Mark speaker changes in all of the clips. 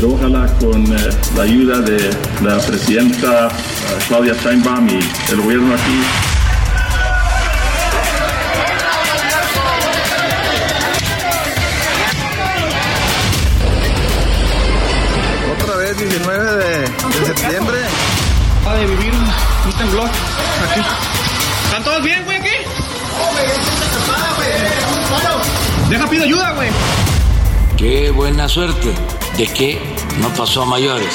Speaker 1: Pero ojalá con eh, la ayuda de la presidenta eh, Claudia Steinbaum y el gobierno aquí.
Speaker 2: Otra vez 19 de, de septiembre.
Speaker 3: Va de vivir un, un temblor aquí. ¿Están todos bien, güey, aquí? Deja, pido ayuda, güey.
Speaker 4: Qué buena suerte de que no pasó a mayores.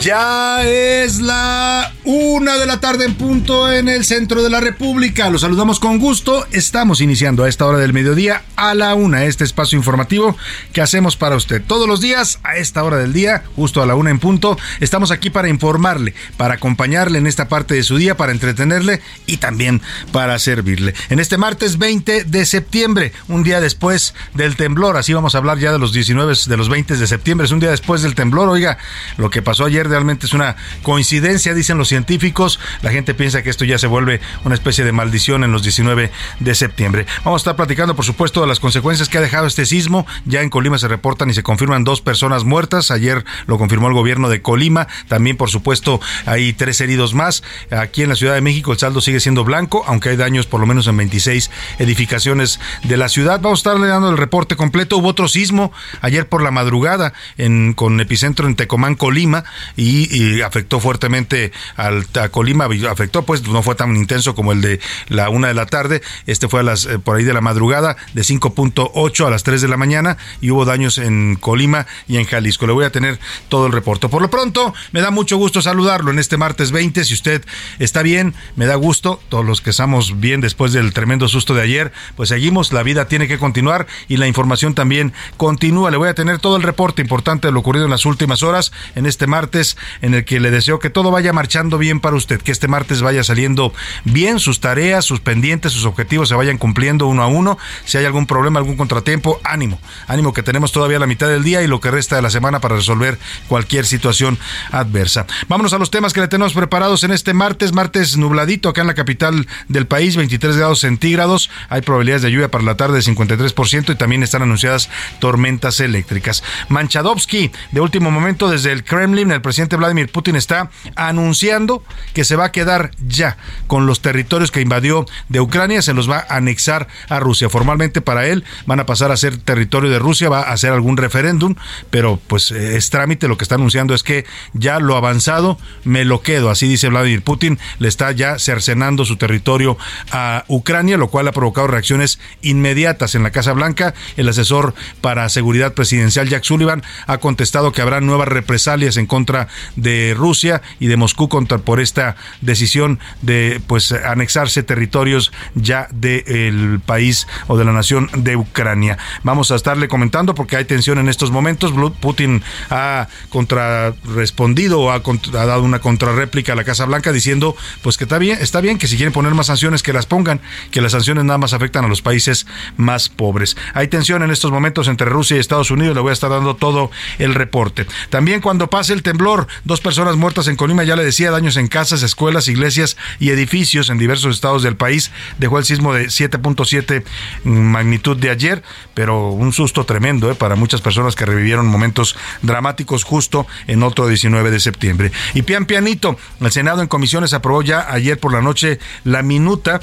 Speaker 5: Ya es la una de la tarde en punto en el centro de la República. Los saludamos con gusto. Estamos iniciando a esta hora del mediodía a la una este espacio informativo que hacemos para usted todos los días a esta hora del día, justo a la una en punto. Estamos aquí para informarle, para acompañarle en esta parte de su día, para entretenerle y también para servirle. En este martes 20 de septiembre, un día después del temblor, así vamos a hablar ya de los 19 de los 20 de septiembre, es un día después del temblor. Oiga, lo que pasó ayer realmente es una coincidencia, dicen los científicos. La gente piensa que esto ya se vuelve una especie de maldición en los 19 de septiembre. Vamos a estar platicando, por supuesto, de las consecuencias que ha dejado este sismo. Ya en Colima se reportan y se confirman dos personas muertas. Ayer lo confirmó el gobierno de Colima. También, por supuesto, hay tres heridos más. Aquí en la Ciudad de México el saldo sigue siendo blanco, aunque hay daños por lo menos en 26 edificaciones de la ciudad. Vamos a estarle dando el reporte completo. Hubo otro sismo ayer por la madrugada en, con epicentro en Tecomán, Colima y, afectó fuertemente al, a Colima, afectó pues no fue tan intenso como el de la una de la tarde, este fue a las eh, por ahí de la madrugada de 5.8 a las 3 de la mañana y hubo daños en Colima y en Jalisco. Le voy a tener todo el reporte. Por lo pronto, me da mucho gusto saludarlo en este martes 20. Si usted está bien, me da gusto. Todos los que estamos bien después del tremendo susto de ayer, pues seguimos. La vida tiene que continuar y la información también continúa. Le voy a tener todo el reporte importante de lo ocurrido en las últimas horas en este martes en el que le deseo que todo vaya marchando bien para usted, que este martes vaya saliendo bien, sus tareas, sus pendientes, sus objetivos se vayan cumpliendo uno a uno. Si hay algún problema, algún contratiempo, ánimo, ánimo que tenemos todavía la mitad del día y lo que resta de la semana para resolver cualquier situación adversa. Vámonos a los temas que le tenemos preparados en este martes, martes nubladito acá en la capital del país, 23 grados centígrados, hay probabilidades de lluvia para la tarde de 53% y también están anunciadas tormentas eléctricas. Manchadovsky, de último momento desde el Kremlin, el presidente Vladimir Putin está anunciando que se va a quedar ya con los territorios que invadió de Ucrania, se los va a anexar a Rusia. Formalmente para él van a pasar a ser territorio de Rusia, va a hacer algún referéndum, pero pues eh, es trámite, lo que está anunciando es que ya lo avanzado me lo quedo, así dice Vladimir Putin, le está ya cercenando su territorio a Ucrania, lo cual ha provocado reacciones inmediatas en la Casa Blanca. El asesor para seguridad presidencial Jack Sullivan ha contestado que habrá nuevas represalias en contra de Rusia y de Moscú contra por esta decisión de pues anexarse territorios ya del país o de la nación de Ucrania. Vamos a estarle comentando porque hay tensión en estos momentos. Putin ha contrarrespondido o ha, dado una contrarréplica a la Casa Blanca diciendo pues que está bien, está bien que si quieren poner más sanciones que las pongan, que las sanciones nada más afectan a los países más pobres. Hay tensión en estos momentos entre Rusia y Estados Unidos, le voy a estar dando todo el reporte. También cuando pase el temblor, dos personas muertas en Colima, ya le decía, en casas, escuelas, iglesias y edificios en diversos estados del país. Dejó el sismo de 7.7 magnitud de ayer, pero un susto tremendo ¿eh? para muchas personas que revivieron momentos dramáticos justo en otro 19 de septiembre. Y pian pianito, el Senado en comisiones aprobó ya ayer por la noche la minuta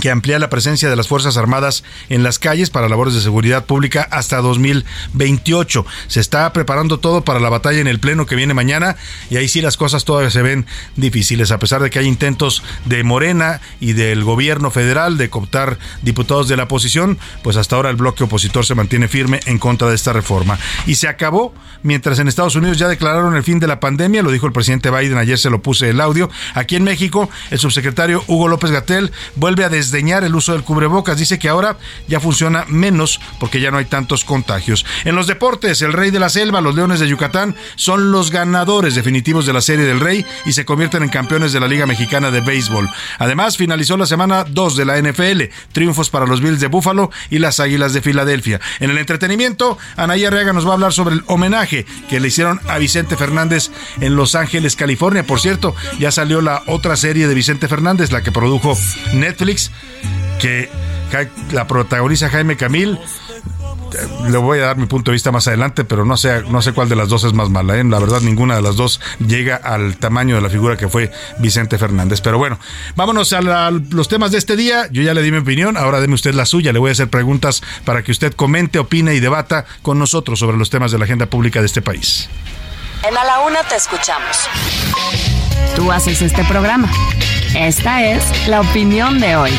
Speaker 5: que amplía la presencia de las Fuerzas Armadas en las calles para labores de seguridad pública hasta 2028. Se está preparando todo para la batalla en el Pleno que viene mañana y ahí sí las cosas todavía se ven difíciles, a pesar de que hay intentos de Morena y del gobierno federal de cooptar diputados de la oposición, pues hasta ahora el bloque opositor se mantiene firme en contra de esta reforma. Y se acabó, mientras en Estados Unidos ya declararon el fin de la pandemia, lo dijo el presidente Biden, ayer se lo puse el audio, aquí en México el subsecretario Hugo López Gatel vuelve a desdeñar el uso del cubrebocas. Dice que ahora ya funciona menos porque ya no hay tantos contagios. En los deportes, el Rey de la Selva, los Leones de Yucatán, son los ganadores definitivos de la Serie del Rey y se convierten en campeones de la Liga Mexicana de Béisbol. Además, finalizó la semana 2 de la NFL, triunfos para los Bills de Búfalo y las Águilas de Filadelfia. En el entretenimiento, Anaya Reaga nos va a hablar sobre el homenaje que le hicieron a Vicente Fernández en Los Ángeles, California. Por cierto, ya salió la otra serie de Vicente Fernández, la que produjo Netflix que la protagoniza Jaime Camil. Le voy a dar mi punto de vista más adelante, pero no sé, no sé cuál de las dos es más mala. ¿eh? La verdad, ninguna de las dos llega al tamaño de la figura que fue Vicente Fernández. Pero bueno, vámonos a, los temas de este día. Yo ya le di mi opinión, ahora deme usted la suya. Le voy a hacer preguntas para que usted comente, opine y debata con nosotros sobre los temas de la agenda pública de este país.
Speaker 6: En A la Una te escuchamos. Tú haces este programa. Esta es la opinión de hoy.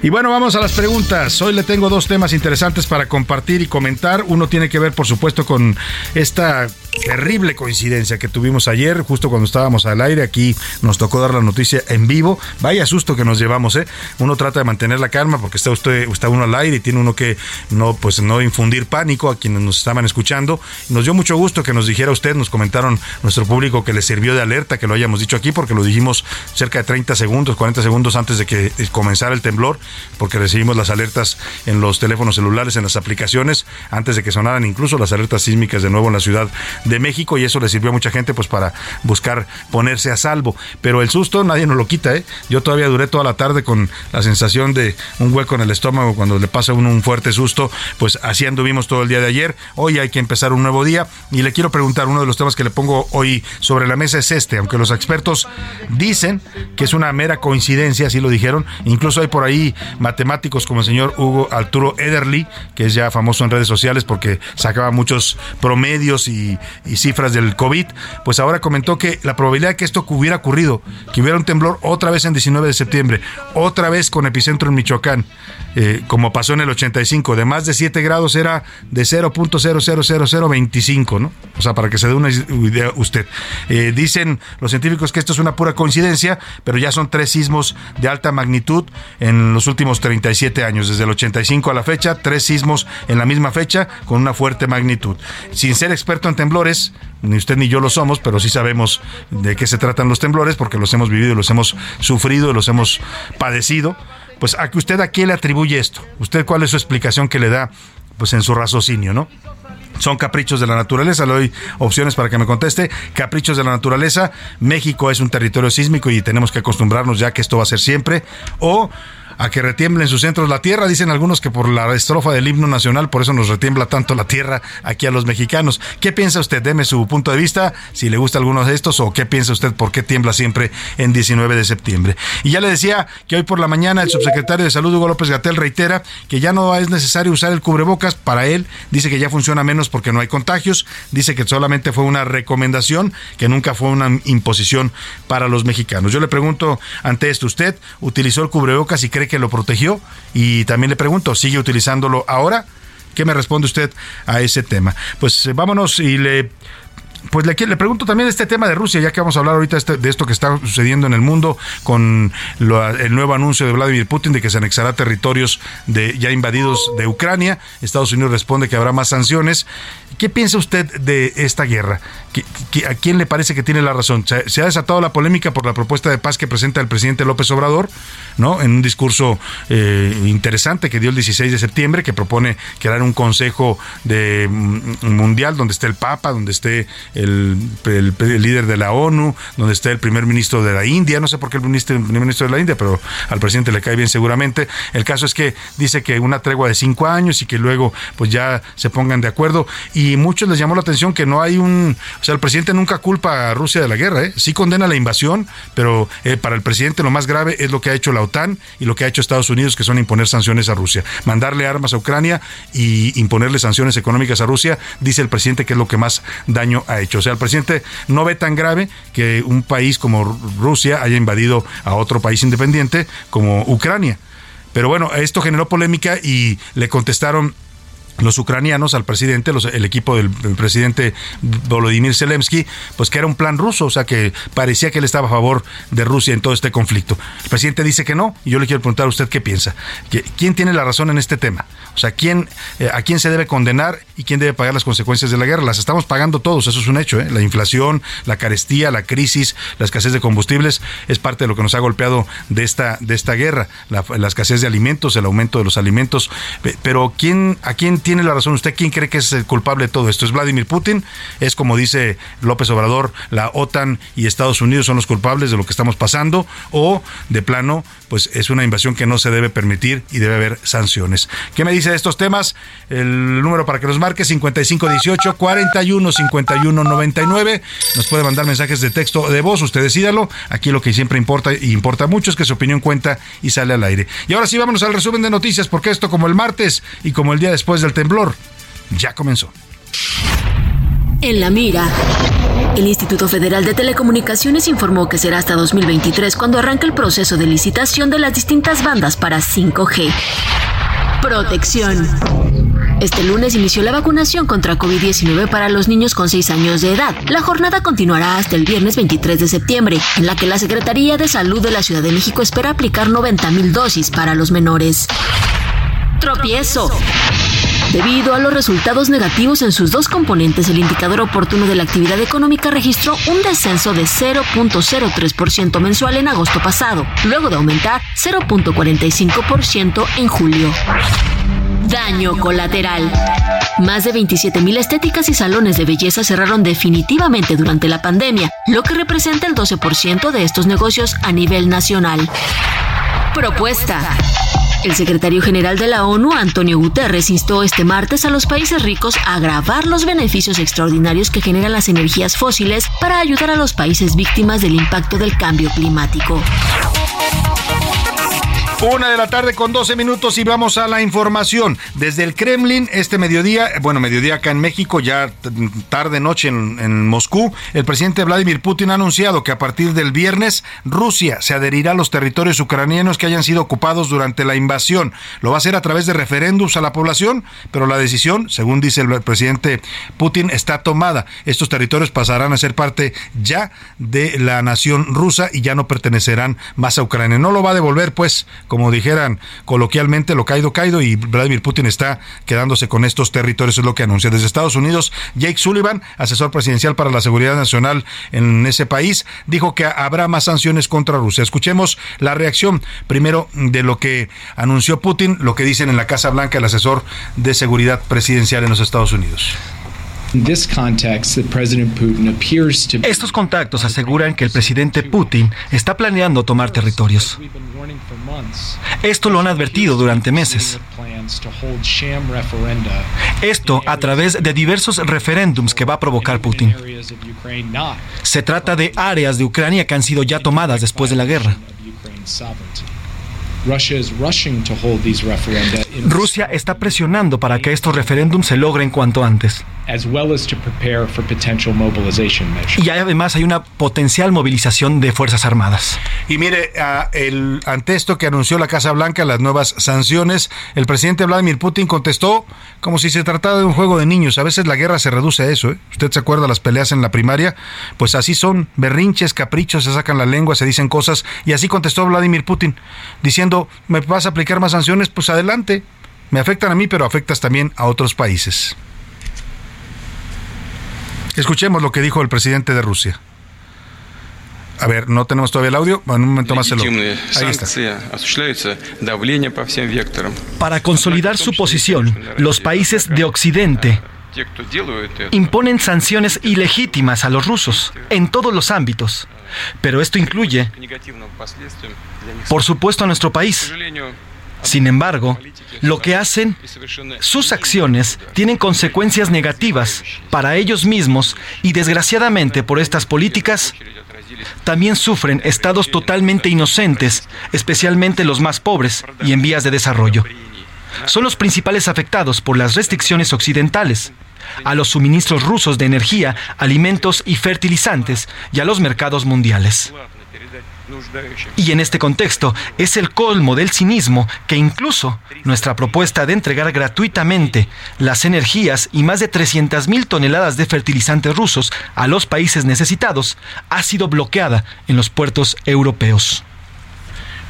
Speaker 5: Y bueno, vamos a las preguntas. Hoy le tengo dos temas interesantes para compartir y comentar. Uno tiene que ver, por supuesto, con esta terrible coincidencia que tuvimos ayer, justo cuando estábamos al aire. Aquí nos tocó dar la noticia en vivo. Vaya susto que nos llevamos, ¿eh? Uno trata de mantener la calma porque está usted, está uno al aire y tiene uno que no, pues no infundir pánico a quienes nos estaban escuchando. Nos dio mucho gusto que nos dijera usted, nos comentaron nuestro público que le sirvió de alerta, que lo hayamos dicho aquí, porque lo dijimos cerca de 30 segundos, 40 segundos antes de que comenzara el temblor, porque recibimos las alertas en los teléfonos celulares, en las aplicaciones, antes de que sonaran incluso las alertas sísmicas de nuevo en la ciudad de México y eso le sirvió a mucha gente pues para buscar ponerse a salvo. Pero el susto nadie nos lo quita, ¿eh? Yo todavía duré toda la tarde con la sensación de un hueco en el estómago cuando le pasa a uno un fuerte susto, pues así anduvimos todo el día de ayer. Hoy hay que empezar un nuevo día y le quiero preguntar, uno de los temas que le pongo hoy sobre la mesa es este, aunque los expertos dicen que es una mera coincidencia, así lo dijeron, incluso hay por ahí matemáticos como el señor Hugo Arturo Ederly, que es ya famoso en redes sociales porque sacaba muchos promedios y, y cifras del COVID, pues ahora comentó que la probabilidad de que esto hubiera ocurrido, que hubiera un temblor otra vez en 19 de septiembre, otra vez con epicentro en Michoacán, eh, como pasó en el 85, de más de 7 grados era de 0.00025, ¿no? O sea, para que se dé una idea usted. Eh, dicen los científicos que esto es una pura coincidencia, pero ya son tres sismos de alta magnitud en los últimos 37 años, desde el 85 a la fecha, tres sismos en la misma fecha con una fuerte magnitud. Sin ser experto en temblores, ni usted ni yo lo somos, pero sí sabemos de qué se tratan los temblores porque los hemos vivido, los hemos sufrido, los hemos padecido. Pues a que usted a qué le atribuye esto? ¿Usted cuál es su explicación que le da pues en su raciocinio, ¿no? son caprichos de la naturaleza. Le doy opciones para que me conteste. Caprichos de la naturaleza. México es un territorio sísmico y tenemos que acostumbrarnos ya que esto va a ser siempre. O a que retiemble en sus centros la tierra. Dicen algunos que por la estrofa del himno nacional, por eso nos retiembla tanto la tierra aquí a los mexicanos. ¿Qué piensa usted? Deme su punto de vista, si le gusta alguno de estos, o qué piensa usted, por qué tiembla siempre en 19 de septiembre. Y ya le decía que hoy por la mañana el subsecretario de Salud, Hugo López Gatel, reitera que ya no es necesario usar el cubrebocas para él. Dice que ya funciona menos porque no hay contagios. Dice que solamente fue una recomendación, que nunca fue una imposición para los mexicanos. Yo le pregunto ante esto, ¿usted utilizó el cubrebocas y cree que lo protegió? Y también le pregunto, ¿sigue utilizándolo ahora? ¿Qué me responde usted a ese tema? Pues eh, vámonos y le pues le, le pregunto también este tema de Rusia, ya que vamos a hablar ahorita este, de esto que está sucediendo en el mundo con el nuevo anuncio de Vladimir Putin de que se anexará territorios de, ya invadidos de Ucrania. Estados Unidos responde que habrá más sanciones. ¿Qué piensa usted de esta guerra? a quién le parece que tiene la razón? Se, ha desatado la polémica por la propuesta de paz que presenta el presidente López Obrador, ¿no? En un discurso eh, interesante que dio el 16 de septiembre, que propone crear un consejo de, mm, mundial donde esté el Papa, donde esté el, líder de la ONU, donde esté el primer ministro de la India. No sé por qué el, ministro, el primer ministro de la India, pero al presidente le cae bien seguramente. El caso es que dice que una tregua de cinco años y que luego pues ya se pongan de acuerdo. Y muchos les llamó la atención que no hay un o sea, el presidente nunca culpa a Rusia de la guerra, ¿eh? sí condena la invasión, pero eh, para el presidente lo más grave es lo que ha hecho la OTAN y lo que ha hecho Estados Unidos, que son imponer sanciones a Rusia. Mandarle armas a Ucrania y imponerle sanciones económicas a Rusia, dice el presidente que es lo que más daño ha hecho. O sea, el presidente no ve tan grave que un país como Rusia haya invadido a otro país independiente como Ucrania. Pero bueno, esto generó polémica y le contestaron los ucranianos al presidente, el equipo del, presidente Volodymyr Zelensky, pues que era un plan ruso, o sea que parecía que él estaba a favor de Rusia en todo este conflicto. El presidente dice que no, y yo le quiero preguntar a usted qué piensa. ¿Quién tiene la razón en este tema? O sea, ¿quién, eh, ¿a quién se debe condenar y quién debe pagar las consecuencias de la guerra? Las estamos pagando todos, eso es un hecho. ¿eh? La inflación, la carestía, la crisis, la escasez de combustibles es parte de lo que nos ha golpeado de esta, de esta guerra. La, la escasez de alimentos, el aumento de los alimentos. Pero ¿quién, ¿a quién tiene la razón. ¿Usted quién cree que es el culpable de todo esto? ¿Es Vladimir Putin? ¿Es como dice López Obrador, la OTAN y Estados Unidos son los culpables de lo que estamos pasando? ¿O de plano, pues es una invasión que no se debe permitir y debe haber sanciones? ¿Qué me dice de estos temas? El número para que nos marque 5518 41 51 99. Nos puede mandar mensajes de texto de voz, usted decídalo. Aquí lo que siempre importa y importa mucho es que su opinión cuenta y sale al aire. Y ahora sí, vámonos al resumen de noticias, porque esto como el martes y como el día después del temblor, ya comenzó.
Speaker 7: En la mira. El Instituto Federal de Telecomunicaciones informó que será hasta 2023 cuando arranque el proceso de licitación de las distintas bandas para 5G. Protección. Este lunes inició la vacunación contra COVID-19 para los niños con 6 años de edad. La jornada continuará hasta el viernes 23 de septiembre, en la que la Secretaría de Salud de la Ciudad de México espera aplicar 90.000 dosis para los menores. Tropiezo. Debido a los resultados negativos en sus dos componentes, el indicador oportuno de la actividad económica registró un descenso de 0.03% mensual en agosto pasado, luego de aumentar 0.45% en julio. Daño colateral. Más de 27.000 estéticas y salones de belleza cerraron definitivamente durante la pandemia, lo que representa el 12% de estos negocios a nivel nacional. Propuesta. El secretario general de la ONU, Antonio Guterres, instó este martes a los países ricos a agravar los beneficios extraordinarios que generan las energías fósiles para ayudar a los países víctimas del impacto del cambio climático.
Speaker 5: Una de la tarde con 12 minutos y vamos a la información. Desde el Kremlin, este mediodía, bueno, mediodía acá en México, ya tarde noche en, en, Moscú, el presidente Vladimir Putin ha anunciado que a partir del viernes Rusia se adherirá a los territorios ucranianos que hayan sido ocupados durante la invasión. Lo va a hacer a través de referéndums a la población, pero la decisión, según dice el presidente Putin, está tomada. Estos territorios pasarán a ser parte ya de la nación rusa y ya no pertenecerán más a Ucrania. No lo va a devolver, pues, como dijeran coloquialmente, lo caído, caído, y Vladimir Putin está quedándose con estos territorios, es lo que anuncia. Desde Estados Unidos, Jake Sullivan, asesor presidencial para la seguridad nacional en ese país, dijo que habrá más sanciones contra Rusia. Escuchemos la reacción primero de lo que anunció Putin, lo que dicen en la Casa Blanca el asesor de seguridad presidencial en los Estados Unidos.
Speaker 8: Estos contactos aseguran que el presidente Putin está planeando tomar territorios. Esto lo han advertido durante meses. Esto a través de diversos referéndums que va a provocar Putin. Se trata de áreas de Ucrania que han sido ya tomadas después de la guerra.
Speaker 9: Rusia está presionando para que estos referéndums se logren cuanto antes. Y además hay una potencial movilización de Fuerzas Armadas.
Speaker 5: Y mire, el, ante esto que anunció la Casa Blanca, las nuevas sanciones, el presidente Vladimir Putin contestó como si se tratara de un juego de niños. A veces la guerra se reduce a eso. ¿eh? ¿Usted se acuerda las peleas en la primaria? Pues así son, berrinches, caprichos, se sacan la lengua, se dicen cosas. Y así contestó Vladimir Putin, diciendo, ¿me vas a aplicar más sanciones? Pues adelante. Me afectan a mí, pero afectas también a otros países. Escuchemos lo que dijo el presidente de Rusia. A ver, no tenemos todavía el audio. En un momento más se lo. Ahí está.
Speaker 9: Para consolidar su posición, los países de Occidente imponen sanciones ilegítimas a los rusos en todos los ámbitos. Pero esto incluye, por supuesto, a nuestro país. Sin embargo, lo que hacen, sus acciones, tienen consecuencias negativas para ellos mismos y desgraciadamente por estas políticas, también sufren estados totalmente inocentes, especialmente los más pobres y en vías de desarrollo. Son los principales afectados por las restricciones occidentales a los suministros rusos de energía, alimentos y fertilizantes y a los mercados mundiales. Y en este contexto es el colmo del cinismo que incluso nuestra propuesta de entregar gratuitamente las energías y más de 300.000 toneladas de fertilizantes rusos a los países necesitados ha sido bloqueada en los puertos europeos.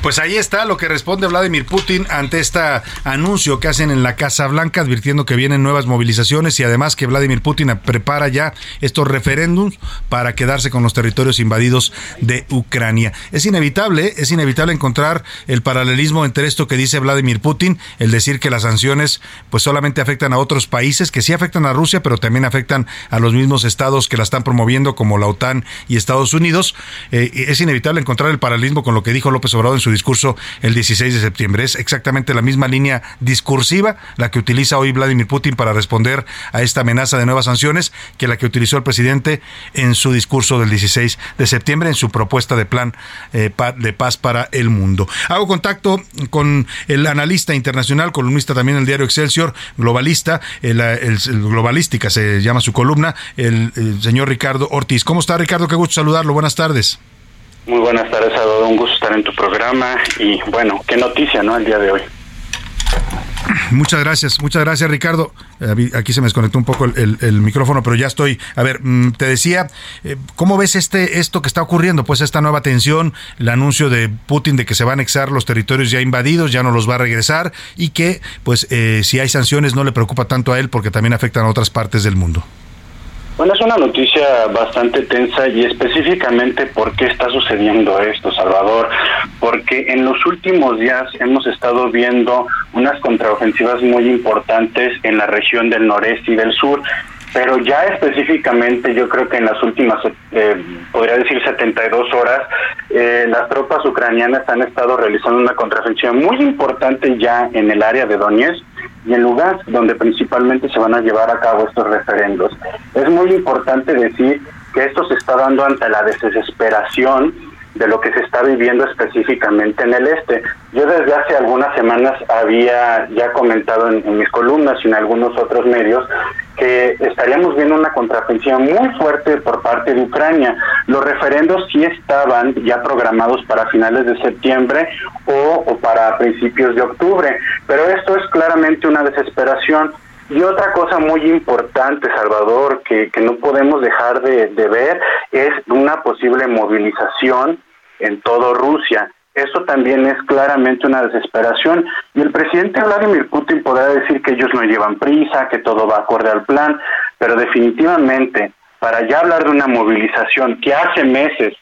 Speaker 5: Pues ahí está lo que responde Vladimir Putin ante este anuncio que hacen en la Casa Blanca, advirtiendo que vienen nuevas movilizaciones y además que Vladimir Putin prepara ya estos referéndums para quedarse con los territorios invadidos de Ucrania. Es inevitable, es inevitable encontrar el paralelismo entre esto que dice Vladimir Putin, el decir que las sanciones pues solamente afectan a otros países, que sí afectan a Rusia, pero también afectan a los mismos estados que la están promoviendo como la OTAN y Estados Unidos. Eh, es inevitable encontrar el paralelismo con lo que dijo López Obrador en su discurso el 16 de septiembre. Es exactamente la misma línea discursiva la que utiliza hoy Vladimir Putin para responder a esta amenaza de nuevas sanciones que la que utilizó el presidente en su discurso del 16 de septiembre, en su propuesta de plan eh, de paz para el mundo. Hago contacto con el analista internacional, columnista también del diario Excelsior, globalista, el, globalística se llama su columna, el, el señor Ricardo Ortiz. ¿Cómo está Ricardo? Qué gusto saludarlo. Buenas tardes.
Speaker 10: Muy buenas tardes, Adolfo. Un gusto estar en tu programa y bueno, qué noticia, ¿no? El día de hoy.
Speaker 5: Muchas gracias, muchas gracias Ricardo. Eh, aquí se me desconectó un poco el, micrófono, pero ya estoy. A ver, mm, te decía, eh, ¿cómo ves este esto que está ocurriendo? Pues esta nueva tensión, el anuncio de Putin de que se van a anexar los territorios ya invadidos, ya no los va a regresar y que, pues, eh, si hay sanciones no le preocupa tanto a él porque también afectan a otras partes del mundo.
Speaker 10: Bueno, es una noticia bastante tensa y específicamente por qué está sucediendo esto, Salvador, porque en los últimos días hemos estado viendo unas contraofensivas muy importantes en la región del noreste y del sur, pero ya específicamente yo creo que en las últimas, eh, podría decir 72 horas, eh, las tropas ucranianas han estado realizando una contraofensiva muy importante ya en el área de Donetsk y en Lugansk, donde principalmente se van a llevar a cabo estos referendos. Es muy importante decir que esto se está dando ante la desesperación de lo que se está viviendo específicamente en el este. Yo desde hace algunas semanas había ya comentado en, mis columnas y en algunos otros medios que estaríamos viendo una contraofensiva muy fuerte por parte de Ucrania. Los referendos sí estaban ya programados para finales de septiembre o, o para principios de octubre, pero esto es claramente una desesperación. Y otra cosa muy importante, Salvador, que, que no podemos dejar de, de ver es una posible movilización en todo Rusia. Eso también es claramente una desesperación. Y el presidente Vladimir Putin podrá decir que ellos no llevan prisa, que todo va acorde al plan, pero definitivamente para ya hablar de una movilización que hace meses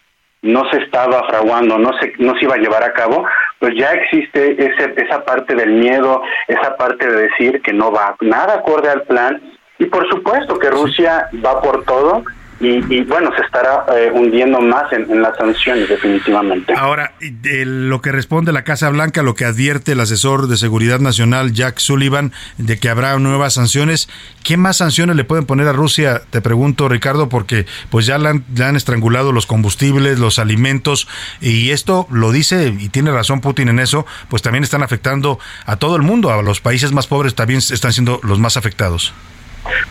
Speaker 10: no se estaba fraguando, no se, no se iba a llevar a cabo, pues ya existe ese, esa parte del miedo, esa parte de decir que no va nada acorde al plan. Y por supuesto que Rusia va por todo y, bueno, se estará eh, hundiendo más en, las sanciones definitivamente.
Speaker 5: Ahora, lo que responde la Casa Blanca, lo que advierte el asesor de Seguridad Nacional, Jack Sullivan, de que habrá nuevas sanciones, ¿qué más sanciones le pueden poner a Rusia? Te pregunto, Ricardo, porque pues ya le han, le han estrangulado los combustibles, los alimentos, y esto lo dice, y tiene razón Putin en eso, pues también están afectando a todo el mundo, a los países más pobres también están siendo los más afectados.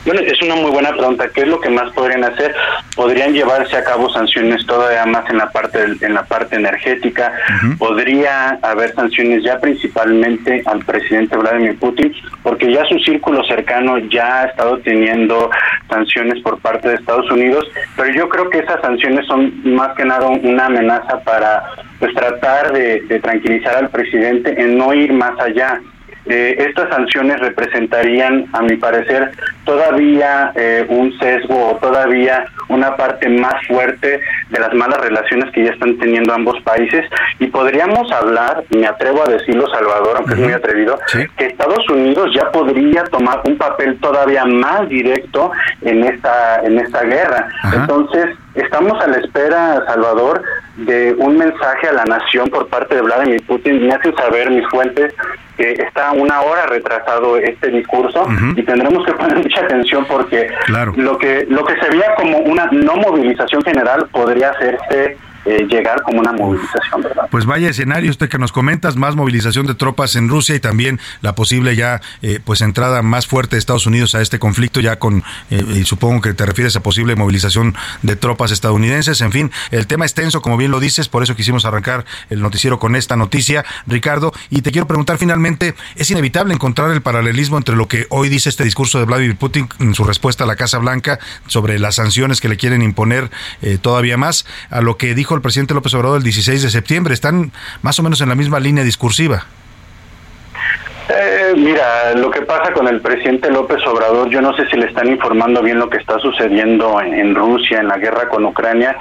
Speaker 10: Bueno, es una muy buena pregunta. ¿Qué es lo que más podrían hacer? Podrían llevarse a cabo sanciones todavía más en la parte en la parte energética. Podría haber sanciones ya principalmente al presidente Vladimir Putin, porque ya su círculo cercano ya ha estado teniendo sanciones por parte de Estados Unidos. Pero yo creo que esas sanciones son más que nada una amenaza para pues tratar de tranquilizar al presidente en no ir más allá eh, estas sanciones representarían, a mi parecer, todavía eh, un sesgo o todavía una parte más fuerte de las malas relaciones que ya están teniendo ambos países. Y podríamos hablar, me atrevo a decirlo Salvador, aunque es muy atrevido, que Estados Unidos ya podría tomar un papel todavía más directo en esta en esta guerra. Entonces, estamos a la espera, Salvador, de un mensaje a la nación por parte de Vladimir Putin. Me hacen saber mis fuentes que está una hora retrasado este discurso y tendremos que poner mucha atención porque lo que lo que se veía como una no movilización general podría hacerse eh, llegar como una movilización, ¿verdad?
Speaker 5: Pues vaya escenario usted que nos comentas, más movilización de tropas en Rusia y también la posible ya eh, pues entrada más fuerte de Estados Unidos a este conflicto ya con, eh, y supongo que te refieres a posible movilización de tropas estadounidenses, en fin, el tema es tenso, como bien lo dices, por eso quisimos arrancar el noticiero con esta noticia, Ricardo, y te quiero preguntar finalmente, ¿es inevitable encontrar el paralelismo entre lo que hoy dice este discurso de Vladimir Putin en su respuesta a la Casa Blanca sobre las sanciones que le quieren imponer todavía más a lo que dijo el presidente López Obrador el 16 de septiembre. Están más o menos en la misma línea discursiva.
Speaker 10: Eh, mira, lo que pasa con el presidente López Obrador, yo no sé si le están informando bien lo que está sucediendo en, Rusia, en la guerra con Ucrania,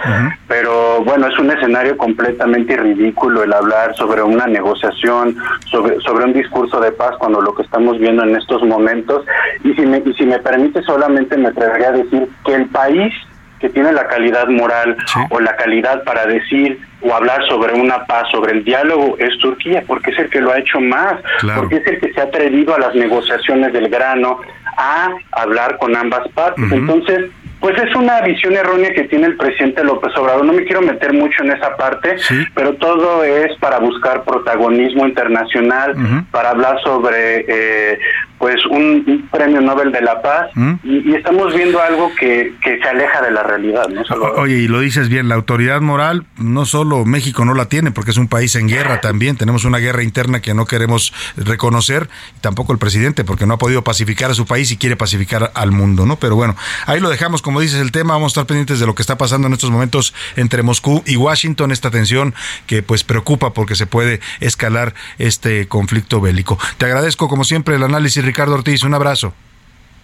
Speaker 10: pero bueno, es un escenario completamente ridículo el hablar sobre una negociación, sobre, sobre un discurso de paz, cuando lo que estamos viendo en estos momentos. Y si me, y si me permite, solamente me atrevería a decir que el país que tiene la calidad moral o la calidad para decir o hablar sobre una paz, sobre el diálogo, es Turquía, porque es el que lo ha hecho más, porque es el que se ha atrevido a las negociaciones del grano, a hablar con ambas partes. Entonces, pues es una visión errónea que tiene el presidente López Obrador. No me quiero meter mucho en esa parte, pero todo es para buscar protagonismo internacional, para hablar sobre eh, pues un, premio Nobel de la Paz y, estamos viendo algo que, que, se aleja de la realidad. ¿no?
Speaker 5: Oye, y lo dices bien, la autoridad moral no solo México no la tiene porque es un país en guerra también, tenemos una guerra interna que no queremos reconocer, y tampoco el presidente porque no ha podido pacificar a su país y quiere pacificar al mundo, ¿no? Pero bueno, ahí lo dejamos como dices el tema, vamos a estar pendientes de lo que está pasando en estos momentos entre Moscú y Washington, esta tensión que pues preocupa porque se puede escalar este conflicto bélico. Te agradezco como siempre el análisis, Ricardo Ortiz, un abrazo.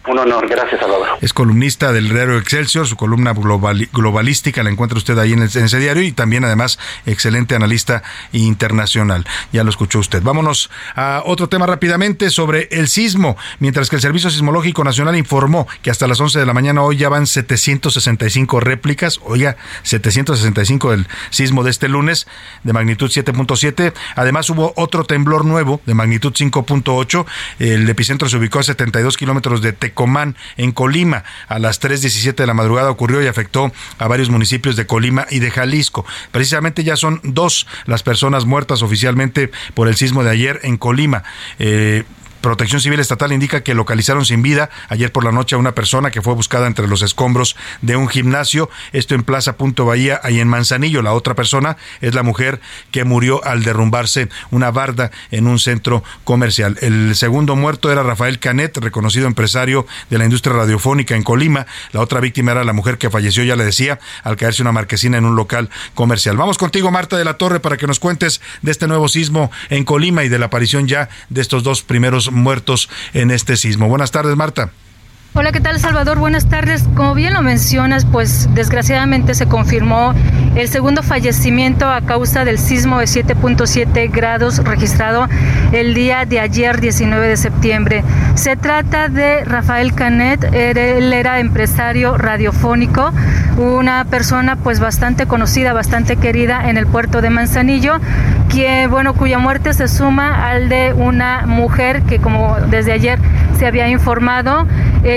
Speaker 10: Un honor, gracias Salvador.
Speaker 5: Es columnista del diario Excelsior, su columna globalística la encuentra usted ahí en, ese diario y también además excelente analista internacional. Ya lo escuchó usted. Vámonos a otro tema rápidamente sobre el sismo. Mientras que el Servicio Sismológico Nacional informó que hasta las 11 de la mañana hoy ya van 765 réplicas, oiga, 765 del sismo de este lunes de magnitud 7.7. Además hubo otro temblor nuevo de magnitud 5.8. El epicentro se ubicó a 72 kilómetros de Tec Comán, en Colima. A las 3.17 de la madrugada ocurrió y afectó a varios municipios de Colima y de Jalisco. Precisamente ya son dos las personas muertas oficialmente por el sismo de ayer en Colima. Eh, Protección Civil Estatal indica que localizaron sin vida ayer por la noche a una persona que fue buscada entre los escombros de un gimnasio, esto en Plaza Punto Bahía, ahí en Manzanillo. La otra persona es la mujer que murió al derrumbarse una barda en un centro comercial. El segundo muerto era Rafael Canet, reconocido empresario de la industria radiofónica en Colima. La otra víctima era la mujer que falleció, ya le decía, al caerse una marquesina en un local comercial. Vamos contigo, Marta de la Torre, para que nos cuentes de este nuevo sismo en Colima y de la aparición ya de estos dos primeros muertos en este sismo. Buenas tardes, Marta.
Speaker 11: Hola, ¿qué tal Salvador? Buenas tardes. Como bien lo mencionas, pues desgraciadamente se confirmó el segundo fallecimiento a causa del sismo de 7.7 grados registrado el día de ayer, 19 de septiembre. Se trata de Rafael Canet, él era empresario radiofónico, una persona pues bastante conocida, bastante querida en el puerto de Manzanillo, que bueno, cuya muerte se suma al de una mujer que como desde ayer se había informado,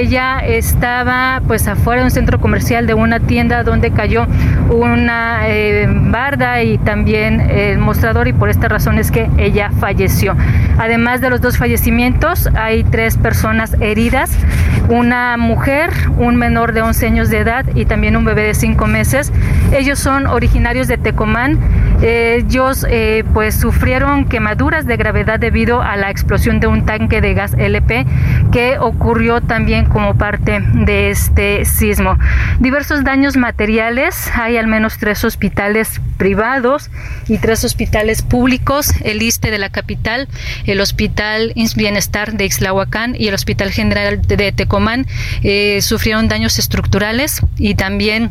Speaker 11: ella estaba pues afuera de un centro comercial de una tienda donde cayó una eh, barda y también el mostrador y por esta razón es que ella falleció. Además de los dos fallecimientos, hay tres personas heridas, una mujer, un menor de 11 años de edad y también un bebé de 5 meses. Ellos son originarios de Tecomán. Ellos eh, pues sufrieron quemaduras de gravedad debido a la explosión de un tanque de gas LP que ocurrió también como parte de este sismo. Diversos daños materiales, hay al menos tres hospitales privados y tres hospitales públicos, el ISTE de la capital, el Hospital Bienestar de Ixlahuacán y el Hospital General de Tecomán eh, sufrieron daños estructurales y también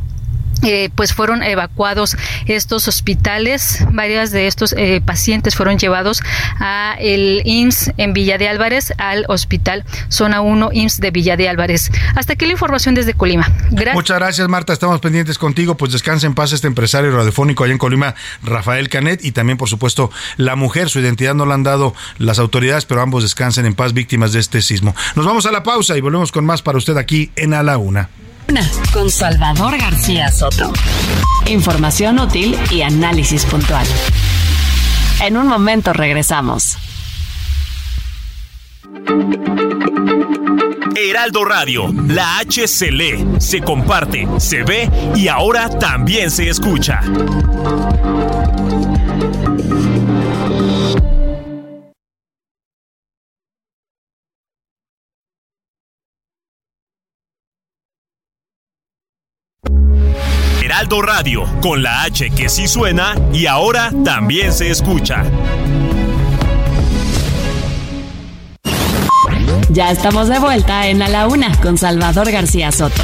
Speaker 11: eh, pues fueron evacuados estos hospitales, varias de estos eh, pacientes fueron llevados a el IMSS en Villa de Álvarez, al hospital Zona 1 IMSS de Villa de Álvarez. Hasta aquí la información desde Colima.
Speaker 5: Muchas gracias Marta, estamos pendientes contigo, pues descansa en paz este empresario radiofónico allá en Colima, Rafael Canet, y también por supuesto la mujer, su identidad no la han dado las autoridades, pero ambos descansen en paz víctimas de este sismo. Nos vamos a la pausa y volvemos con más para usted aquí en A la Una
Speaker 6: con Salvador García Soto. Información útil y análisis puntual. En un momento regresamos.
Speaker 12: Heraldo Radio, la H se lee, se comparte, se ve y ahora también se escucha. Heraldo Radio, con la H que sí suena y ahora también se escucha.
Speaker 6: Ya estamos de vuelta en A la Una con Salvador García Soto.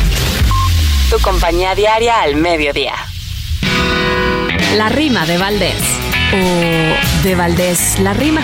Speaker 6: Tu compañía diaria al mediodía. La rima de Valdés. O de Valdés la rima.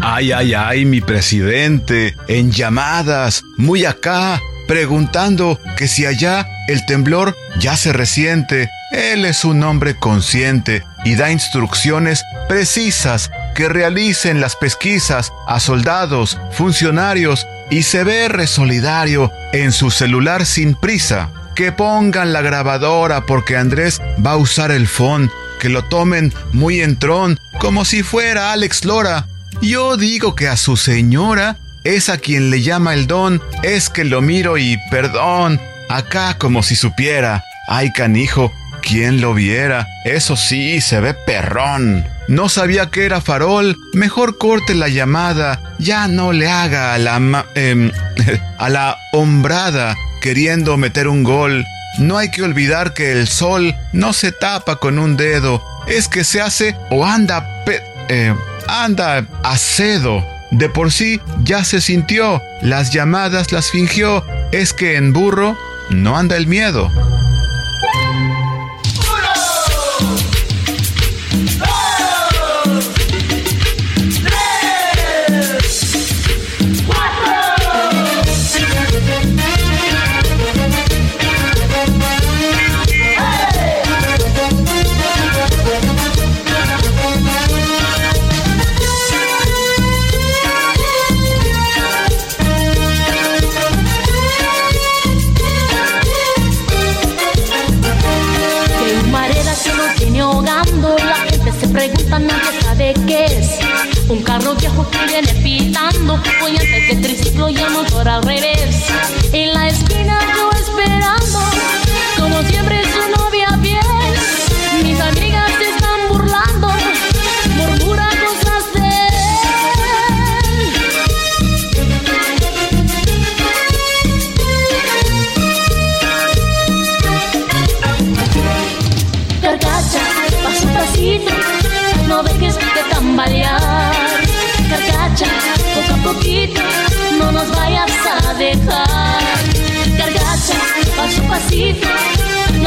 Speaker 13: Ay, ay, ay, mi presidente, en llamadas, muy acá, preguntando que si allá el temblor ya se resiente. Él es un hombre consciente y da instrucciones precisas que realicen las pesquisas a soldados, funcionarios y se ve resolidario en su celular sin prisa. Que pongan la grabadora porque Andrés va a usar el phone, que lo tomen muy en tron, como si fuera Alex Lora. Yo digo que a su señora es a quien le llama el don, es que lo miro y perdón, acá como si supiera, ay canijo, ¿quién lo viera? Eso sí, se ve perrón. No sabía que era farol, mejor corte la llamada, ya no le haga a la, em, a la hombrada queriendo meter un gol. No hay que olvidar que el sol no se tapa con un dedo, es que se hace o anda pe eh, anda acedo. De por sí ya se sintió, las llamadas las fingió, es que en burro no anda el miedo.
Speaker 14: Pitando, voy antes de triciclo y el motor al revés.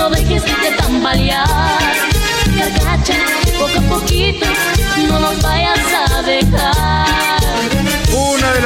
Speaker 14: No dejes de tambalear. Gargacha, poco a poquito, no nos vayas a dejar.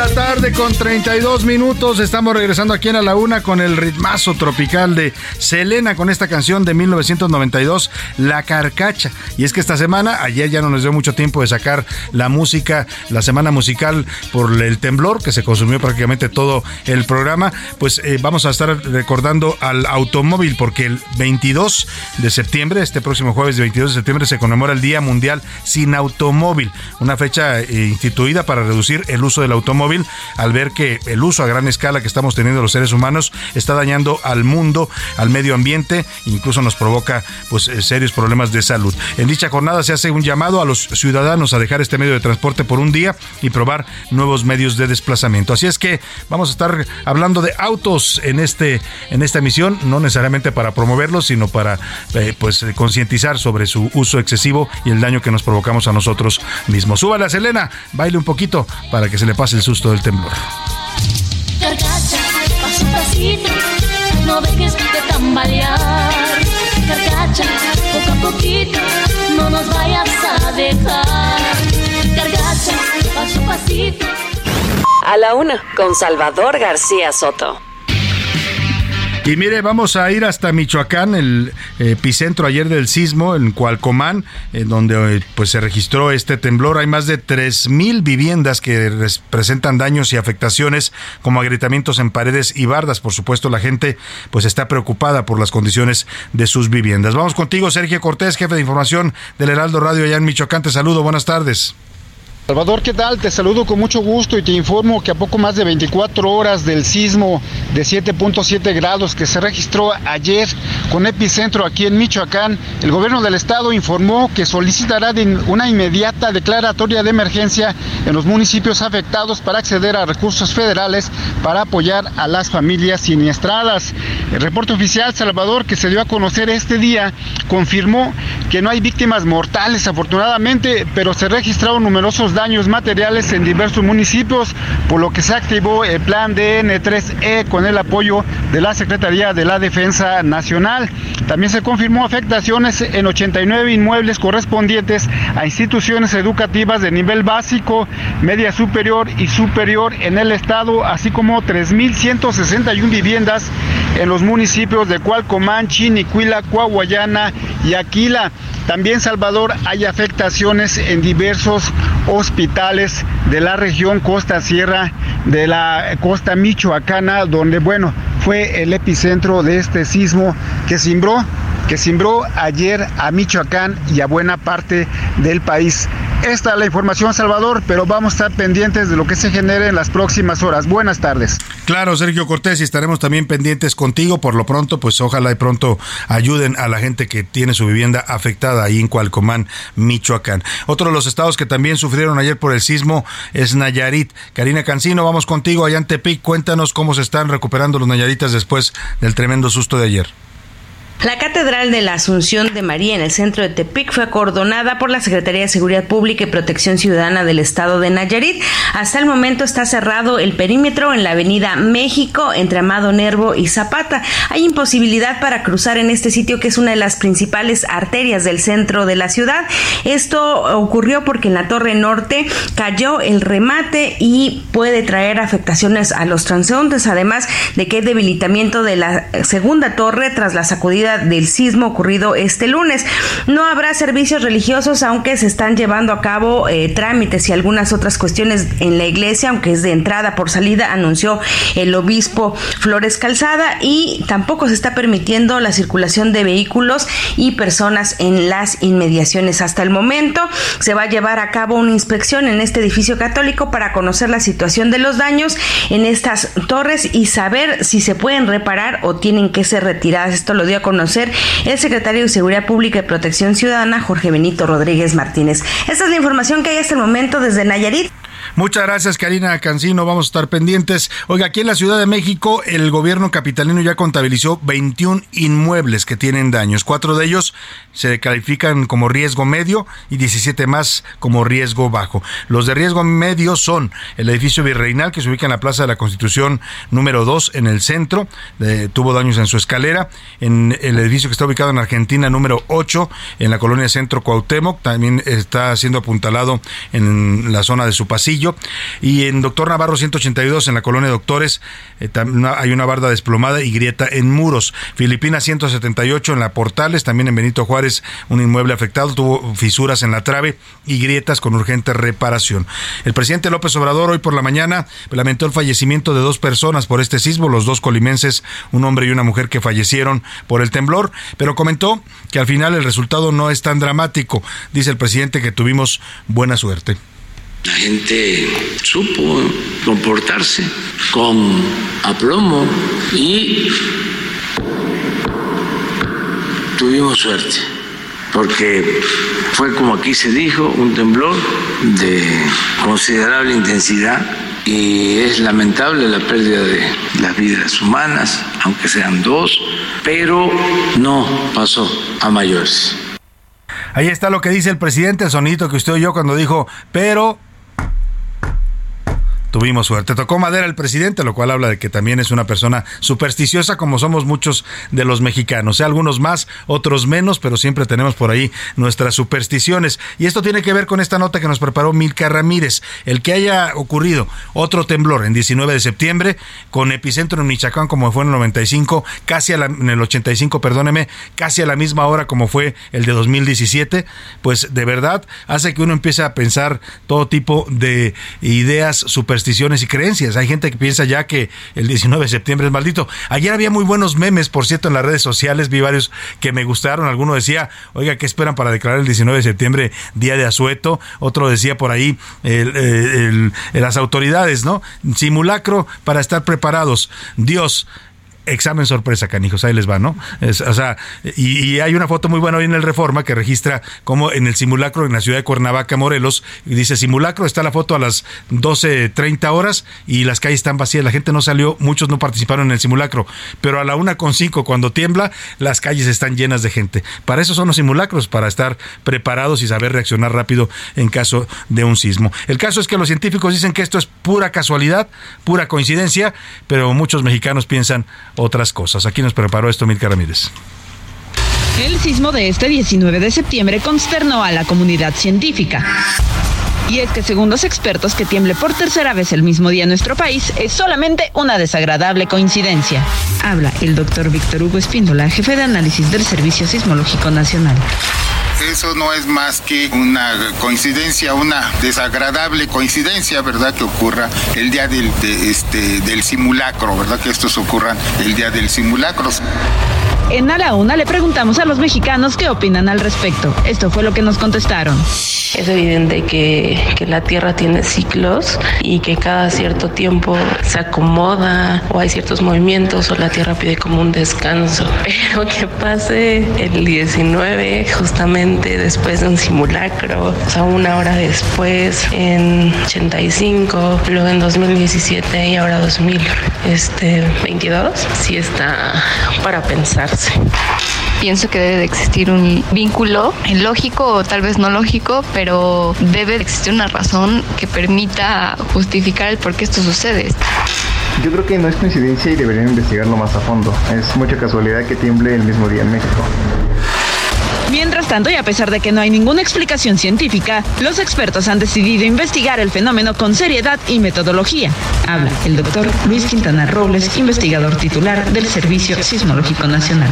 Speaker 5: La tarde con 32 minutos. Estamos regresando aquí en a la una con el ritmazo tropical de Selena con esta canción de 1992, La Carcacha. Y es que esta semana, ayer ya no nos dio mucho tiempo de sacar la música, la semana musical por el temblor que se consumió prácticamente todo el programa. Pues eh, vamos a estar recordando al automóvil porque el 22 de septiembre, este próximo jueves de 22 de septiembre, se conmemora el Día Mundial sin Automóvil, una fecha eh, instituida para reducir el uso del automóvil al ver que el uso a gran escala que estamos teniendo los seres humanos está dañando al mundo, al medio ambiente, incluso nos provoca pues eh, serios problemas de salud. En dicha jornada se hace un llamado a los ciudadanos a dejar este medio de transporte por un día y probar nuevos medios de desplazamiento. Así es que vamos a estar hablando de autos en este en esta emisión, no necesariamente para promoverlos, sino para eh, pues concientizar sobre su uso excesivo y el daño que nos provocamos a nosotros mismos. Súbale a Selena, baile un poquito para que se le pase el susto del temblor.
Speaker 14: Carcacha, paso pasito, no dejes de tambalear. Carcacha, poco a poquito, no nos vayas a dejar. Carcacha, paso pasito.
Speaker 6: A la una, con Salvador García Soto.
Speaker 5: Y mire, vamos a ir hasta Michoacán, el epicentro ayer del sismo, en Cualcomán, en donde eh, pues se registró este temblor. Hay más de 3.000 viviendas que presentan daños y afectaciones, como agrietamientos en paredes y bardas. Por supuesto, la gente pues está preocupada por las condiciones de sus viviendas. Vamos contigo, Sergio Cortés, jefe de información del Heraldo Radio allá en Michoacán. Te saludo, buenas tardes.
Speaker 15: Salvador, ¿qué tal? Te saludo con mucho gusto y te informo que a poco más de 24 horas del sismo de 7.7 grados que se registró ayer con epicentro aquí en Michoacán, el gobierno del estado informó que solicitará una inmediata declaratoria de emergencia en los municipios afectados para acceder a recursos federales para apoyar a las familias siniestradas. El reporte oficial Salvador que se dio a conocer este día confirmó que no hay víctimas mortales afortunadamente, pero se registraron numerosos daños materiales en diversos municipios, por lo que se activó el plan DN3E con el apoyo de la Secretaría de la Defensa Nacional. También se confirmó afectaciones en 89 inmuebles correspondientes a instituciones educativas de nivel básico, media superior y superior en el estado, así como 3.161 viviendas en los municipios de Cualcomán, Chinicuila, Coahuayana y Aquila. También, Salvador, hay afectaciones en diversos hospitales de la región Costa Sierra, de la costa michoacana, donde, bueno, fue el epicentro de este sismo que cimbró que cimbró ayer a Michoacán y a buena parte del país. Esta es la información, Salvador, pero vamos a estar pendientes de lo que se genere en las próximas horas. Buenas tardes.
Speaker 5: Claro, Sergio Cortés, y estaremos también pendientes contigo. Por lo pronto, pues ojalá y pronto ayuden a la gente que tiene su vivienda afectada ahí en Cualcomán, Michoacán. Otro de los estados que también sufrieron ayer por el sismo es Nayarit. Karina Cancino, vamos contigo allá en Tepic. Cuéntanos cómo se están recuperando los Nayaritas después del tremendo susto de ayer.
Speaker 16: La Catedral de la Asunción de María en el centro de Tepic fue acordonada por la Secretaría de Seguridad Pública y Protección Ciudadana del Estado de Nayarit. Hasta el momento está cerrado el perímetro en la Avenida México entre Amado Nervo y Zapata. Hay imposibilidad para cruzar en este sitio que es una de las principales arterias del centro de la ciudad. Esto ocurrió porque en la Torre Norte cayó el remate y puede traer afectaciones a los transeúntes, además de que hay debilitamiento de la segunda torre tras la sacudida del sismo ocurrido este lunes. No habrá servicios religiosos, aunque se están llevando a cabo eh, trámites y algunas otras cuestiones en la iglesia, aunque es de entrada por salida, anunció el obispo Flores Calzada y tampoco se está permitiendo la circulación de vehículos y personas en las inmediaciones. Hasta el momento se va a llevar a cabo una inspección en este edificio católico para conocer la situación de los daños en estas torres y saber si se pueden reparar o tienen que ser retiradas. Esto lo dio a conocer el secretario de Seguridad Pública y Protección Ciudadana, Jorge Benito Rodríguez Martínez. Esta es la información que hay hasta el momento desde Nayarit.
Speaker 5: Muchas gracias, Karina Cancino. Vamos a estar pendientes. Oiga, aquí en la Ciudad de México, el gobierno capitalino ya contabilizó 21 inmuebles que tienen daños. Cuatro de ellos se califican como riesgo medio y 17 más como riesgo bajo. Los de riesgo medio son el edificio virreinal que se ubica en la Plaza de la Constitución número 2 en el centro, tuvo daños en su escalera, en el edificio que está ubicado en Argentina número 8 en la colonia Centro Cuauhtémoc, también está siendo apuntalado en la zona de su pasillo y en Doctor Navarro 182 en la colonia Doctores eh, hay una barda desplomada y grieta en muros. Filipinas 178 en la Portales, también en Benito Juárez un inmueble afectado, tuvo fisuras en la trave y grietas con urgente reparación. El presidente López Obrador hoy por la mañana lamentó el fallecimiento de dos personas por este sismo, los dos colimenses, un hombre y una mujer que fallecieron por el temblor, pero comentó que al final el resultado no es tan dramático. Dice el presidente que tuvimos buena suerte.
Speaker 4: La gente supo comportarse con aplomo y tuvimos suerte, porque fue como aquí se dijo, un temblor de considerable intensidad y es lamentable la pérdida de las vidas humanas, aunque sean dos, pero no pasó a mayores.
Speaker 5: Ahí está lo que dice el presidente, el sonito que usted oyó cuando dijo, pero tuvimos suerte. Tocó madera el presidente, lo cual habla de que también es una persona supersticiosa como somos muchos de los mexicanos. sea, algunos más, otros menos, pero siempre tenemos por ahí nuestras supersticiones. Y esto tiene que ver con esta nota que nos preparó Milka Ramírez. El que haya ocurrido otro temblor en 19 de septiembre, con epicentro en Michoacán como fue en el 95, casi a en el 85, perdóneme, casi a la misma hora como fue el de 2017, pues de verdad hace que uno empiece a pensar todo tipo de ideas supersticiosas y creencias. Hay gente que piensa ya que el 19 de septiembre es maldito. Ayer había muy buenos memes, por cierto, en las redes sociales. Vi varios que me gustaron. Alguno decía, oiga, ¿qué esperan para declarar el 19 de septiembre día de asueto? Otro decía por ahí, las autoridades, ¿no? Simulacro para estar preparados. Dios, examen sorpresa, canijos, ahí les va, ¿no? o sea, y, hay una foto muy buena hoy en el Reforma que registra como en el simulacro en la ciudad de Cuernavaca, Morelos, y dice simulacro, está la foto a las 12.30 horas y las calles están vacías, la gente no salió, muchos no participaron en el simulacro, pero a la una con cinco cuando tiembla, las calles están llenas de gente. Para eso son los simulacros, para estar preparados y saber reaccionar rápido en caso de un sismo. El caso es que los científicos dicen que esto es pura casualidad, pura coincidencia, pero muchos mexicanos piensan, otras cosas. Aquí nos preparó esto Milka Ramírez.
Speaker 17: El sismo de este 19 de septiembre consternó a la comunidad científica. Y es que según los expertos que tiemble por tercera vez el mismo día en nuestro país es solamente una desagradable coincidencia. Habla el doctor Víctor Hugo Espíndola, jefe de análisis del Servicio Sismológico Nacional
Speaker 18: eso no es más que una coincidencia, una desagradable coincidencia, ¿verdad? Que ocurra el día del, este, del simulacro, ¿verdad? Que estos ocurran el día del simulacro.
Speaker 17: En A la Una le preguntamos a los mexicanos qué opinan al respecto. Esto fue lo que nos contestaron.
Speaker 19: Es evidente que, la Tierra tiene ciclos y que cada cierto tiempo se acomoda o hay ciertos movimientos o la Tierra pide como un descanso. Pero que pase el 19 justamente después de un simulacro, o sea, una hora después en 85, luego en 2017 y ahora 2022, sí está para pensar
Speaker 20: Pienso que debe de existir un vínculo lógico o tal vez no lógico, pero debe de existir una razón que permita justificar el por qué esto sucede.
Speaker 21: Yo creo que no es coincidencia y deberían investigarlo más a fondo. Es mucha casualidad que tiemble el mismo día en México.
Speaker 17: Mientras tanto, y a pesar de que no hay ninguna explicación científica, los expertos han decidido investigar el fenómeno con seriedad y metodología. Habla el doctor Luis Quintana Robles, investigador titular del Servicio Sismológico Nacional.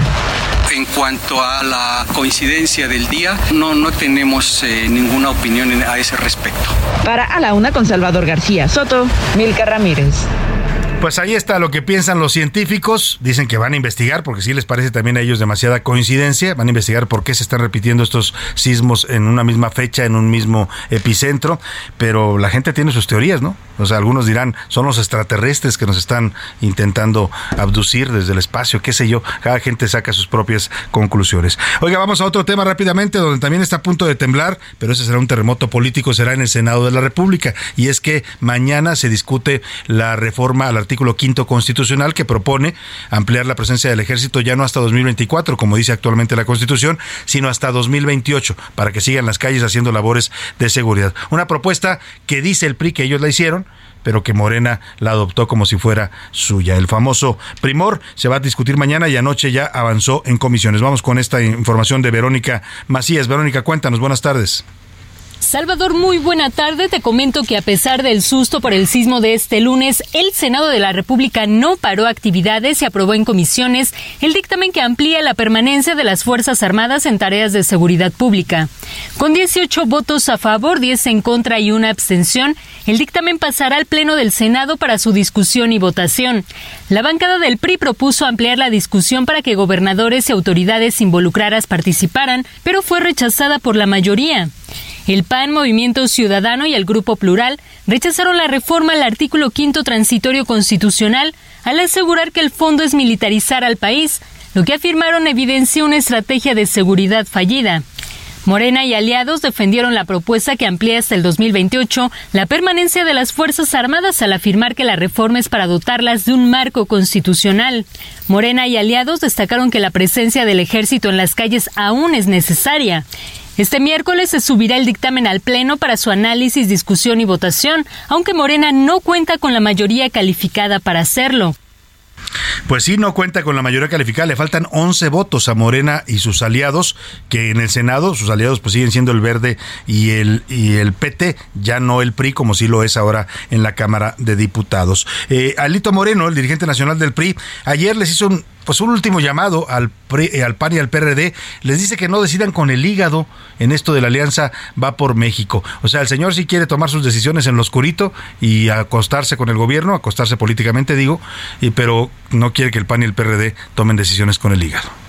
Speaker 22: En cuanto a la coincidencia del día, no, no tenemos eh, ninguna opinión a ese respecto.
Speaker 17: Para A la Una con Salvador García Soto, Milka Ramírez.
Speaker 5: Pues ahí está lo que piensan los científicos. Dicen que van a investigar, porque sí les parece también a ellos demasiada coincidencia. Van a investigar por qué se están repitiendo estos sismos en una misma fecha, en un mismo epicentro. Pero la gente tiene sus teorías, ¿no? O sea, algunos dirán, son los extraterrestres que nos están intentando abducir desde el espacio, qué sé yo. Cada gente saca sus propias conclusiones. Oiga, vamos a otro tema rápidamente, donde también está a punto de temblar, pero ese será un terremoto político, será en el Senado de la República. Y es que mañana se discute la reforma al artículo quinto constitucional que propone ampliar la presencia del ejército ya no hasta 2024, como dice actualmente la Constitución, sino hasta 2028, para que sigan las calles haciendo labores de seguridad. Una propuesta que dice el PRI que ellos la hicieron, pero que Morena la adoptó como si fuera suya. El famoso primor se va a discutir mañana y anoche ya avanzó en comisiones. Vamos con esta información de Verónica Macías. Verónica, cuéntanos, buenas tardes.
Speaker 23: Salvador, muy buena tarde. Te comento que a pesar del susto por el sismo de este lunes, el Senado de la República no paró actividades y aprobó en comisiones el dictamen que amplía la permanencia de las Fuerzas Armadas en tareas de seguridad pública. Con 18 votos a favor, 10 en contra y una abstención, el dictamen pasará al Pleno del Senado para su discusión y votación. La bancada del PRI propuso ampliar la discusión para que gobernadores y autoridades involucradas participaran, pero fue rechazada por la mayoría. El PAN, Movimiento Ciudadano y el Grupo Plural rechazaron la reforma al artículo quinto transitorio constitucional al asegurar que el fondo es militarizar al país, lo que afirmaron evidencia una estrategia de seguridad fallida. Morena y aliados defendieron la propuesta que amplía hasta el 2028 la permanencia de las Fuerzas Armadas al afirmar que la reforma es para dotarlas de un marco constitucional. Morena y aliados destacaron que la presencia del ejército en las calles aún es necesaria. Este miércoles se subirá el dictamen al Pleno para su análisis, discusión y votación, aunque Morena no cuenta con la mayoría calificada para hacerlo.
Speaker 5: Pues sí, no cuenta con la mayoría calificada, le faltan 11 votos a Morena y sus aliados, que en el Senado sus aliados pues siguen siendo el Verde y el, y el PT, ya no el PRI como sí lo es ahora en la Cámara de Diputados. Eh, Alito Moreno, el dirigente nacional del PRI, ayer les hizo un pues un último llamado al, eh, al PAN y al PRD, les dice que no decidan con el hígado en esto de la alianza va por México. O sea, el señor sí quiere tomar sus decisiones en lo oscurito y acostarse con el gobierno, acostarse políticamente digo, y, pero no quiere que el PAN y el PRD tomen decisiones con el hígado.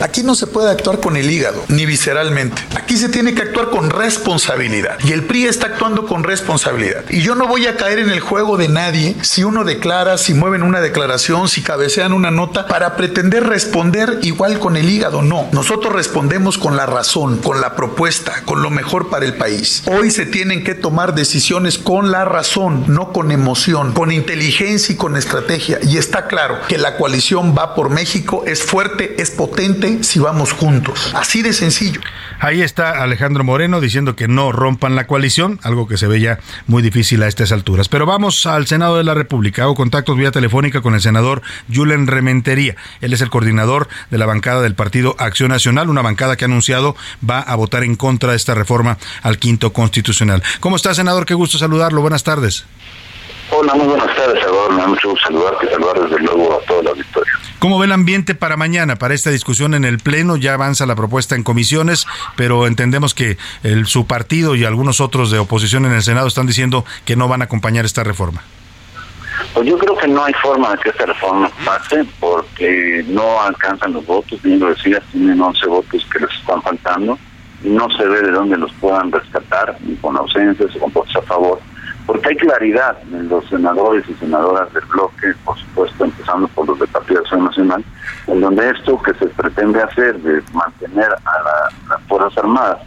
Speaker 24: Aquí no se puede actuar con el hígado, ni visceralmente. Aquí se tiene que actuar con responsabilidad. Y el PRI está actuando con responsabilidad. Y yo no voy a caer en el juego de nadie si uno declara, si mueven una declaración, si cabecean una nota para pretender responder igual con el hígado. No, nosotros respondemos con la razón, con la propuesta, con lo mejor para el país. Hoy se tienen que tomar decisiones con la razón, no con emoción, con inteligencia y con estrategia. Y está claro que la coalición va por México, es fuerte, es potente si vamos juntos. Así de sencillo.
Speaker 5: Ahí está Alejandro Moreno diciendo que no rompan la coalición, algo que se ve ya muy difícil a estas alturas. Pero vamos al Senado de la República. Hago contactos vía telefónica con el senador Julen Rementería. Él es el coordinador de la bancada del Partido Acción Nacional, una bancada que ha anunciado va a votar en contra de esta reforma al quinto constitucional. ¿Cómo está, senador? Qué gusto saludarlo. Buenas tardes.
Speaker 25: Hola, muy buenas tardes, Salvador. Me da mucho gusto saludarte y saludar desde luego a toda la victoria.
Speaker 5: ¿Cómo ve el ambiente para mañana, para esta discusión en el Pleno? Ya avanza la propuesta en comisiones, pero entendemos que el, su partido y algunos otros de oposición en el Senado están diciendo que no van a acompañar esta reforma.
Speaker 25: Pues yo creo que no hay forma de que esta reforma pase porque no alcanzan los votos, bien lo decías, tienen 11 votos que les están faltando y no se ve de dónde los puedan rescatar, ni con ausencias o con votos a favor porque hay claridad en los senadores y senadoras del bloque, por supuesto, empezando por los de Acción Nacional, en donde esto que se pretende hacer de mantener a las Fuerzas Armadas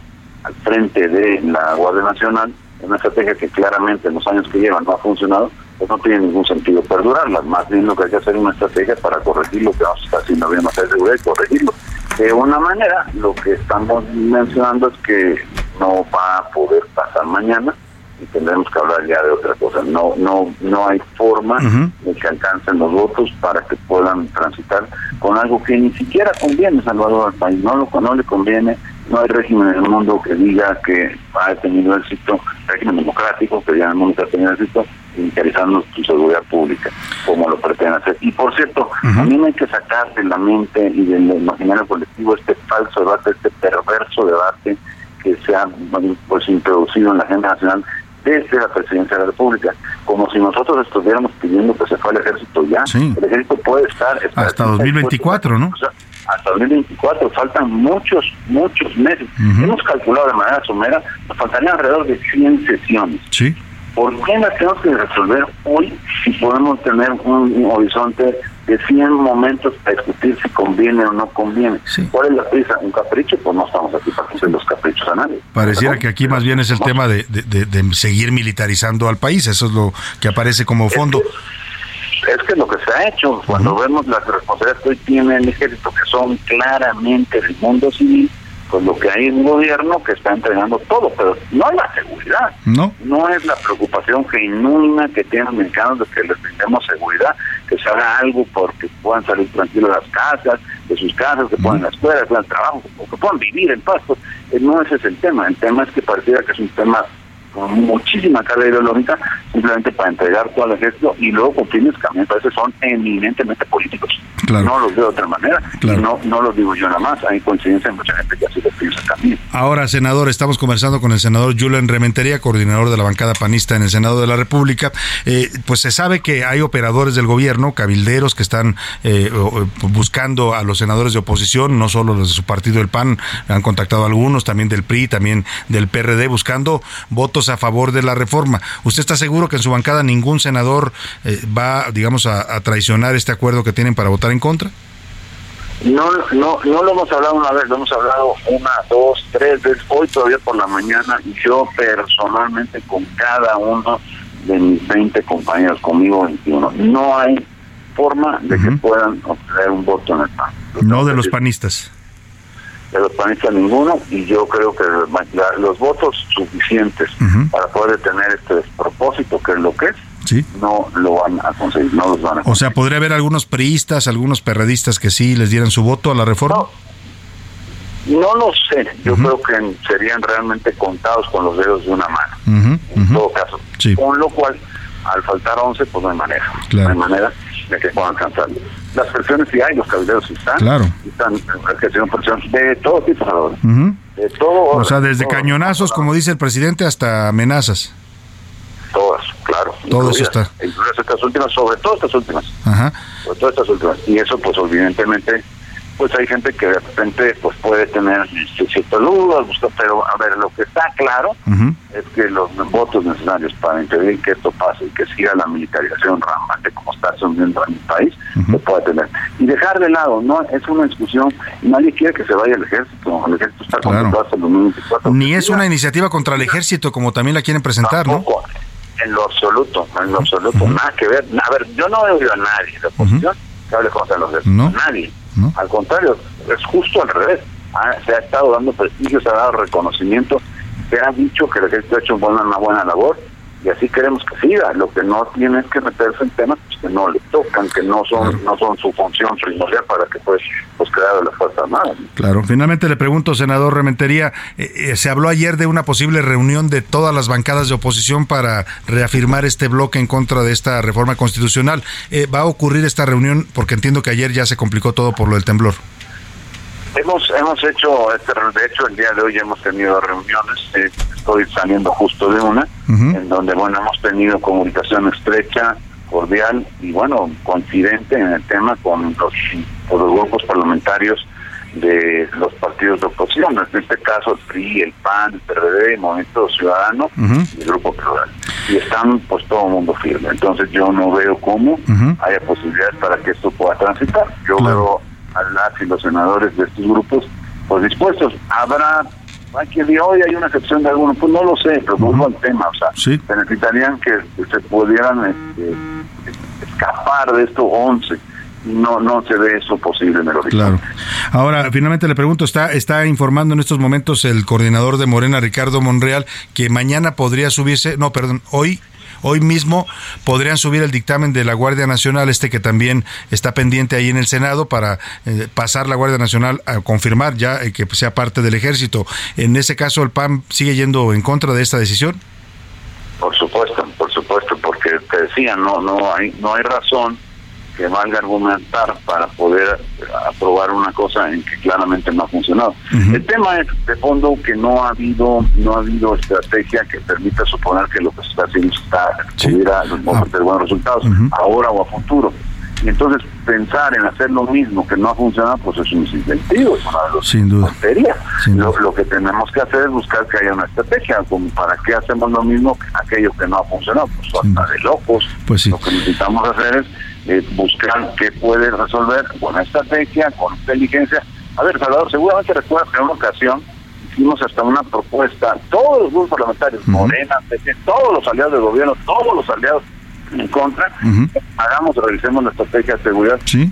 Speaker 25: al frente de la Guardia Nacional, es una estrategia que claramente en los años que llevan no ha funcionado, pues no tiene ningún sentido perdurarla. Más bien lo que hay que hacer es una estrategia para corregir lo que vamos a estar haciendo bien de seguridad y corregirlo. De una manera, lo que estamos mencionando es que no va a poder pasar mañana, y tendremos que hablar ya de otra cosa. No no no hay forma de que alcancen los votos para que puedan transitar con algo que ni siquiera conviene Salvador al país, no, lo, no le conviene, no hay régimen en el mundo que diga que ha tenido éxito, régimen democrático que ya en el mundo ha tenido éxito, interesando su seguridad pública, como lo pretenden hacer. Y por cierto, a mí hay que sacar de la mente y del imaginario colectivo este falso debate, este perverso debate que se ha pues introducido en la agenda nacional desde la presidencia de la República, como si nosotros estuviéramos pidiendo que se fue al ejército ya. El ejército puede estar...
Speaker 5: Hasta 2024, ¿no?
Speaker 25: hasta 2024, faltan muchos, muchos meses. Hemos calculado de manera somera, nos faltarían alrededor de 100 sesiones.
Speaker 5: Sí.
Speaker 25: ¿Por qué las tenemos que resolver hoy si podemos tener un, horizonte de 100 momentos para discutir si conviene o no conviene? ¿Cuál es la prisa? ¿Un capricho? Pues no estamos aquí para hacer los caprichos a nadie.
Speaker 5: Pareciera que aquí más bien es el tema de, de, seguir militarizando al país, eso es lo que aparece como fondo.
Speaker 25: Es que, lo que se ha hecho, cuando vemos las responsabilidades que hoy tiene el ejército, que son claramente del mundo civil, pues lo que hay es un gobierno que está entregando todo, pero no la seguridad.
Speaker 5: No.
Speaker 25: No es la preocupación genuina que tienen los mexicanos de que les brindemos seguridad, que se haga algo porque puedan salir tranquilos de las casas, de sus casas, que puedan ir a la escuela, que puedan trabajo, que puedan vivir en paz. Pues, eh, no ese es el tema. El tema es que pareciera que es un tema con muchísima carga ideológica, simplemente para entregar todo el ejército y luego con fines que a mí me parece son eminentemente políticos. No los veo de otra manera, no, no los digo yo nada más, hay coincidencia en mucha gente que así lo piensa también.
Speaker 5: Ahora, senador, estamos conversando con el senador Julian Rementería, coordinador de la bancada panista en el Senado de la República. Eh, pues se sabe que hay operadores del gobierno, cabilderos, que están eh, buscando a los senadores de oposición, no solo los de su partido, el PAN, han contactado a algunos, también del PRI, también del PRD, buscando votos a favor de la reforma. ¿Usted está seguro que en su bancada ningún senador eh, va, digamos, a, traicionar este acuerdo que tienen para votar en contra?
Speaker 25: No, no, no lo hemos hablado una vez, lo hemos hablado una, dos, tres veces, hoy todavía por la mañana, y yo personalmente con cada uno de mis 20 compañeros, conmigo 21. No hay forma de que puedan obtener un voto en el PAN.
Speaker 5: No de los panistas
Speaker 25: de los panistas ninguno y yo creo que los votos suficientes para poder tener este despropósito que es lo que es no lo van a conseguir, no los van a conseguir.
Speaker 5: O sea, ¿podría haber algunos priistas, algunos perredistas que sí les dieran su voto a la reforma?
Speaker 25: No, lo sé, yo creo que serían realmente contados con los dedos de una mano, en todo caso. Con lo cual, al faltar 11, pues no hay manera. No hay manera de que puedan alcanzarlo. Las presiones sí hay, los cabilderos sí están.
Speaker 5: Claro.
Speaker 25: Están ejerciendo presión de todo tipo de todo
Speaker 5: O sea, desde cañonazos, como dice el presidente, hasta amenazas.
Speaker 25: Todas, claro.
Speaker 5: Todo eso está.
Speaker 25: estas últimas, sobre todo estas últimas.
Speaker 5: Ajá.
Speaker 25: Sobre todo estas últimas. Y eso, pues, evidentemente pues hay gente que de repente pues puede tener ciertas dudas, pero a ver, lo que está claro es que los votos necesarios para impedir que esto pase y que siga la militarización ramante como está sucediendo en mi país, se puede tener. Y dejar de lado, no es una discusión, nadie quiere que se vaya el ejército, el ejército está claro. hasta el 2024.
Speaker 5: Ni es una iniciativa contra el ejército como también la quieren presentar, ¿no?
Speaker 25: En lo absoluto, en lo absoluto, nada que ver. A ver, yo no oído a nadie de oposición que hable contra los ejércitos, nadie al contrario, es justo al revés. se ha estado dando prestigio, se ha dado reconocimiento, se ha dicho que el ejército ha hecho una buena labor y así queremos que siga. Lo que no tiene es que meterse en temas pues, que no le tocan, que no son no son su función primordial para que pues, pues crear la Fuerza Armada.
Speaker 5: Claro. Finalmente le pregunto, senador Rementería, eh, eh, se habló ayer de una posible reunión de todas las bancadas de oposición para reafirmar este bloque en contra de esta reforma constitucional. Eh, ¿Va a ocurrir esta reunión? Porque entiendo que ayer ya se complicó todo por lo del temblor.
Speaker 25: Hemos hemos hecho, este, de hecho el día de hoy hemos tenido reuniones, eh, estoy saliendo justo de una, en donde bueno hemos tenido comunicación estrecha, cordial y bueno, coincidente en el tema con los, los grupos parlamentarios de los partidos de oposición, en este caso el PRI, el PAN, el PRD, el Movimiento Ciudadano y el Grupo Plural. Y están pues todo el mundo firme. Entonces yo no veo cómo haya posibilidades para que esto pueda transitar. Yo veo a las y los senadores de estos grupos pues dispuestos. Habrá que hoy hay una excepción de algunos, pues no lo sé, pero vuelvo al tema, o sea, se necesitarían que, se pudieran este, escapar de estos 11 no no se ve eso posible en el horizonte.
Speaker 5: Claro. Ahora, finalmente le pregunto, está está informando en estos momentos el coordinador de Morena, Ricardo Monreal, que mañana podría subirse, no, perdón, hoy Hoy mismo podrían subir el dictamen de la Guardia Nacional, este que también está pendiente ahí en el Senado, para eh, pasar la Guardia Nacional a confirmar ya eh, que sea parte del ejército. En ese caso, ¿el PAN sigue yendo en contra de esta decisión?
Speaker 25: Por supuesto, por supuesto, porque te decía, no, no hay, no hay razón que valga argumentar para poder aprobar una cosa en que claramente no ha funcionado. El tema es de fondo que no ha habido no ha habido estrategia que permita suponer que lo que se está haciendo está pudiera ah. tener buenos resultados ahora o a futuro. Y entonces pensar en hacer lo mismo que no ha funcionado, pues es un incentivo, es una de las
Speaker 5: Sin duda.
Speaker 25: Lo, que tenemos que hacer es buscar que haya una estrategia, como para qué hacemos lo mismo que aquello que no ha funcionado, pues falta de locos.
Speaker 5: Pues
Speaker 25: Lo que necesitamos hacer es eh, buscar qué puede resolver con estrategia, con inteligencia. A ver, Salvador, seguramente recuerdas que en una ocasión hicimos hasta una propuesta, todos los grupos parlamentarios, Morena, todos los aliados del gobierno, todos los aliados en contra, hagamos, realicemos la estrategia de seguridad.
Speaker 5: Sí.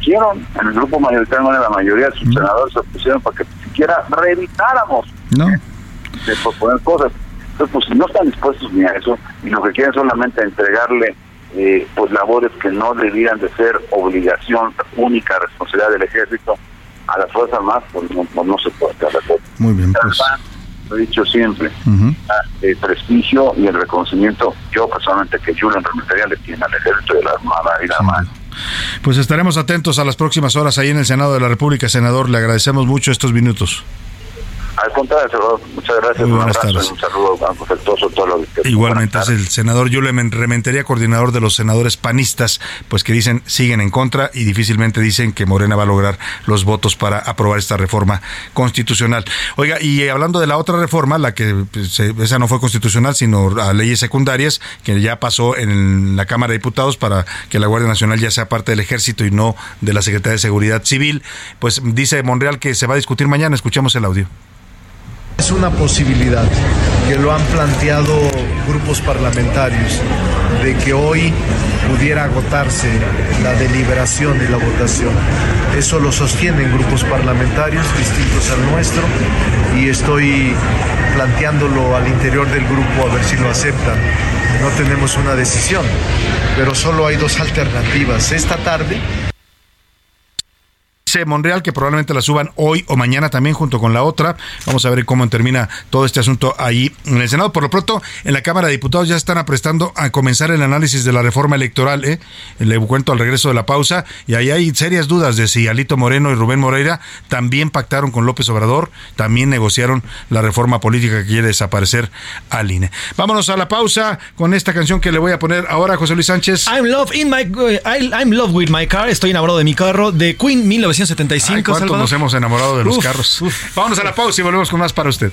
Speaker 25: Hicieron, en el grupo mayoritario, la mayoría de sus senadores se opusieron para que siquiera revisáramos
Speaker 5: no.
Speaker 25: de proponer cosas. Entonces, pues si no están dispuestos ni a eso, y lo que quieren solamente entregarle eh, pues labores que no debían de ser obligación única, responsabilidad del ejército a las Fuerzas Armadas, pues no, pues, no se puede hacer.
Speaker 5: Muy bien, pues
Speaker 25: lo he dicho siempre, el prestigio y el reconocimiento, yo personalmente que yo en Rementería le tiene al ejército de la Armada y la Armada.
Speaker 5: Pues estaremos atentos a las próximas horas ahí en el Senado de la República, senador. Le agradecemos mucho estos minutos.
Speaker 25: Al contrario, muchas gracias.
Speaker 5: Muy buenas tardes.
Speaker 25: Un saludo afectuoso a todos los
Speaker 5: Igualmente es el senador Yulemen Rementería, coordinador de los senadores panistas, pues que dicen siguen en contra y difícilmente dicen que Morena va a lograr los votos para aprobar esta reforma constitucional. Oiga, y hablando de la otra reforma, la que pues, esa no fue constitucional, sino a leyes secundarias, que ya pasó en la Cámara de Diputados para que la Guardia Nacional ya sea parte del ejército y no de la Secretaría de Seguridad Civil, pues dice Monreal que se va a discutir mañana. Escuchemos el audio.
Speaker 26: Es una posibilidad que lo han planteado grupos parlamentarios de que hoy pudiera agotarse la deliberación y la votación. Eso lo sostienen grupos parlamentarios distintos al nuestro y estoy planteándolo al interior del grupo a ver si lo aceptan. No tenemos una decisión, pero solo hay dos alternativas. Esta tarde
Speaker 5: Monreal que probablemente la suban hoy o mañana también junto con la otra. Vamos a ver cómo termina todo este asunto ahí en el Senado. Por lo pronto, en la Cámara de Diputados ya están aprestando a comenzar el análisis de la reforma electoral. ¿eh? Le cuento al regreso de la pausa. Y ahí hay serias dudas de si Alito Moreno y Rubén Moreira también pactaron con López Obrador, también negociaron la reforma política que quiere desaparecer al INE. Vámonos a la pausa con esta canción que le voy a poner ahora José Luis Sánchez.
Speaker 27: I'm love in my I'm love with my car. Estoy enamorado de mi carro de Queen 19 1975.
Speaker 5: ¿Cuánto nos hemos enamorado de los carros? Vámonos a la pausa y volvemos con más para usted.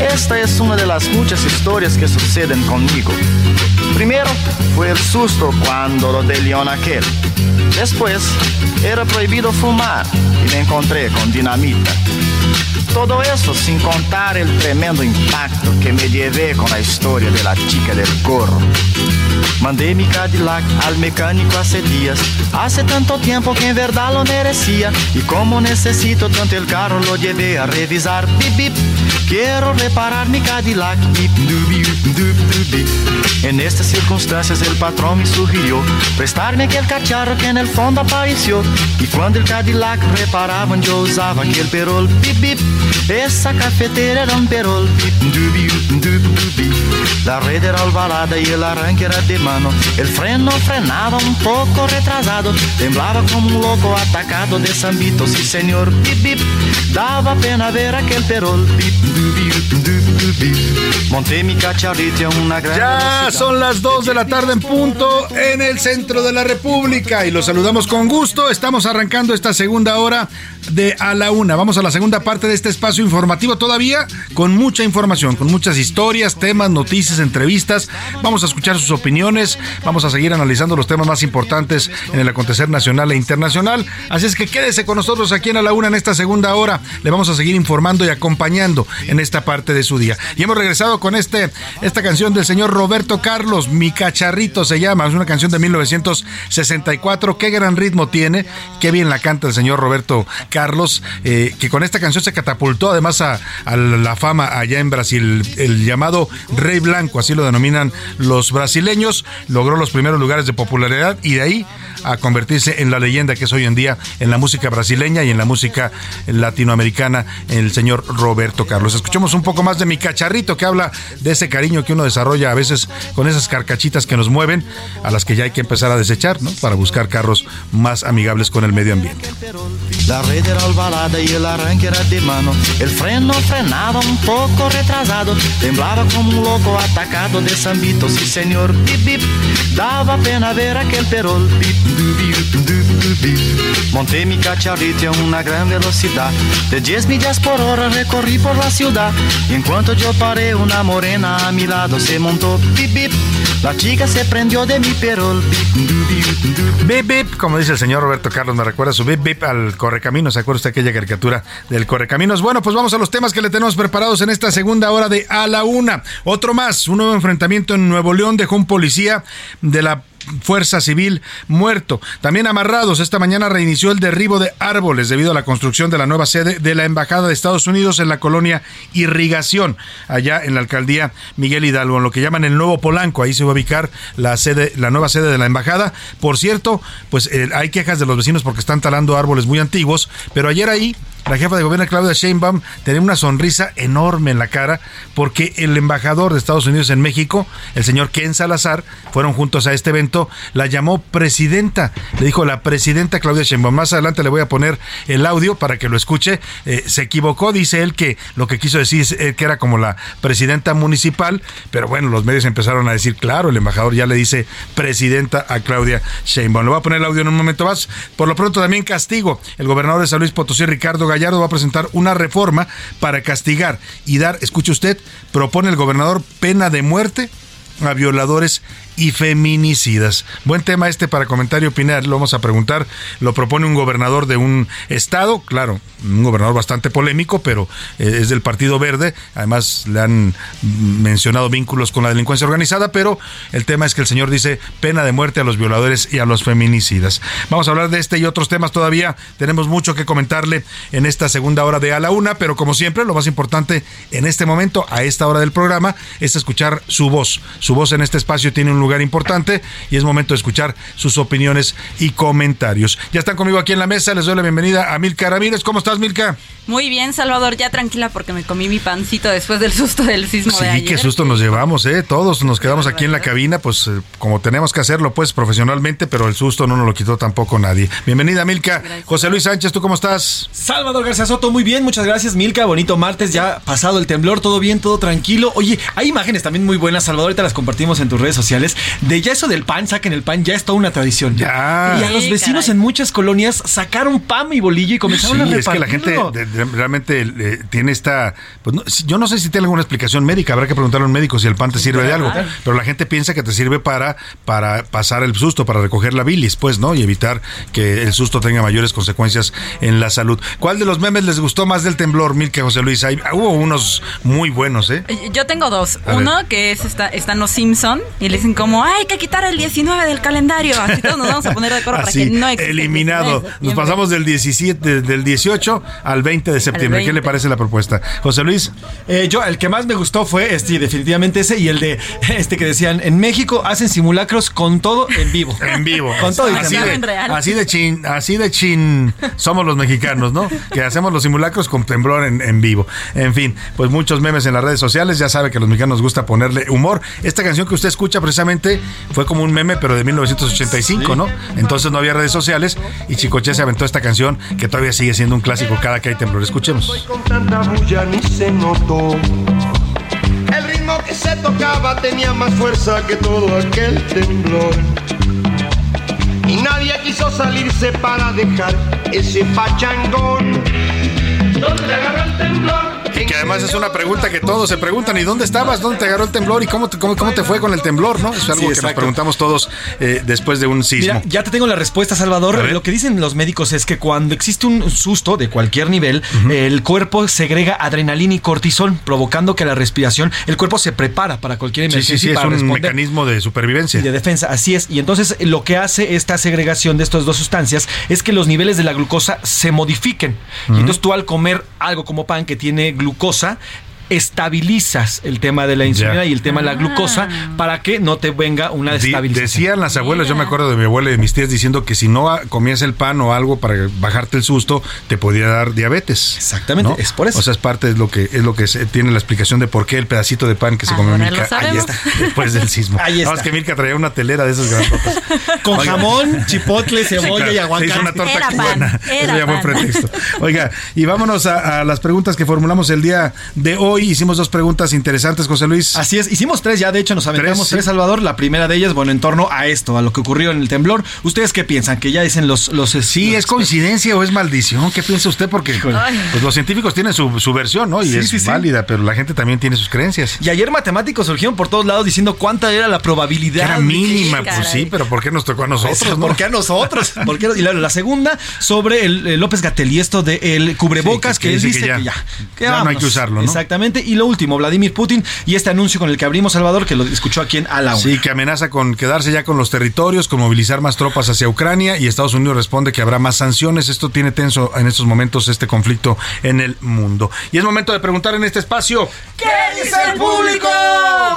Speaker 28: Esta es una de las muchas historias que suceden conmigo. Primero fue el susto cuando lo de león aquel. Después era prohibido fumar y me encontré con dinamita. Todo eso sin contar el tremendo impacto que me llevé con la historia de la chica del gorro. Mandé mi Cadillac al mecánico hace días, hace tanto tiempo que en verdad lo merecía. Y como necesito tanto el carro, lo llevé a revisar. Bip, bip. Quiero reparar mi Cadillac. Bip, dubi, dub, dubi. En estas circunstancias el patrón me sugirió prestarme aquel cacharro que en el fondo apareció. Y cuando el Cadillac reparaban yo usaba aquel perol. Bip, bip. Essa cafeteira era um perol. Bip, dubi, dub, dubi. La red era ovalada y el arranque era de mano. El freno frenaba un poco retrasado. Temblaba como un loco atacado de Sambito. Sí, señor, bip, bip. Daba pena ver aquel perol. Bip, bip, bip, bip. Monté mi cacharrito a una gran
Speaker 5: Ya son las 2 de la tarde en punto en el centro de la República y los saludamos con gusto. Estamos arrancando esta segunda hora de a la una. Vamos a la segunda parte de este espacio informativo todavía con mucha información, con muchas historias, temas, noticias, entrevistas. Vamos a escuchar sus opiniones, vamos a seguir analizando los temas más importantes en el acontecer nacional e internacional. Así es que quédese con nosotros aquí en a la una en esta segunda hora. Le vamos a seguir informando y acompañando en esta parte de su día. Y hemos regresado con este esta canción del señor Roberto Carlos, Mi Cacharrito se llama, es una canción de 1964. Qué gran ritmo tiene, qué bien la canta el señor Roberto Carlos, eh, que con esta canción se catapultó además a, a la fama allá en Brasil, el llamado Rey Blanco, así lo denominan los brasileños, logró los primeros lugares de popularidad y de ahí a convertirse en la leyenda que es hoy en día en la música brasileña y en la música latinoamericana, el señor Roberto Carlos. Escuchemos un poco más de mi cacharrito que habla de ese cariño que uno desarrolla a veces con esas carcachitas que nos mueven, a las que ya hay que empezar a desechar, ¿no? Para buscar carros más amigables con el medio ambiente.
Speaker 28: La red era ovalada y el arranque era de mano. El freno frenaba un poco retrasado. Temblaba como un loco atacado de Sambito. Sí, señor, bip, bip. Daba pena ver aquel perol. Bip, Monté mi cacharrito a una gran velocidad. De 10 millas por hora recorrí por la ciudad. Y en cuanto yo paré, una morena a mi lado se montó. Bip, bip. La chica se prendió de mi perol.
Speaker 5: Bip bip, como dice el señor Roberto Carlos, me recuerda su bip bip al Correcaminos. ¿Se acuerda usted aquella caricatura del Correcaminos? Bueno, pues vamos a los temas que le tenemos preparados en esta segunda hora de A la Una. Otro más, un nuevo enfrentamiento en Nuevo León dejó un policía de la Fuerza Civil muerto. También amarrados, esta mañana reinició el derribo de árboles debido a la construcción de la nueva sede de la Embajada de Estados Unidos en la colonia Irrigación, allá en la alcaldía Miguel Hidalgo, en lo que llaman el nuevo Polanco. Ahí se va a ubicar la sede, la nueva sede de la embajada. Por cierto, pues eh, hay quejas de los vecinos porque están talando árboles muy antiguos, pero ayer ahí la jefa de gobierno Claudia Sheinbaum tenía una sonrisa enorme en la cara porque el embajador de Estados Unidos en México, el señor Ken Salazar, fueron juntos a este evento, la llamó presidenta, le dijo la presidenta Claudia Sheinbaum. Más adelante le voy a poner el audio para que lo escuche. Eh, se equivocó, dice él que lo que quiso decir es eh, que era como la presidenta municipal, pero bueno, los medios empezaron a decir, claro, el embajador ya le dice presidenta a Claudia Sheinbaum. Le voy a poner el audio en un momento más. Por lo pronto también castigo. El gobernador de San Luis Potosí, Ricardo Gallardo, va a presentar una reforma para castigar y dar, escuche usted, propone el gobernador pena de muerte a violadores y feminicidas. Buen tema este para comentar y opinar. Lo vamos a preguntar. Lo propone un gobernador de un estado, claro, un gobernador bastante polémico, pero eh, es del Partido Verde. Además, le han mencionado vínculos con la delincuencia organizada, pero el tema es que el señor dice pena de muerte a los violadores y a los feminicidas. Vamos a hablar de este y otros temas todavía. Tenemos mucho que comentarle en esta segunda hora de A la Una, pero como siempre, lo más importante en este momento, a esta hora del programa, es escuchar su voz. Su voz en este espacio tiene un lugar importante y es momento de escuchar sus opiniones y comentarios. Ya están conmigo aquí en la mesa, les doy la bienvenida a Milka Ramírez. ¿Cómo estás, Milka?
Speaker 29: Muy bien, Salvador, ya tranquila porque me comí mi pancito después del susto del sismo
Speaker 5: Sí,
Speaker 29: de ayer.
Speaker 5: qué susto nos llevamos, ¿eh? Todos nos quedamos aquí en la cabina, pues eh, como tenemos que hacerlo, pues profesionalmente, pero el susto no nos lo quitó tampoco nadie. Bienvenida, Milka. José Luis Sánchez, ¿tú cómo estás?
Speaker 27: Salvador García Soto, muy bien, muchas gracias, Milka. Bonito martes, ya pasado el temblor, todo bien, todo tranquilo. Oye, hay imágenes también muy buenas, Salvador, ahorita las compartimos en tus redes sociales. De ya eso del pan, saquen el pan, ya es toda una tradición.
Speaker 5: Ya.
Speaker 27: Y a los
Speaker 5: Sí,
Speaker 27: vecinos
Speaker 5: caray.
Speaker 27: en muchas colonias sacaron pan y bolillo y comenzaron a
Speaker 5: Sí, es que la gente
Speaker 27: repartirlo.
Speaker 5: de- de- realmente eh, tiene esta. Pues no, yo no sé si tiene alguna explicación médica, habrá que preguntarle a un médico si el pan te sirve de algo. Pero la gente piensa que te sirve para, para pasar el susto, para recoger la bilis, pues, ¿no? Y evitar que el susto tenga mayores consecuencias en la salud. ¿Cuál de los memes les gustó más del temblor, Milka José Luis? Hay- hubo unos muy buenos, ¿eh?
Speaker 29: Yo tengo dos.
Speaker 5: A
Speaker 29: Uno que es esta, están los Simpson y le dicen cómo como hay que quitar el 19 del calendario. Así todos nos vamos a poner de acuerdo para
Speaker 5: Así,
Speaker 29: que no exista el
Speaker 5: eliminado.
Speaker 29: 19 de
Speaker 5: Nos pasamos del 17, del 18 al 20 de septiembre. ¿Qué
Speaker 23: 20.
Speaker 5: le parece la propuesta? José Luis.
Speaker 27: Eh, yo, el que más me gustó fue este, definitivamente ese, y el de este que decían, en México hacen simulacros con todo en vivo.
Speaker 5: En vivo.
Speaker 27: Con todo y
Speaker 5: así, de, así de chin, así de chin somos los mexicanos, ¿no? Que hacemos los simulacros con temblor en, en vivo. En fin, pues muchos memes en las redes sociales. Ya sabe que a los mexicanos nos gusta ponerle humor. Esta canción que usted escucha precisamente fue como un meme, pero de 1985, ¿no? Entonces no había redes sociales y Chicoche se aventó esta canción que todavía sigue siendo un clásico cada que hay temblor. Escuchemos.
Speaker 30: El ritmo que se tocaba tenía más fuerza que todo aquel temblor. Y nadie quiso salirse para dejar ese pachangón. ¿Dónde agarró el temblor?
Speaker 5: Y que además es una pregunta que todos se preguntan, ¿y dónde estabas? ¿Dónde te agarró el temblor? ¿Y cómo te, cómo, cómo te fue con el temblor? ¿no? Es algo
Speaker 27: Sí,
Speaker 5: que nos preguntamos todos eh, después de un sismo.
Speaker 27: Mira, ya te tengo la respuesta,
Speaker 5: A
Speaker 27: Salvador. Lo que dicen los médicos es que cuando existe un susto de cualquier nivel, el cuerpo segrega adrenalina y cortisol, provocando que la respiración, el cuerpo se prepara para cualquier emergencia.
Speaker 5: sí, sí,
Speaker 27: y
Speaker 5: es
Speaker 27: para
Speaker 5: un
Speaker 27: responder.
Speaker 5: mecanismo de supervivencia.
Speaker 27: Y de defensa, así es. Y entonces lo que hace esta segregación de estas dos sustancias es que los niveles de la glucosa se modifiquen. Y entonces tú al comer algo como pan que tiene glucosa, glucosa estabilizas el tema de la insulina
Speaker 5: Ya.
Speaker 27: y el tema de la glucosa para que no te venga una desestabilización.
Speaker 5: decían las abuelas, yo me acuerdo de mi abuela y de mis tías diciendo que si no ah, comías el pan o algo para bajarte el susto, te podía dar diabetes.
Speaker 27: Exactamente, es por eso.
Speaker 5: O sea, es parte de lo que es lo que se- tiene la explicación de por qué el pedacito de pan que se comió
Speaker 29: sabemos.
Speaker 5: ahí está, después del sismo.
Speaker 27: Ahí
Speaker 5: No,
Speaker 27: está.
Speaker 5: es que Milka traía una telera de esas grandotas.
Speaker 27: Con
Speaker 5: Oiga.
Speaker 27: jamón, chipotle,
Speaker 5: Sí,
Speaker 27: cebolla
Speaker 5: claro,
Speaker 27: y
Speaker 5: Se
Speaker 27: aguacate.
Speaker 5: hizo una torta
Speaker 29: Era pan,
Speaker 5: cubana.
Speaker 29: era
Speaker 5: Eso ya fue pretexto. Oiga, y vámonos a, a las preguntas que formulamos el día de hoy. Hicimos dos preguntas interesantes, José Luis.
Speaker 27: Así es, hicimos tres ya, de hecho nos aventamos
Speaker 5: Tres,
Speaker 27: tres,
Speaker 5: sí.
Speaker 27: Salvador. La primera de ellas, bueno, en torno a esto, a lo que ocurrió en el temblor. ¿Ustedes qué piensan? Que ya dicen los... los
Speaker 5: Sí,
Speaker 27: los-
Speaker 5: es coincidencia o es maldición. ¿Qué piensa usted? Porque pues, los científicos tienen su, su versión, ¿no? Y
Speaker 27: Sí,
Speaker 5: es
Speaker 27: sí, sí.
Speaker 5: válida, pero la gente también tiene sus creencias.
Speaker 27: Y ayer matemáticos surgieron por todos lados diciendo cuánta era la
Speaker 5: Que
Speaker 27: probabilidad.
Speaker 5: era
Speaker 27: de
Speaker 5: mínima, pues
Speaker 29: caray.
Speaker 5: sí, pero ¿por qué nos tocó a nosotros?
Speaker 27: Eso,
Speaker 5: no?
Speaker 27: ¿Por qué a nosotros? ¿Por qué? Y la, la segunda, sobre el, el López Gatel y esto del cubrebocas,
Speaker 5: Sí, que-
Speaker 27: que,
Speaker 5: que
Speaker 27: él
Speaker 5: dice que
Speaker 27: que
Speaker 5: ya-
Speaker 27: ya. que
Speaker 5: ya no hay que usarlo, ¿no?
Speaker 27: Exactamente. Y lo último, Vladimir Putin y este anuncio con el que abrimos Salvador, que lo escuchó aquí en A la Una.
Speaker 5: Sí, que amenaza con quedarse ya con los territorios, con movilizar más tropas hacia Ucrania y Estados Unidos responde que habrá más sanciones. Esto tiene tenso en estos momentos este conflicto en el mundo. Y es momento de preguntar en este espacio.
Speaker 27: ¿Qué dice el público?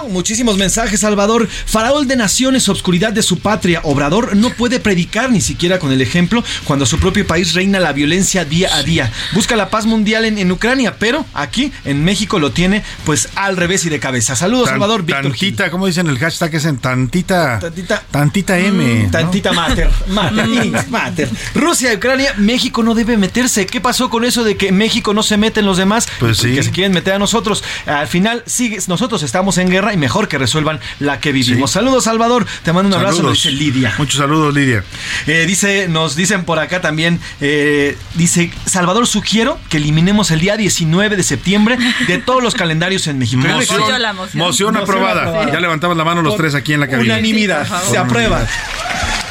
Speaker 27: Muchísimos mensajes, Salvador. Faraón de naciones, obscuridad de su patria. Obrador no puede predicar ni siquiera con el ejemplo cuando su propio país reina la violencia día a día. Busca la paz mundial en, en Ucrania, pero aquí en México lo tiene pues al revés y de cabeza. Saludos,
Speaker 5: Tan-
Speaker 27: Salvador. Víctor Gil.
Speaker 5: tantita, ¿cómo dicen el hashtag? Es en tantita.
Speaker 27: Tantita.
Speaker 5: Tantita M. ¿no?
Speaker 27: Tantita mater, mater, Inés, mater. Rusia, Ucrania, México no debe meterse. ¿Qué pasó con eso de que México no se mete en los demás?
Speaker 5: Pues sí.
Speaker 27: Que se quieren meter a nosotros. Al final, sigue, nosotros estamos en guerra y mejor que resuelvan la que vivimos.
Speaker 5: Sí.
Speaker 27: Saludos, Salvador. Te mando un abrazo,
Speaker 5: Saludos.
Speaker 27: nos dice Lidia.
Speaker 5: Muchos saludos, Lidia.
Speaker 27: Eh, dice, nos dicen por acá también, eh, dice, Salvador, sugiero que eliminemos el día 19 de septiembre de todos los calendarios en México.
Speaker 5: Moción,
Speaker 29: moción.
Speaker 5: moción
Speaker 27: Moción
Speaker 5: aprobada.
Speaker 27: aprobada.
Speaker 5: Ya levantamos la mano los tres aquí en la cabina.
Speaker 27: Unanimidad,
Speaker 29: Sí,
Speaker 27: se aprueba.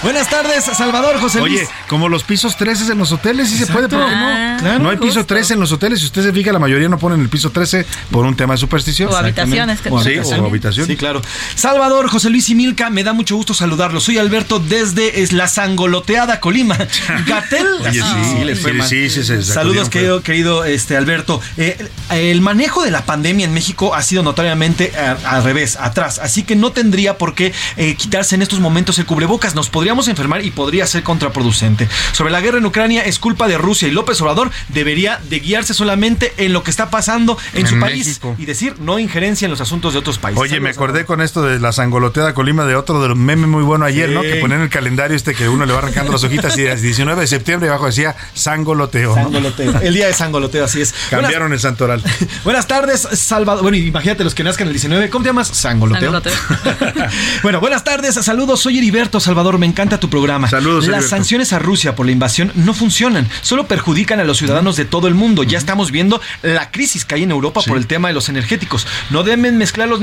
Speaker 27: Buenas tardes, Salvador, José Luis.
Speaker 5: Oye, como los pisos 13 en los hoteles, sí se puede, ¿por qué
Speaker 29: Ah,
Speaker 5: no?
Speaker 27: claro,
Speaker 5: no hay piso
Speaker 29: justo.
Speaker 5: 13 en los hoteles. Si usted se fija, la mayoría no ponen el piso 13 por un tema de superstición.
Speaker 29: O habitaciones, que
Speaker 5: Sí,
Speaker 29: también.
Speaker 5: o habitación.
Speaker 27: Sí, claro. Salvador, José Luis y Milka, me da mucho gusto saludarlos. Soy Alberto desde es, la sangoloteada Colima. Gatel.
Speaker 5: Oye, sí,
Speaker 27: les fue
Speaker 5: sí,
Speaker 27: mal.
Speaker 5: sí, sí,
Speaker 27: Saludos, querido, querido este, Alberto. Eh, el manejo de la pandemia en México ha sido notoriamente eh, al revés, atrás. Así que no tendría por qué eh, quitarse en estos momentos el cubrebocas. Nos podríamos enfermar y podría ser contraproducente. Sobre la guerra en Ucrania es culpa de Rusia y López Obrador debería de guiarse solamente en lo que está pasando en,
Speaker 5: En
Speaker 27: su país y decir no injerencia en los asuntos de otros países.
Speaker 5: Oye, me acordé con esto de la sangoloteada Colima de otro de los memes muy bueno ayer,
Speaker 27: Sí.
Speaker 5: ¿no? Que ponían el calendario este que uno le va arrancando las hojitas y el 19 de septiembre abajo decía sangoloteo. ¿no?
Speaker 27: Sangoloteo. El día de Sangoloteo, así es.
Speaker 5: Cambiaron el santoral.
Speaker 27: Buenas, buenas tardes, Salvador. Bueno, imagínate los que nazcan el 19. ¿Cómo te llamas? Sangoloteo.
Speaker 29: Sangoloteo.
Speaker 27: bueno, buenas tardes, saludos. Soy Heriberto Salvador. Me encanta tu programa.
Speaker 5: Saludos.
Speaker 27: Las
Speaker 5: Heriberto.
Speaker 27: sanciones a Rusia por la invasión no funcionan, solo perjudican a los ciudadanos de todo el mundo. Ya estamos viendo la crisis que hay en Europa por el tema de los energéticos. No deben mezclar los,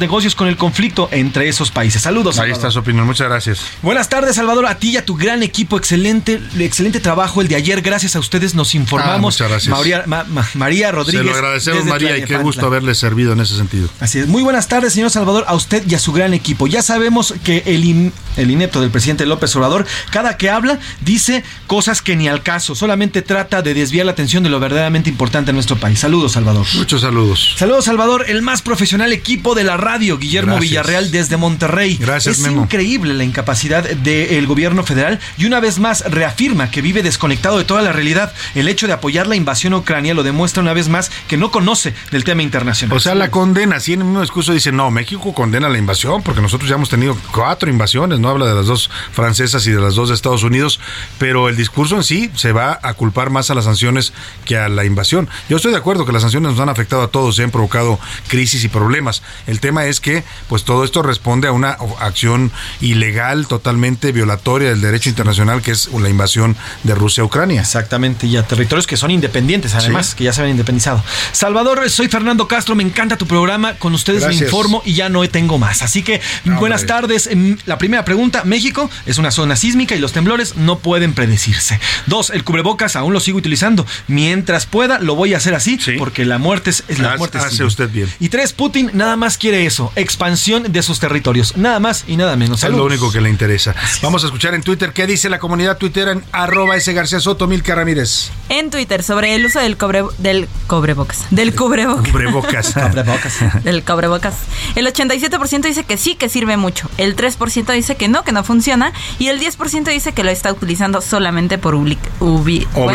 Speaker 27: negocios con el conflicto entre esos países. Saludos.
Speaker 5: Ahí
Speaker 27: Salvador.
Speaker 5: está su opinión. Muchas gracias.
Speaker 27: Buenas tardes, Salvador. A ti y a tu gran equipo. Excelente, excelente trabajo el de ayer. Gracias a ustedes nos informamos.
Speaker 5: Ah, muchas gracias.
Speaker 27: María, Ma- Ma- María Rodríguez.
Speaker 5: Se lo agradecemos,
Speaker 27: desde
Speaker 5: María, y qué gusto haberle servido en ese sentido.
Speaker 27: Así es. Muy buenas tardes, señor Salvador, a usted y a su gran equipo. Ya sabemos que el, in- el inepto del presidente López Obrador, cada que habla, dice cosas que ni al caso. Solamente trata de desviar la atención de lo verdaderamente importante en nuestro país. Saludos, Salvador.
Speaker 5: Muchos saludos.
Speaker 27: Saludos, Salvador, el más profesional equipo de la radio, Guillermo
Speaker 5: Gracias.
Speaker 27: Villarreal desde Monterrey.
Speaker 5: Gracias,
Speaker 27: es
Speaker 5: Memo.
Speaker 27: increíble la incapacidad del gobierno federal y una vez más reafirma que vive desconectado de toda la realidad. El hecho de apoyar la invasión a Ucrania lo demuestra una vez más que no conoce del tema internacional.
Speaker 5: O sea, la condena, sí, en el mismo discurso dice, no, México condena la invasión, porque nosotros ya hemos tenido cuatro invasiones, no habla de las dos francesas y de las dos de Estados Unidos, pero el discurso en sí se va a culpar más a las sanciones que a la invasión. Yo estoy de acuerdo que las sanciones nos han afectado a todos, y han provocado crisis y problemas. El tema es que, pues todo esto responde a una acción ilegal, totalmente violatoria del derecho internacional, que es la invasión de Rusia a Ucrania.
Speaker 27: Exactamente, y a territorios que son independientes, además,
Speaker 5: Sí.
Speaker 27: que ya se habían independizado. Salvador, soy Fernando Castro, me encanta tu programa, con ustedes me informo y ya no tengo más. Así que, buenas tardes. Mm, La primera pregunta, México es una zona sísmica y los temblores no pueden predecirse. Dos, el cubrebocas aún lo sigo utilizando. Mientras pueda, lo voy a hacer así, porque la muerte es, es la muerte.
Speaker 5: hace
Speaker 27: sigue.
Speaker 5: usted bien.
Speaker 27: Y tres, Putin nada más quiere eso, expansión de sus territorios. Nada más y nada menos.
Speaker 5: Es lo único que le interesa. Vamos a escuchar en Twitter qué dice la comunidad tuitera en arroba S García Soto, Milka Ramírez.
Speaker 29: En Twitter sobre el uso del cobre del cobrebocas, del cubrebocas.
Speaker 5: Cubrebocas.
Speaker 29: del cobrebocas. El 87% dice que sí, que sirve mucho. El 3% dice que no, que no funciona. Y el 10% dice que lo está utilizando solamente por ubli- ubi- bueno,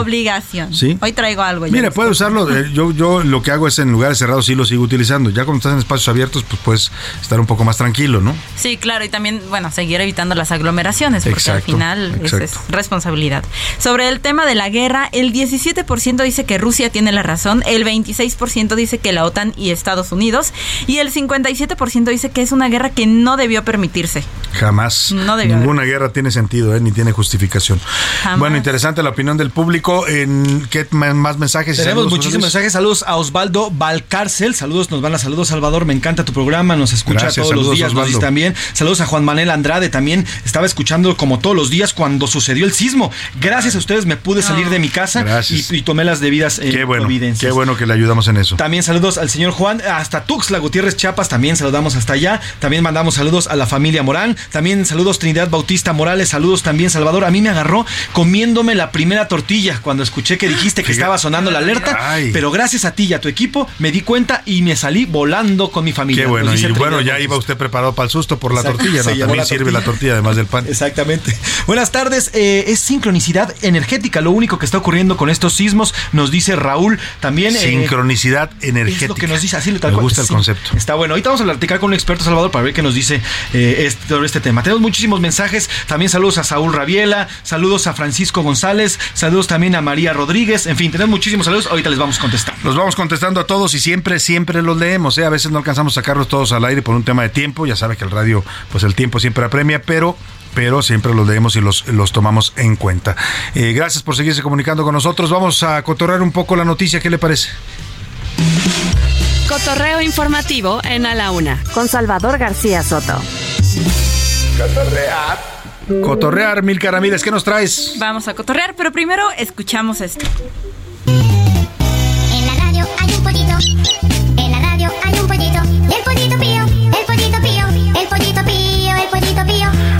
Speaker 5: Obligación. Sí.
Speaker 29: Hoy traigo algo.
Speaker 5: Mira, puede usarlo. eh, Yo, yo lo que hago es en lugares cerrados sí lo sigo utilizando. Ya cuando estás en espacios abiertos, pues puedes estar un poco más tranquilo, ¿no?
Speaker 29: Sí, claro, y también, bueno, seguir evitando las aglomeraciones, porque
Speaker 5: Exacto,
Speaker 29: al final es, responsabilidad. Sobre el tema de la guerra, el 17% dice que Rusia tiene la razón, el 26% dice que la OTAN y Estados Unidos, y el 57% dice que es una guerra que no debió permitirse.
Speaker 5: Jamás.
Speaker 29: No debió
Speaker 5: Ninguna guerra tiene sentido, ¿eh? ni tiene justificación.
Speaker 29: Jamás.
Speaker 5: Bueno, interesante la opinión del público. En ¿Qué más mensajes?
Speaker 27: Tenemos
Speaker 5: saludos,
Speaker 27: muchísimos mensajes. Saludos a Osvaldo Valcárcel. Saludos, nos van a saludos, Salvador. Me encanta tu programa. Nos escucha
Speaker 5: Gracias,
Speaker 27: todos los días. Nos también. Saludos a Juan Manuel Andrade. También estaba escuchando como todos los días cuando sucedió el sismo. Gracias a ustedes me pude salir de mi casa y, y tomé las debidas eh,
Speaker 5: Qué bueno,
Speaker 27: providencias.
Speaker 5: qué bueno que le ayudamos en eso.
Speaker 27: También saludos al señor Juan, hasta Tuxtla Gutiérrez Chiapas, también saludamos hasta allá. También mandamos saludos a la familia Morán. También saludos Trinidad Bautista Morales, saludos también Salvador. A mí me agarró comiéndome la primera tortilla cuando escuché que dijiste que estaba sonando la alerta.
Speaker 5: Ay.
Speaker 27: Pero gracias a ti y a tu equipo me di cuenta y me salí volando con mi familia.
Speaker 5: Qué bueno. Y bueno, ya iba usted preparado para el susto por la
Speaker 27: Exacto,
Speaker 5: tortilla, ¿no? También
Speaker 27: la
Speaker 5: sirve
Speaker 27: tortilla.
Speaker 5: la tortilla además del pan.
Speaker 27: Exactamente. Buenas tardes. eh, es sincronicidad energética lo único que está ocurriendo con estos sismos, nos dice Raúl. También. eh,
Speaker 5: Sincronicidad energética.
Speaker 27: Es lo que nos dice así, lo tal
Speaker 5: Me
Speaker 27: cual.
Speaker 5: gusta el
Speaker 27: Sí,
Speaker 5: concepto.
Speaker 27: Está bueno. Ahorita vamos a platicar con un experto Salvador para ver qué nos dice eh, este, sobre este tema. Tenemos muchísimos mensajes. También saludos a Saúl Rabiela, saludos a Francisco González, saludos también a María Rodríguez. En fin, tenemos muchísimos saludos. Ahorita les vamos a contestar.
Speaker 5: Los vamos contestando a todos y siempre, siempre los leemos. ¿eh? A veces no alcanzamos a sacarlos todos al aire por un tema de tiempo. Ya sabe que el radio, pues el tiempo siempre apremia, pero pero siempre los leemos y los, los tomamos en cuenta. Eh, gracias por seguirse comunicando con nosotros. Vamos a cotorrear un poco la noticia. ¿Qué le parece?
Speaker 6: Cotorreo informativo en A la Una, con Salvador García Soto.
Speaker 5: Cotorrear, Milka Ramírez, ¿qué nos traes?
Speaker 29: Vamos a cotorrear, pero primero escuchamos esto.
Speaker 31: En la radio hay un pollito. En la radio hay un pollito. Y el pollito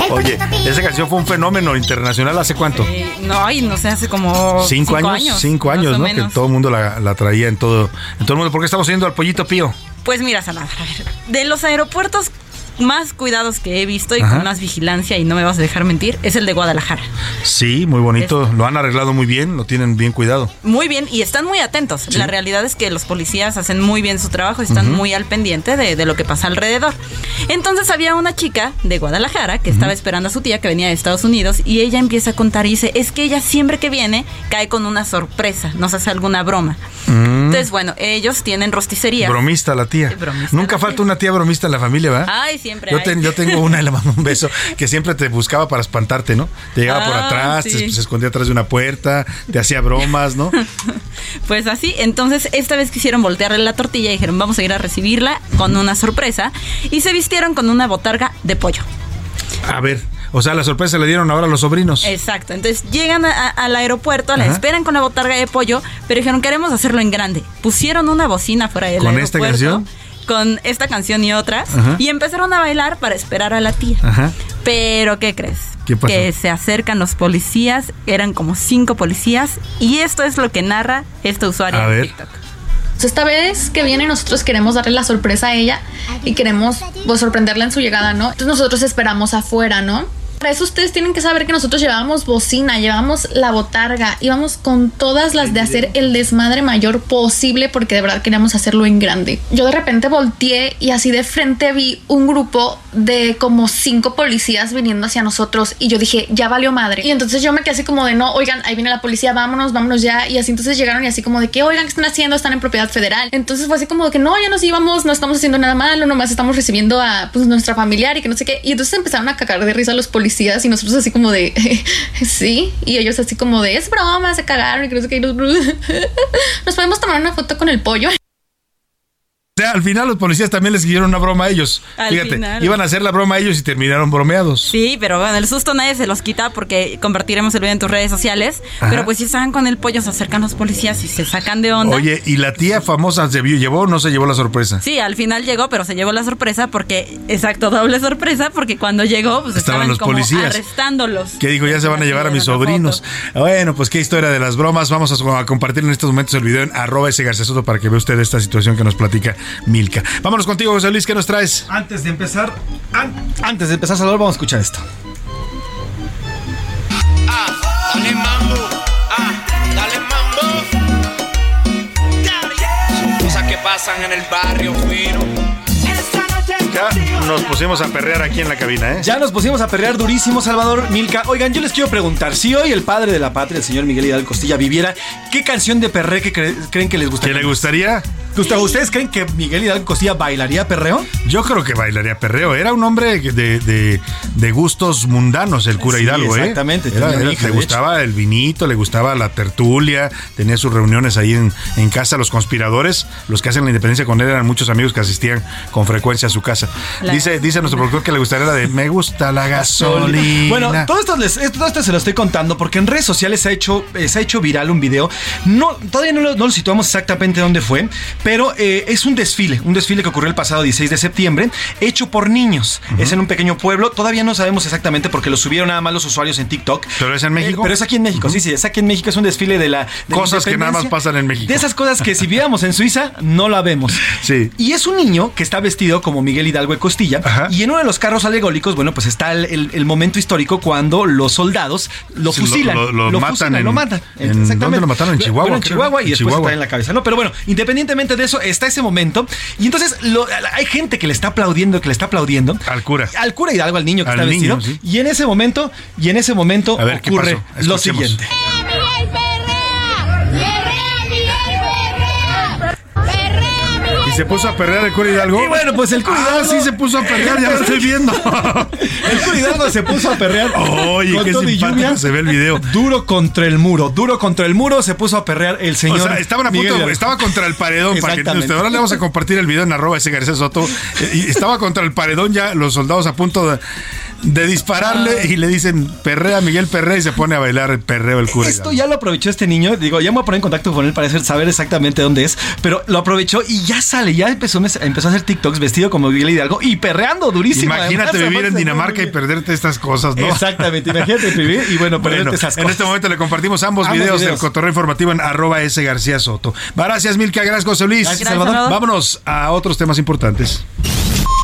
Speaker 5: Oye, esa canción fue un fenómeno internacional hace cuánto?
Speaker 29: Eh, no, y no sé, hace como
Speaker 5: Cinco, años, cinco años, ¿no? Que todo el mundo la, la traía en todo, en todo el mundo. ¿Por qué estamos yendo al pollito pío?
Speaker 29: Pues mira, Salvador, a ver, de los aeropuertos más cuidados que he visto y
Speaker 5: Ajá.
Speaker 29: con más vigilancia, y no me vas a dejar mentir, es el de Guadalajara.
Speaker 5: Sí, muy bonito. Lo han arreglado muy bien, lo tienen bien cuidado.
Speaker 29: Muy bien, y están muy atentos.
Speaker 5: Sí.
Speaker 29: La realidad es que los policías hacen muy bien su trabajo, están muy al pendiente de, de lo que pasa alrededor. Entonces había una chica de Guadalajara que estaba esperando a su tía que venía de Estados Unidos y ella empieza a contar y dice, es que ella siempre que viene cae con una sorpresa, nos hace alguna broma.
Speaker 5: Mm.
Speaker 29: Entonces, bueno, ellos tienen rosticería.
Speaker 5: Bromista la tía.
Speaker 29: Bromista
Speaker 5: Nunca falta una tía bromista en la familia, ¿verdad?
Speaker 29: Ay, siempre
Speaker 5: Yo,
Speaker 29: hay.
Speaker 5: ten- yo tengo una y le mando un beso que siempre te buscaba para espantarte, ¿no? Te llegaba por
Speaker 29: Ah,
Speaker 5: atrás,
Speaker 29: sí.
Speaker 5: te- se escondía atrás de una puerta, te hacía bromas, ¿no?
Speaker 29: Pues así, entonces esta vez quisieron voltearle la tortilla y dijeron, vamos a ir a recibirla con una sorpresa. Y se vistieron con una botarga de pollo.
Speaker 5: A ver, o sea, la sorpresa le dieron ahora a los sobrinos.
Speaker 29: Exacto, entonces llegan a- a- al aeropuerto, la
Speaker 5: Ajá.
Speaker 29: esperan con la botarga de pollo, pero dijeron, queremos hacerlo en grande. Pusieron una bocina fuera del
Speaker 5: ¿Con
Speaker 29: aeropuerto.
Speaker 5: esta canción?
Speaker 29: Con esta canción y otras.
Speaker 5: Ajá.
Speaker 29: Y empezaron a bailar para esperar a la tía.
Speaker 5: Ajá.
Speaker 29: Pero, ¿qué crees?
Speaker 5: ¿Qué pasó?
Speaker 29: Que se acercan los policías, eran como cinco policías, y esto es lo que narra esta usuaria
Speaker 5: A
Speaker 29: de
Speaker 5: ver.
Speaker 29: TikTok.
Speaker 32: Esta vez que viene nosotros queremos darle la sorpresa a ella y queremos pues, sorprenderla en su llegada, ¿no? Entonces nosotros esperamos afuera, ¿no? Para eso ustedes tienen que saber que nosotros llevábamos bocina, llevábamos la botarga, íbamos con todas las de hacer el desmadre mayor posible porque de verdad queríamos hacerlo en grande. Yo de repente volteé y así de frente vi un grupo de como cinco policías viniendo hacia nosotros y yo dije, ya valió madre. Y entonces yo me quedé así como de, no, oigan, ahí viene la policía, vámonos, vámonos ya. Y así entonces llegaron y así como de que, oigan, ¿qué están haciendo? Están en propiedad federal. Entonces fue así como de que, no, ya nos íbamos, no estamos haciendo nada malo, nomás estamos recibiendo a pues, nuestra familiar y que no sé qué. Y entonces empezaron a cagar de risa los policías y nosotros así como de, sí. Y ellos así como de, es broma, se cagaron y que. Y nosotros, nos podemos tomar una foto con el pollo.
Speaker 5: O sea, al final los policías también les siguieron una broma a ellos.
Speaker 29: Al
Speaker 5: Fíjate,
Speaker 29: final.
Speaker 5: iban a hacer la broma a ellos y terminaron bromeados.
Speaker 29: Sí, pero bueno, el susto nadie se los quita porque compartiremos el video en tus redes sociales.
Speaker 5: Ajá.
Speaker 29: Pero pues si estaban con el pollo, se acercan los policías y se sacan de onda.
Speaker 5: Oye, ¿y la tía famosa se vio, llevó o no se llevó la sorpresa?
Speaker 29: Sí, al final llegó, pero se llevó la sorpresa porque, exacto, doble sorpresa, porque cuando llegó, pues
Speaker 5: Estaban
Speaker 29: estaban,
Speaker 5: los
Speaker 29: como
Speaker 5: policías.
Speaker 29: arrestándolos.
Speaker 5: Que dijo, ya se van a llevar a mis sobrinos. Bueno, pues qué historia de las bromas. Vamos a, a compartir en estos momentos el video en arroba ese para que vea usted esta situación que nos platica Milka. Vámonos contigo, José Luis, ¿qué nos traes?
Speaker 27: Antes de empezar, an- antes de empezar, Salvador, vamos a escuchar esto.
Speaker 30: Dale mambo, ah, dale mambo. Son cosas que pasan en el barrio fino.
Speaker 5: Ya nos pusimos a perrear aquí en la cabina, ¿eh?
Speaker 27: Ya nos pusimos a perrear durísimo, Salvador Milka. Oigan, yo les quiero preguntar, si hoy el padre de la patria, el señor Miguel Hidalgo Costilla, viviera, ¿qué canción de perre que cre- creen que les gustaría?
Speaker 5: ¿Qué le gustaría?
Speaker 27: ¿Ustedes- ¿Ustedes creen que Miguel Hidalgo Costilla bailaría perreo?
Speaker 5: Yo creo que bailaría perreo. Era un hombre de, de- de gustos mundanos, el cura
Speaker 27: Sí,
Speaker 5: Hidalgo, ¿eh?
Speaker 27: exactamente,
Speaker 5: era-
Speaker 27: hija,
Speaker 5: le gustaba el vinito, le gustaba la tertulia, tenía sus reuniones ahí en, en casa. Los conspiradores, los que hacen la independencia con él, eran muchos amigos que asistían con frecuencia a su casa.
Speaker 27: La-
Speaker 5: Dice, dice nuestro productor que le gustaría la de Me gusta la gasolina.
Speaker 27: Bueno, todo esto, les- todo esto se lo estoy contando porque en redes sociales se ha hecho, eh, se ha hecho viral un video. No, todavía no lo, no lo situamos exactamente dónde fue, pero eh, es un desfile, un desfile que ocurrió el pasado 16 de septiembre, hecho por niños. Es en un pequeño pueblo. Todavía no sabemos exactamente porque lo subieron nada más los usuarios en TikTok.
Speaker 5: ¿Pero es en México?
Speaker 27: Eh, pero es aquí en México, sí, sí, es aquí en México. Es un desfile de la. de la
Speaker 5: Cosas que nada más pasan en México.
Speaker 27: De esas cosas que si viéramos en Suiza, no la vemos.
Speaker 5: Sí.
Speaker 27: Y es un niño que está vestido como Miguel Hidalgo de Costilla. Y en uno de los carros alegóricos, bueno, pues está el, el- el momento histórico cuando los soldados lo
Speaker 5: Sí, lo-
Speaker 27: fusilan.
Speaker 5: lo- lo matan
Speaker 27: fusilan,
Speaker 5: en-
Speaker 27: lo matan.
Speaker 5: en- ¿dónde lo mataron? En Chihuahua,
Speaker 27: Bueno, en
Speaker 5: creo.
Speaker 27: Chihuahua y
Speaker 5: En
Speaker 27: después
Speaker 5: Chihuahua.
Speaker 27: está en la cabeza, ¿no? Pero bueno, independientemente de eso, está ese momento. Y entonces lo- hay gente que le está aplaudiendo, que le está aplaudiendo.
Speaker 5: Al cura.
Speaker 27: Al cura Hidalgo, al niño que
Speaker 5: Al
Speaker 27: está
Speaker 5: niño,
Speaker 27: vestido.
Speaker 5: sí.
Speaker 27: Y en ese momento, y en ese momento
Speaker 5: A ver, ¿qué
Speaker 27: ocurre lo siguiente.
Speaker 5: Se puso a perrear el cura Hidalgo?
Speaker 27: Y bueno, pues el cura
Speaker 5: Ah,
Speaker 27: Hidalgo-
Speaker 5: sí se puso a perrear, ya lo estoy viendo.
Speaker 27: El cura Hidalgo se puso a perrear.
Speaker 5: Oye,
Speaker 27: Con
Speaker 5: qué simpático
Speaker 27: lluvia.
Speaker 5: se ve el video.
Speaker 27: Duro contra el muro, duro contra el muro se puso a perrear el señor.
Speaker 5: O sea, estaban a punto, estaba contra el paredón. Para que usted, ahora le vamos a compartir el video en arroba ese García Soto. Y estaba contra el paredón ya, los soldados a punto de, de dispararle y le dicen perrea Miguel Perrea y se pone a bailar el perreo el cura.
Speaker 27: Esto ya lo aprovechó este niño. Digo, ya me voy a poner en contacto con él para hacer- saber exactamente dónde es. Pero lo aprovechó y ya sale. Ya empezó, empezó a hacer TikToks vestido como Miguel Hidalgo y perreando durísimo.
Speaker 5: Imagínate
Speaker 27: Además,
Speaker 5: vivir en Dinamarca y perderte estas cosas, ¿no?
Speaker 27: Exactamente, imagínate vivir y bueno, perderte
Speaker 5: Bueno,
Speaker 27: esas
Speaker 5: en
Speaker 27: cosas.
Speaker 5: este momento le compartimos ambos,
Speaker 27: Ambos
Speaker 5: videos,
Speaker 27: videos.
Speaker 5: del cotorreo informativo en arroba ese García Soto. Gracias, Milka, gracias, José Luis.
Speaker 6: Gracias, Salvador. Salvador.
Speaker 5: Vámonos a otros temas importantes.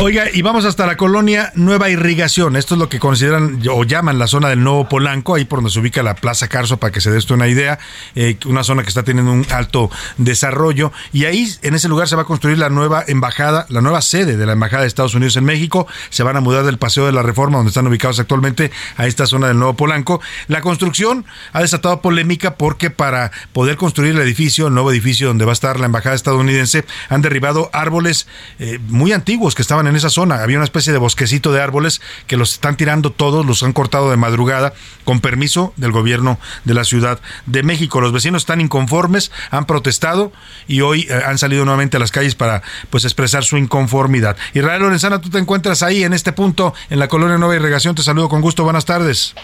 Speaker 5: Oiga, y vamos hasta la colonia Nueva Irrigación. Esto es lo que consideran o llaman la zona del Nuevo Polanco, ahí por donde se ubica la Plaza Carso, para que se dé esto una idea. Eh, una zona que está teniendo un alto desarrollo. Y ahí, en ese lugar, se va a construir la nueva embajada, la nueva sede de la Embajada de Estados Unidos en México. Se van a mudar del Paseo de la Reforma, donde están ubicados actualmente, a esta zona del Nuevo Polanco. La construcción ha desatado polémica porque para poder construir el edificio, el nuevo edificio donde va a estar la Embajada estadounidense, han derribado árboles eh, muy antiguos que estaban en esa zona. Había una especie de bosquecito de árboles que los están tirando todos, los han cortado de madrugada con permiso del gobierno de la Ciudad de México. Los vecinos están inconformes, han protestado y hoy eh, han salido nuevamente a las calles para pues expresar su inconformidad. Israel Lorenzana, tú te encuentras ahí en este punto en la colonia Nueva Irrigación. Te saludo con gusto. Buenas tardes.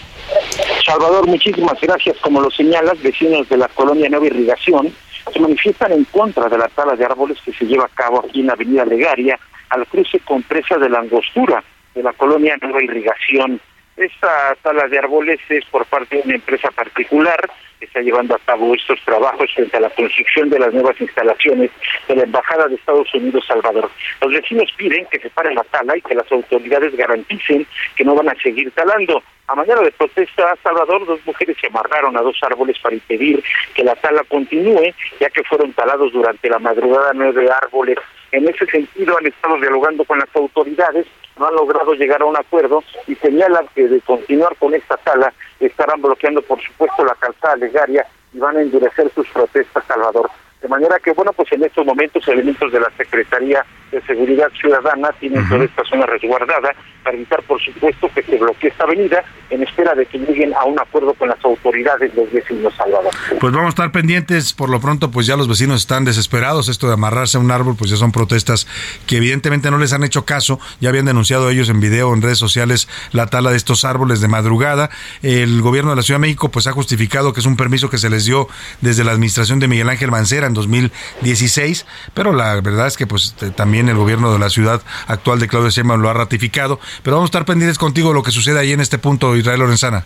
Speaker 33: Salvador, muchísimas gracias. Como lo señalas, vecinos de la colonia Nueva Irrigación se manifiestan en contra de la tala de árboles que se lleva a cabo aquí en la Avenida Legaria, al cruce con presa de la Angostura de la colonia Nueva Irrigación. Esta tala de árboles es por parte de una empresa particular que está llevando a cabo estos trabajos frente a la construcción de las nuevas instalaciones de la Embajada de Estados Unidos Salvador. Los vecinos piden que se pare la tala y que las autoridades garanticen que no van a seguir talando. A manera de protesta, Salvador, dos mujeres se amarraron a dos árboles para impedir que la tala continúe, ya que fueron talados durante la madrugada nueve árboles. En ese sentido, han estado dialogando con las autoridades, no han logrado llegar a un acuerdo y señalan que de continuar con esta tala estarán bloqueando, por supuesto, la calzada legaria y van a endurecer sus protestas, Salvador. De manera que, bueno, pues en estos momentos elementos de la Secretaría de Seguridad Ciudadana tienen toda esta zona resguardada para evitar, por supuesto, que se bloquee esta avenida en espera de que lleguen a un acuerdo con las autoridades los vecinos Salvador.
Speaker 5: Pues vamos a estar pendientes. Por lo pronto, pues ya los vecinos están desesperados. Esto de amarrarse a un árbol, pues ya son protestas que evidentemente no les han hecho caso. Ya habían denunciado ellos en video, en redes sociales, la tala de estos árboles de madrugada. El gobierno de la Ciudad de México, pues ha justificado que es un permiso que se les dio desde la administración de Miguel Ángel Mancera en 2016. Pero la verdad es que, pues también el gobierno de la ciudad actual de Claudio Sheinbaum lo ha ratificado. Pero vamos a estar pendientes contigo de lo que sucede ahí en este punto, Israel Lorenzana.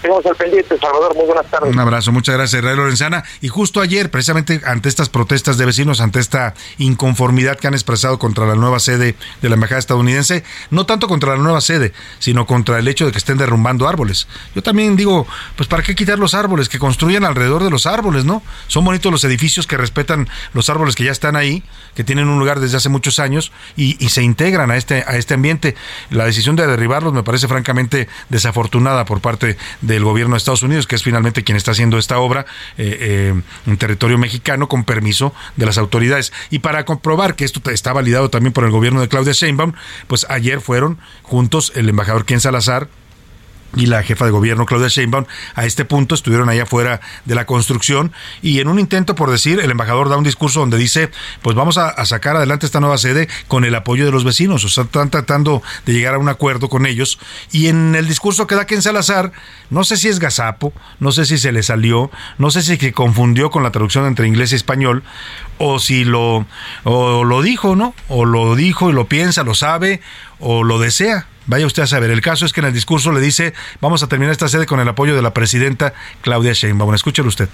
Speaker 33: Seguimos al pendiente, Salvador. Muy buenas tardes.
Speaker 5: Un abrazo, muchas gracias, Israel Lorenzana. Y justo ayer, precisamente ante estas protestas de vecinos, ante esta inconformidad que han expresado contra la nueva sede de la Embajada estadounidense, no tanto contra la nueva sede, sino contra el hecho de que estén derrumbando árboles. Yo también digo, pues ¿para qué quitar los árboles? Que construyan alrededor de los árboles, ¿no? Son bonitos los edificios que respetan los árboles que ya están ahí, que tienen un lugar desde hace muchos años y, y se integran a este, a este ambiente. La decisión de derribarlos me parece francamente desafortunada por parte del gobierno de Estados Unidos, que es finalmente quien está haciendo esta obra eh, eh, en territorio mexicano con permiso de las autoridades. Y para comprobar que esto está validado también por el gobierno de Claudia Sheinbaum, pues ayer fueron juntos el embajador Ken Salazar, y la jefa de gobierno Claudia Sheinbaum a este punto estuvieron allá afuera de la construcción y en un intento por decir el embajador da un discurso donde dice pues vamos a, sacar adelante esta nueva sede con el apoyo de los vecinos o sea están tratando de llegar a un acuerdo con ellos y en el discurso que da Ken Salazar no sé si es gazapo no sé si se le salió no sé si se confundió con la traducción entre inglés y español o si lo o lo dijo no o lo dijo y lo piensa lo sabe o lo desea Vaya usted a saber. El caso es que en el discurso le dice, vamos a terminar esta sede con el apoyo de la presidenta Claudia Sheinbaum. Escúchelo usted.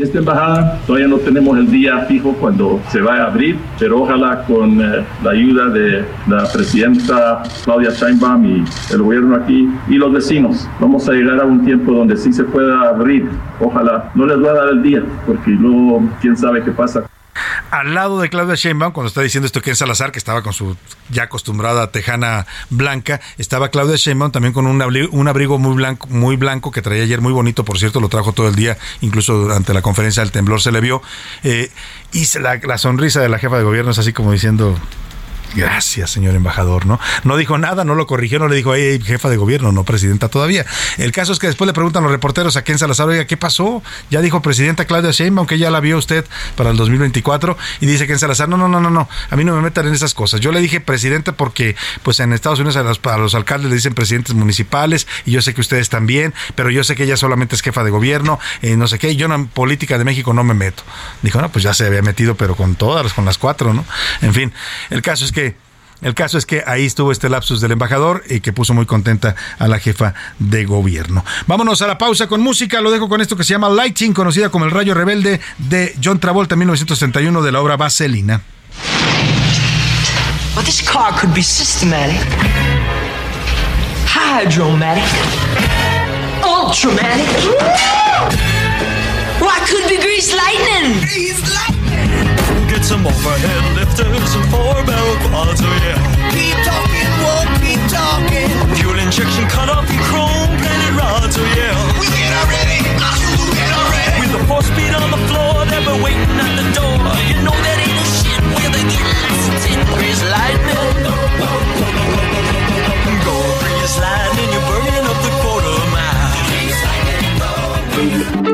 Speaker 34: Esta embajada todavía no tenemos el día fijo cuando se va a abrir, pero ojalá con eh, la ayuda de la presidenta Claudia Sheinbaum y el gobierno aquí y los vecinos, vamos a llegar a un tiempo donde sí se pueda abrir. Ojalá. No les voy a dar el día, porque luego quién sabe qué pasa
Speaker 5: al lado de Claudia Sheinbaum, cuando está diciendo esto Ken Salazar, que estaba con su ya acostumbrada tejana blanca, estaba Claudia Sheinbaum también con un abrigo, un abrigo muy blanco, muy blanco que traía ayer, muy bonito, por cierto, lo trajo todo el día, incluso durante la conferencia del temblor se le vio, eh, y la sonrisa de la jefa de gobierno es así como diciendo, Gracias, señor embajador, ¿no? No dijo nada, no lo corrigió, no le dijo, hey, jefa de gobierno, no presidenta todavía. El caso es que después le preguntan los reporteros a Ken Salazar, oiga, ¿qué pasó? Ya dijo presidenta Claudia Sheinbaum que ya la vio usted para el 2024 y dice Ken Salazar, no, no, no, no, no, a mí no me metan en esas cosas. Yo le dije presidenta porque, pues en Estados Unidos a los, alcaldes le dicen presidentes municipales y yo sé que ustedes también, pero yo sé que ella solamente es jefa de gobierno, eh, no sé qué, y yo en política de México no me meto. Dijo, no, pues ya se había metido, pero con todas, con las cuatro, ¿no? En fin, el caso es que el caso es que ahí estuvo este lapsus del embajador y que puso muy contenta a la jefa de gobierno. Vámonos a la pausa con música. Lo dejo con esto que se llama Lighting, conocida como El Rayo Rebelde de John Travolta en 1931 de la obra Vaselina.
Speaker 35: Well, this car could be systematic, hydromatic, ultramatic. Why could be grease lightning? Grease lightning.
Speaker 36: Get some overhead lifters and four bell quads, oh yeah. Keep talking, won't keep talking. Fuel injection cut off and chrome plated rods, oh yeah. We get already, we get already. With the four speed on the floor, they've been waiting at the door. You know that ain't a shit where they get lots of tin grease lightning. Go grease lightning, you're burning up the quarter mile.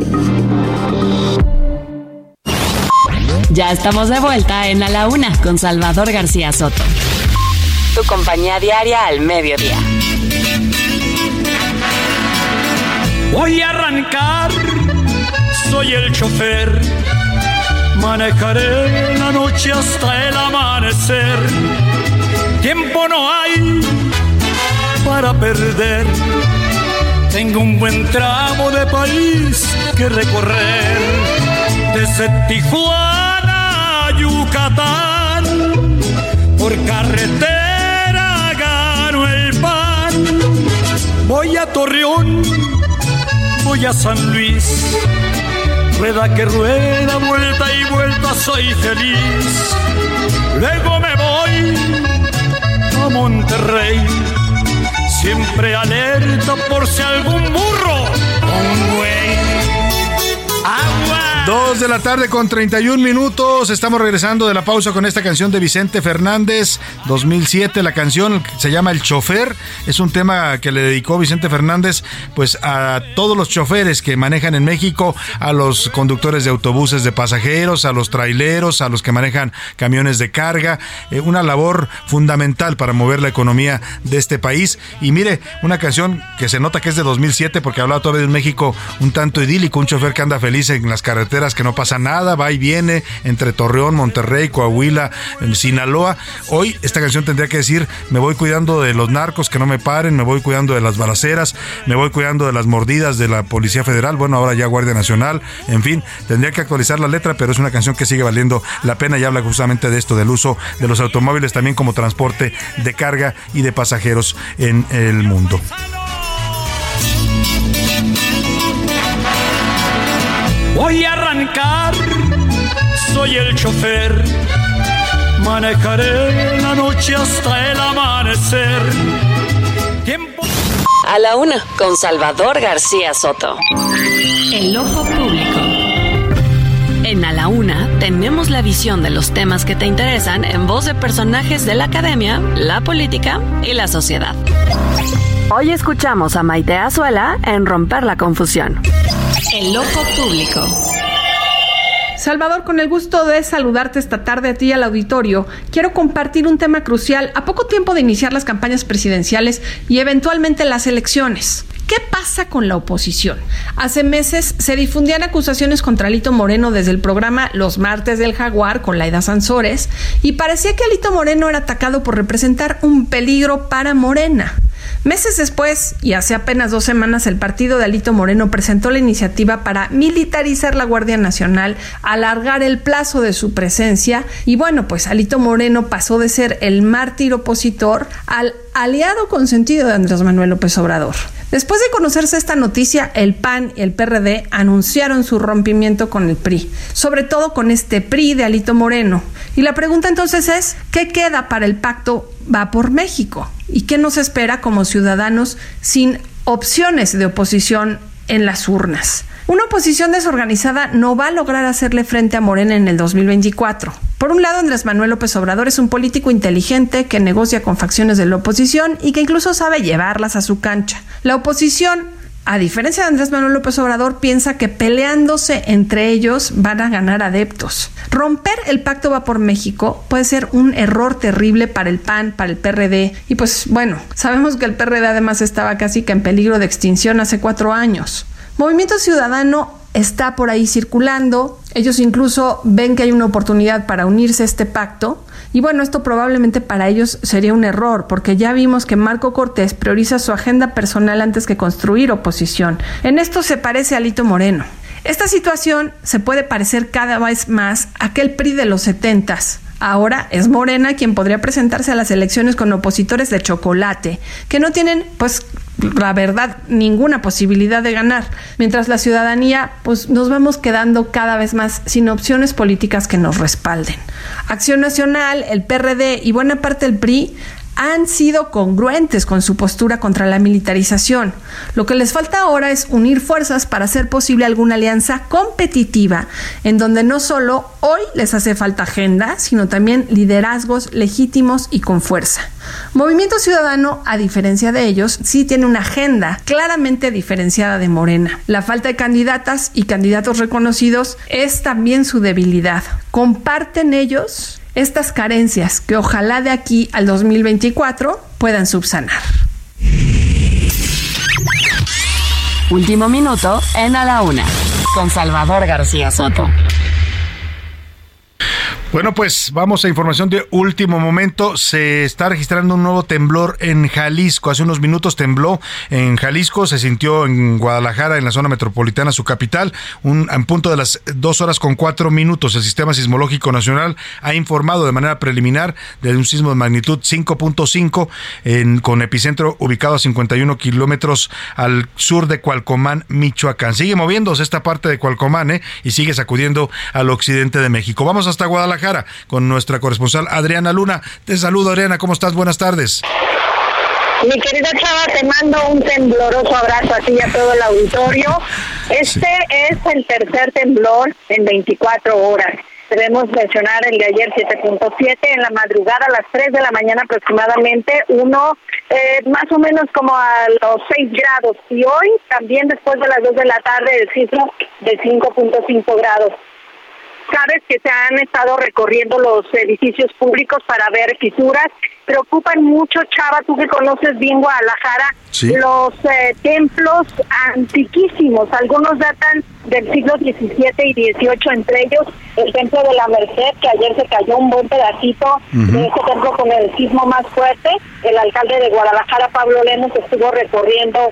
Speaker 6: Ya estamos de vuelta en A la Una con Salvador García Soto. Tu compañía diaria al mediodía.
Speaker 36: Voy a arrancar, soy el chofer. Manejaré la noche hasta el amanecer. Tiempo no hay para perder. Tengo un buen tramo de país que recorrer. Desde Tijuana Por carretera gano el pan. Voy a Torreón, voy a San Luis. Rueda que rueda, vuelta y vuelta, soy feliz. Luego me voy a Monterrey, siempre alerta por si algún burro.
Speaker 5: Dos de la tarde con 31 minutos. Estamos regresando de la pausa con esta canción de Vicente Fernández, 2007. La canción se llama El Chofer. Es un tema que le dedicó Vicente Fernández pues a todos los choferes que manejan en México, a los conductores de autobuses de pasajeros, a los traileros, a los que manejan camiones de carga. Eh, una labor fundamental para mover la economía de este país. Y mire, una canción que se nota que es de 2007 porque hablaba todavía de un México un tanto idílico, un chofer que anda feliz en las carreteras que no pasa nada, va y viene entre Torreón, Monterrey, Coahuila, Sinaloa. Hoy esta canción tendría que decir, me voy cuidando de los narcos que no me paren, me voy cuidando de las balaceras, me voy cuidando de las mordidas de la Policía Federal, bueno, ahora ya Guardia Nacional, en fin, tendría que actualizar la letra, pero es una canción que sigue valiendo la pena y habla justamente de esto, del uso de los automóviles también como transporte de carga y de pasajeros en el mundo.
Speaker 36: Voy arrancar, soy el chofer. Manejaré la noche hasta el amanecer. Tiempo.
Speaker 6: A la Una con Salvador García Soto. El ojo público. En A la Una tenemos la visión de los temas que te interesan en voz de personajes de la academia, la política y la sociedad. Hoy escuchamos a Maite Azuela en Romper la Confusión. El ojo público.
Speaker 37: Salvador, con el gusto de saludarte esta tarde a ti y al auditorio, quiero compartir un tema crucial a poco tiempo de iniciar las campañas presidenciales y eventualmente las elecciones. ¿Qué pasa con la oposición? Hace meses se difundían acusaciones contra Alito Moreno desde el programa Los Martes del Jaguar con Laida Sansores y parecía que Alito Moreno era atacado por representar un peligro para Morena. Meses después, y hace apenas dos semanas, el partido de Alito Moreno presentó la iniciativa para militarizar la Guardia Nacional, alargar el plazo de su presencia, y bueno, pues Alito Moreno pasó de ser el mártir opositor al aliado consentido de Andrés Manuel López Obrador. Después de conocerse esta noticia, el PAN y el PRD anunciaron su rompimiento con el PRI, sobre todo con este PRI de Alito Moreno. Y la pregunta entonces es, ¿qué queda para el pacto Va por México? ¿Y qué nos espera como ciudadanos sin opciones de oposición en las urnas? Una oposición desorganizada no va a lograr hacerle frente a Morena en el 2024. Por un lado, Andrés Manuel López Obrador es un político inteligente que negocia con facciones de la oposición y que incluso sabe llevarlas a su cancha. La oposición a diferencia de Andrés Manuel López Obrador, piensa que peleándose entre ellos van a ganar adeptos. Romper el pacto va por México puede ser un error terrible para el PAN, para el PRD. Y pues bueno, sabemos que el PRD además estaba casi que en peligro de extinción hace cuatro años. Movimiento Ciudadano está por ahí circulando. Ellos incluso ven que hay una oportunidad para unirse a este pacto. Y bueno, esto probablemente para ellos sería un error, porque ya vimos que Marco Cortés prioriza su agenda personal antes que construir oposición. En esto se parece a Lito Moreno. Esta situación se puede parecer cada vez más a aquel PRI de los setentas. Ahora es Morena quien podría presentarse a las elecciones con opositores de chocolate, que no tienen, pues, la verdad, ninguna posibilidad de ganar, mientras la ciudadanía, pues, nos vamos quedando cada vez más sin opciones políticas que nos respalden. Acción Nacional, el PRD y buena parte del PRI han sido congruentes con su postura contra la militarización. Lo que les falta ahora es unir fuerzas para hacer posible alguna alianza competitiva en donde no solo hoy les hace falta agenda, sino también liderazgos legítimos y con fuerza. Movimiento Ciudadano, a diferencia de ellos, sí tiene una agenda claramente diferenciada de Morena. La falta de candidatas y candidatos reconocidos es también su debilidad. ¿Comparten ellos estas carencias que ojalá de aquí al 2024 puedan subsanar.
Speaker 6: Último minuto en A la Una, con Salvador García Soto.
Speaker 5: Bueno, pues vamos a información de último momento. Se está registrando un nuevo temblor en Jalisco. Hace unos minutos tembló en Jalisco, se sintió en Guadalajara, en la zona metropolitana, su capital, un, en punto de las dos horas con cuatro minutos. El Sistema Sismológico Nacional ha informado de manera preliminar de un sismo de magnitud 5.5 con epicentro ubicado a 51 kilómetros al sur de Cualcomán, Michoacán. Sigue moviéndose esta parte de Cualcomán ¿eh? y sigue sacudiendo al occidente de México. Vamos hasta Guadalajara con nuestra corresponsal Adriana Luna. Te saludo, Adriana. ¿Cómo estás? Buenas tardes.
Speaker 38: Mi querida Chava, te mando un tembloroso abrazo a ti y a todo el auditorio. Este es el tercer temblor en 24 horas. Debemos mencionar el de ayer 7.7, en la madrugada a las 3 de la mañana aproximadamente, uno eh, más o menos como a los 6 grados. Y hoy también después de las 2 de la tarde el sismo de 5.5 grados sabes que se han estado recorriendo los edificios públicos para ver fisuras. Preocupan mucho, Chava, tú que conoces bien Guadalajara, los eh, templos antiquísimos. Algunos datan del siglo XVII y XVIII, entre ellos el templo de la Merced, que ayer se cayó un buen pedacito de ese templo con el sismo más fuerte. El alcalde de Guadalajara, Pablo Lemos, estuvo recorriendo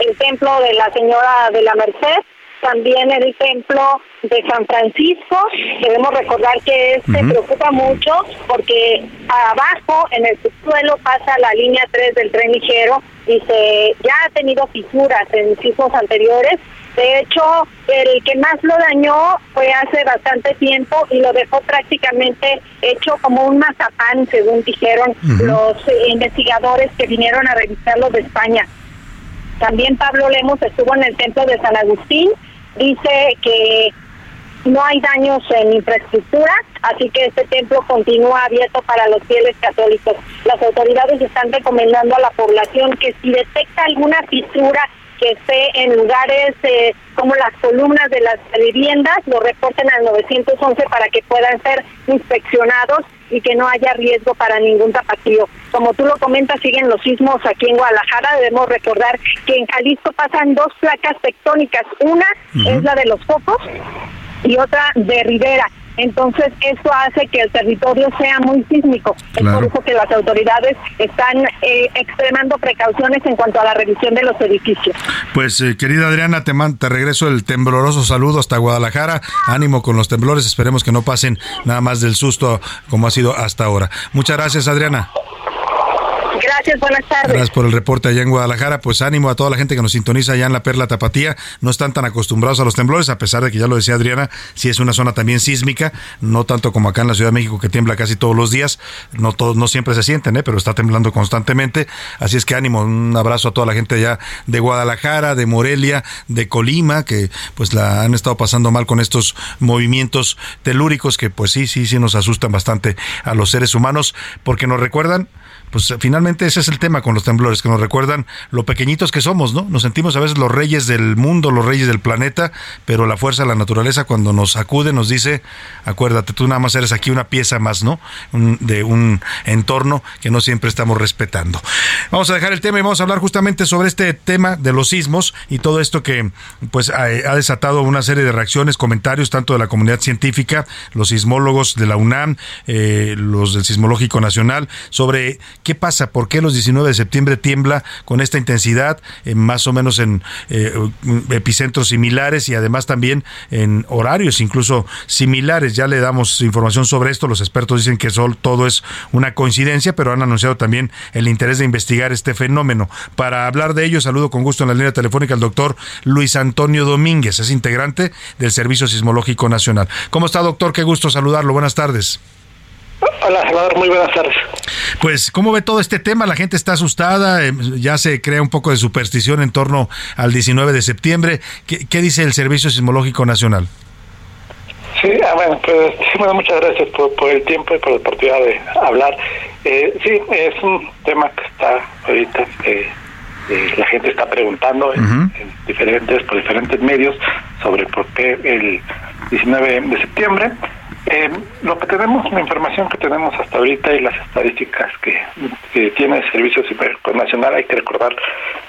Speaker 38: el templo de la Señora de la Merced también el templo de San Francisco. Debemos recordar que este preocupa mucho porque abajo en el subsuelo pasa la línea 3 del tren ligero y se ya ha tenido fisuras en sismos anteriores. De hecho, el que más lo dañó fue hace bastante tiempo y lo dejó prácticamente hecho como un mazapán, según dijeron los investigadores que vinieron a revisarlo de España. También Pablo Lemos estuvo en el templo de San Agustín dice que no hay daños en infraestructura, así que este templo continúa abierto para los fieles católicos. Las autoridades están recomendando a la población que si detecta alguna fisura que esté en lugares eh, como las columnas de las viviendas, lo reporten al 911 para que puedan ser inspeccionados y que no haya riesgo para ningún tapatío. Como tú lo comentas, siguen los sismos aquí en Guadalajara. Debemos recordar que en Jalisco pasan dos placas tectónicas. Una es la de los focos y otra de Rivera. Entonces, esto hace que el territorio sea muy sísmico. Es por eso que las autoridades están eh, extremando precauciones en cuanto a la revisión de los edificios.
Speaker 5: Pues, eh, querida Adriana, te, te regreso el tembloroso saludo hasta Guadalajara. Ánimo con los temblores. Esperemos que no pasen nada más del susto como ha sido hasta ahora. Muchas gracias, Adriana.
Speaker 38: Gracias, buenas tardes.
Speaker 5: Gracias por el reporte allá en Guadalajara. Pues ánimo a toda la gente que nos sintoniza allá en la Perla Tapatía. No están tan acostumbrados a los temblores, a pesar de que ya lo decía Adriana, si es una zona también sísmica, no tanto como acá en la Ciudad de México que tiembla casi todos los días. No todos, no siempre se sienten, ¿eh? pero está temblando constantemente. Así es que ánimo, un abrazo a toda la gente allá de Guadalajara, de Morelia, de Colima, que pues la han estado pasando mal con estos movimientos telúricos que pues sí, sí, sí nos asustan bastante a los seres humanos, porque nos recuerdan pues finalmente ese es el tema con los temblores, que nos recuerdan lo pequeñitos que somos, ¿no? Nos sentimos a veces los reyes del mundo, los reyes del planeta, pero la fuerza de la naturaleza cuando nos acude nos dice, acuérdate, tú nada más eres aquí una pieza más, ¿no? de un entorno que no siempre estamos respetando. Vamos a dejar el tema y vamos a hablar justamente sobre este tema de los sismos y todo esto que pues ha, ha desatado una serie de reacciones, comentarios tanto de la comunidad científica, los sismólogos de la UNAM, eh, los del Sismológico Nacional, sobre qué pasa, por qué los 19 de septiembre tiembla con esta intensidad, eh, más o menos en eh, epicentros similares y además también en horarios incluso similares. Ya le damos información sobre esto, los expertos dicen que todo es una coincidencia, pero han anunciado también el interés de investigar este fenómeno. Para hablar de ello, saludo con gusto en la línea telefónica al doctor Luis Antonio Domínguez, es integrante del Servicio Sismológico Nacional. ¿Cómo está, doctor? Qué gusto saludarlo. Buenas tardes.
Speaker 39: Hola, Salvador, muy buenas tardes.
Speaker 5: Pues, ¿cómo ve todo este tema? La gente está asustada, eh, ya se crea un poco de superstición en torno al 19 de septiembre. ¿Qué, dice el Servicio Sismológico Nacional?
Speaker 39: Sí, ah, bueno, pues bueno, muchas gracias por, el tiempo y por la oportunidad de hablar. Eh, sí, es un tema que está ahorita, eh, eh la gente está preguntando en, diferentes, por diferentes medios sobre por qué el 19 de septiembre. Eh, lo que tenemos, la información que tenemos hasta ahorita y las estadísticas que, tiene el Servicio Cibernético Nacional, hay que recordar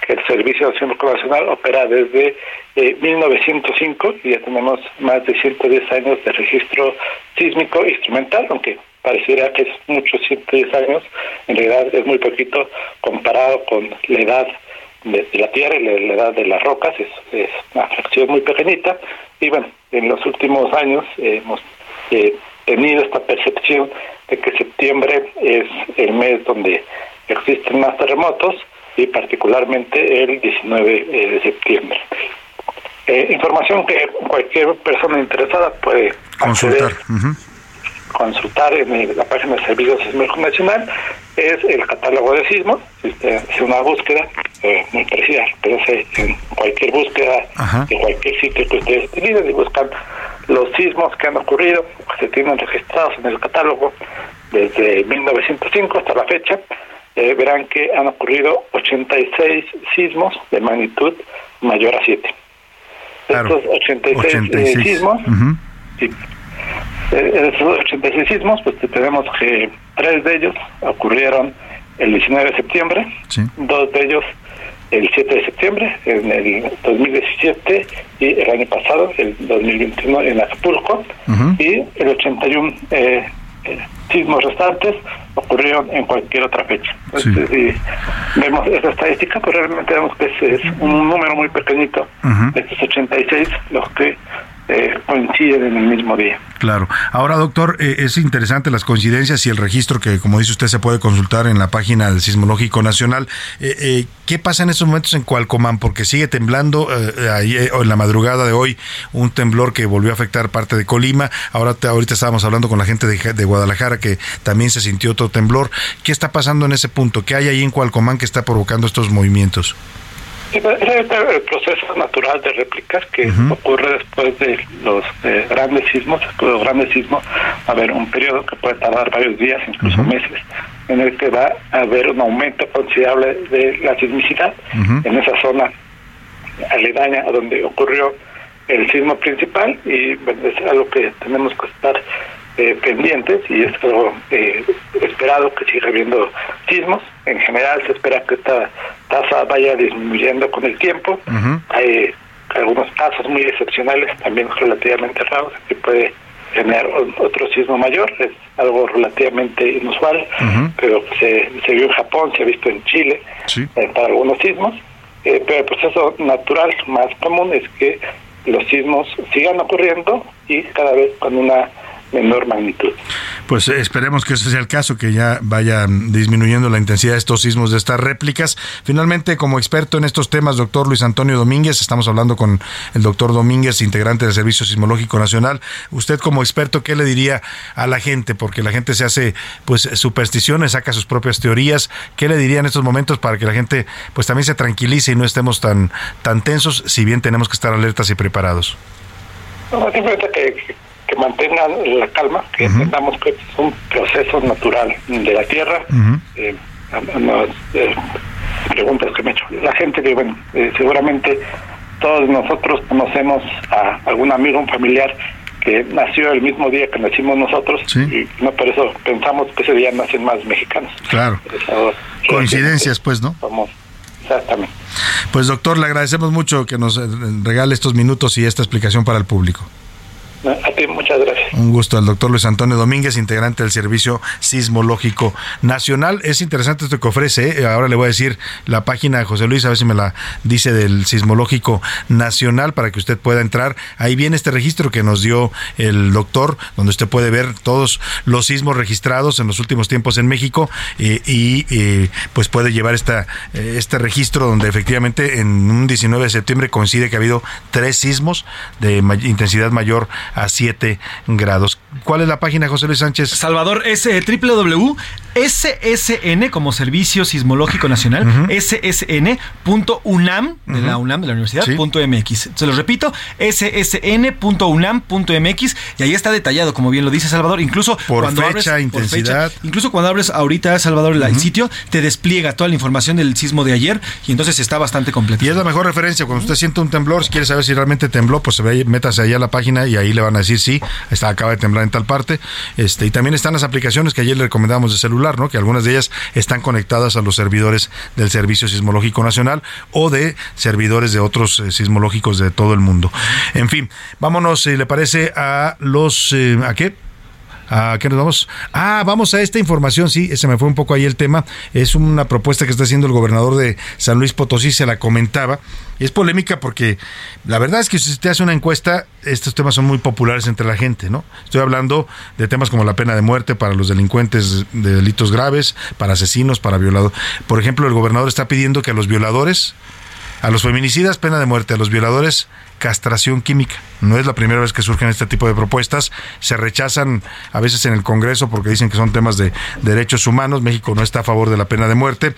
Speaker 39: que el Servicio Cibernético Nacional opera desde 1905 eh, y ya tenemos más de 110 años de registro sísmico instrumental, aunque pareciera que es mucho 110 años, en realidad es muy poquito comparado con la edad de, la Tierra y la, edad de las rocas, es, es una fracción muy pequeñita, y bueno, en los últimos años hemos eh, tenido esta percepción de que septiembre es el mes donde existen más terremotos y particularmente el 19 eh, de septiembre. Eh, información que cualquier persona interesada puede
Speaker 5: consultar.
Speaker 39: Consultar en la página de Servicios Sismológicos Nacional es el catálogo de sismos, es una búsqueda eh, muy parecida, pero en cualquier búsqueda de cualquier sitio que ustedes utilicen y buscan los sismos que han ocurrido, que se tienen registrados en el catálogo desde 1905 hasta la fecha, eh, verán que han ocurrido 86 sismos de magnitud mayor a 7. Estos 86, eh, sismos, sí, eh, esos 86 sismos, pues tenemos que tres de ellos ocurrieron el 19 de septiembre, dos de ellos el 7 de septiembre, en el 2017 y el año pasado, el 2021 en Acapulco, y el 81 eh, eh, sismos restantes ocurrieron en cualquier otra fecha. si vemos esa estadística, pues realmente vemos que es, un número muy pequeñito, de estos 86, los que eh, coinciden en el mismo día.
Speaker 5: Claro. Ahora, doctor, eh, es interesante las coincidencias y el registro que, como dice usted, se puede consultar en la página del Sismológico Nacional. Eh, ¿Qué pasa en estos momentos en Cualcomán? Porque sigue temblando ahí, en la madrugada de hoy un temblor que volvió a afectar parte de Colima. Ahora, ahorita estábamos hablando con la gente de, de Guadalajara que también se sintió otro temblor. ¿Qué está pasando en ese punto? ¿Qué hay ahí en Cualcomán que está provocando estos movimientos?
Speaker 39: Es el proceso natural de réplicas que ocurre después de los grandes sismos. Después de los grandes sismos a haber un periodo que puede tardar varios días, incluso meses, en el que va a haber un aumento considerable de la sismicidad en esa zona aledaña a donde ocurrió el sismo principal y es algo que tenemos que estar eh, pendientes y es algo eh, esperado que siga habiendo sismos. En general se espera que esta tasa vaya disminuyendo con el tiempo. Hay algunos casos muy excepcionales, también relativamente raros, que puede generar otro sismo mayor, es algo relativamente inusual, pero se, se vio en Japón, se ha visto en Chile eh, para algunos sismos, pero el proceso natural más común es que los sismos sigan ocurriendo y cada vez con una menor magnitud.
Speaker 5: Pues eh, esperemos que ese sea el caso, que ya vaya disminuyendo la intensidad de estos sismos, de estas réplicas. Finalmente, como experto en estos temas, doctor Luis Antonio Domínguez, estamos hablando con el doctor Domínguez, integrante del Servicio Sismológico Nacional. Usted como experto, ¿qué le diría a la gente? Porque la gente se hace pues supersticiones, saca sus propias teorías. ¿Qué le diría en estos momentos para que la gente pues también se tranquilice y no estemos tan, tan tensos, si bien tenemos que estar alertas y preparados?
Speaker 39: que que mantengan la calma, que entendamos que es un proceso natural de la Tierra. Eh, eh, preguntas que me ha hecho la gente que bueno eh, seguramente todos nosotros conocemos a algún amigo un familiar que nació el mismo día que nacimos nosotros y no por eso pensamos que ese día nacen más mexicanos
Speaker 5: Claro.
Speaker 39: Eso,
Speaker 5: Coincidencias, pues, ¿no?
Speaker 39: somos exactamente
Speaker 5: Pues doctor, le agradecemos mucho que nos regale estos minutos y esta explicación para el público.
Speaker 39: A ti muchas gracias
Speaker 5: Un gusto al doctor Luis Antonio Domínguez, integrante del Servicio Sismológico Nacional. Es interesante esto que ofrece. ¿eh? Ahora le voy a decir la página de José Luis, a ver si me la dice del Sismológico Nacional para que usted pueda entrar. Ahí viene este registro que nos dio el doctor, donde usted puede ver todos los sismos registrados en los últimos tiempos en México eh, y eh, pues puede llevar esta, este registro donde efectivamente en un 19 de septiembre coincide que ha habido tres sismos de intensidad mayor a 7 grados grados ¿Cuál es la página, José Luis Sánchez?
Speaker 27: Salvador, es eh, www.ssn como Servicio Sismológico Nacional, ssn.unam, de la
Speaker 5: Ujú.
Speaker 27: UNAM, de la universidad,
Speaker 5: Sí.
Speaker 27: punto .mx. Se los repito, ssn.unam.mx y ahí está detallado, como bien lo dice Salvador, incluso
Speaker 5: Por
Speaker 27: cuando
Speaker 5: fecha,
Speaker 27: abres, por
Speaker 5: intensidad.
Speaker 27: incluso cuando abres ahorita, Salvador, la- el sitio, te despliega toda la información del sismo de ayer y entonces está bastante completo.
Speaker 5: Y es la mejor referencia. Cuando usted siente un temblor, si quiere saber si realmente tembló, pues métase ahí a la página y ahí le van a decir sí, está, acaba de temblar en tal parte. Este, y también están las aplicaciones que ayer le recomendamos de celular, ¿no? Que algunas de ellas están conectadas a los servidores del Servicio Sismológico Nacional o de servidores de otros eh, sismológicos de todo el mundo. En fin, vámonos, si le parece, a los. eh, ¿A qué? ¿A qué nos vamos? Ah, vamos a esta información, sí, se me fue un poco ahí el tema. Es una propuesta que está haciendo el gobernador de San Luis Potosí, se la comentaba. Y es polémica porque la verdad es que si usted hace una encuesta, estos temas son muy populares entre la gente, ¿no? Estoy hablando de temas como la pena de muerte para los delincuentes de delitos graves, para asesinos, para violadores. Por ejemplo, el gobernador está pidiendo que a los violadores a los feminicidas, pena de muerte. A los violadores, castración química. No es la primera vez que surgen este tipo de propuestas. Se rechazan a veces en el Congreso porque dicen que son temas de derechos humanos. México no está a favor de la pena de muerte.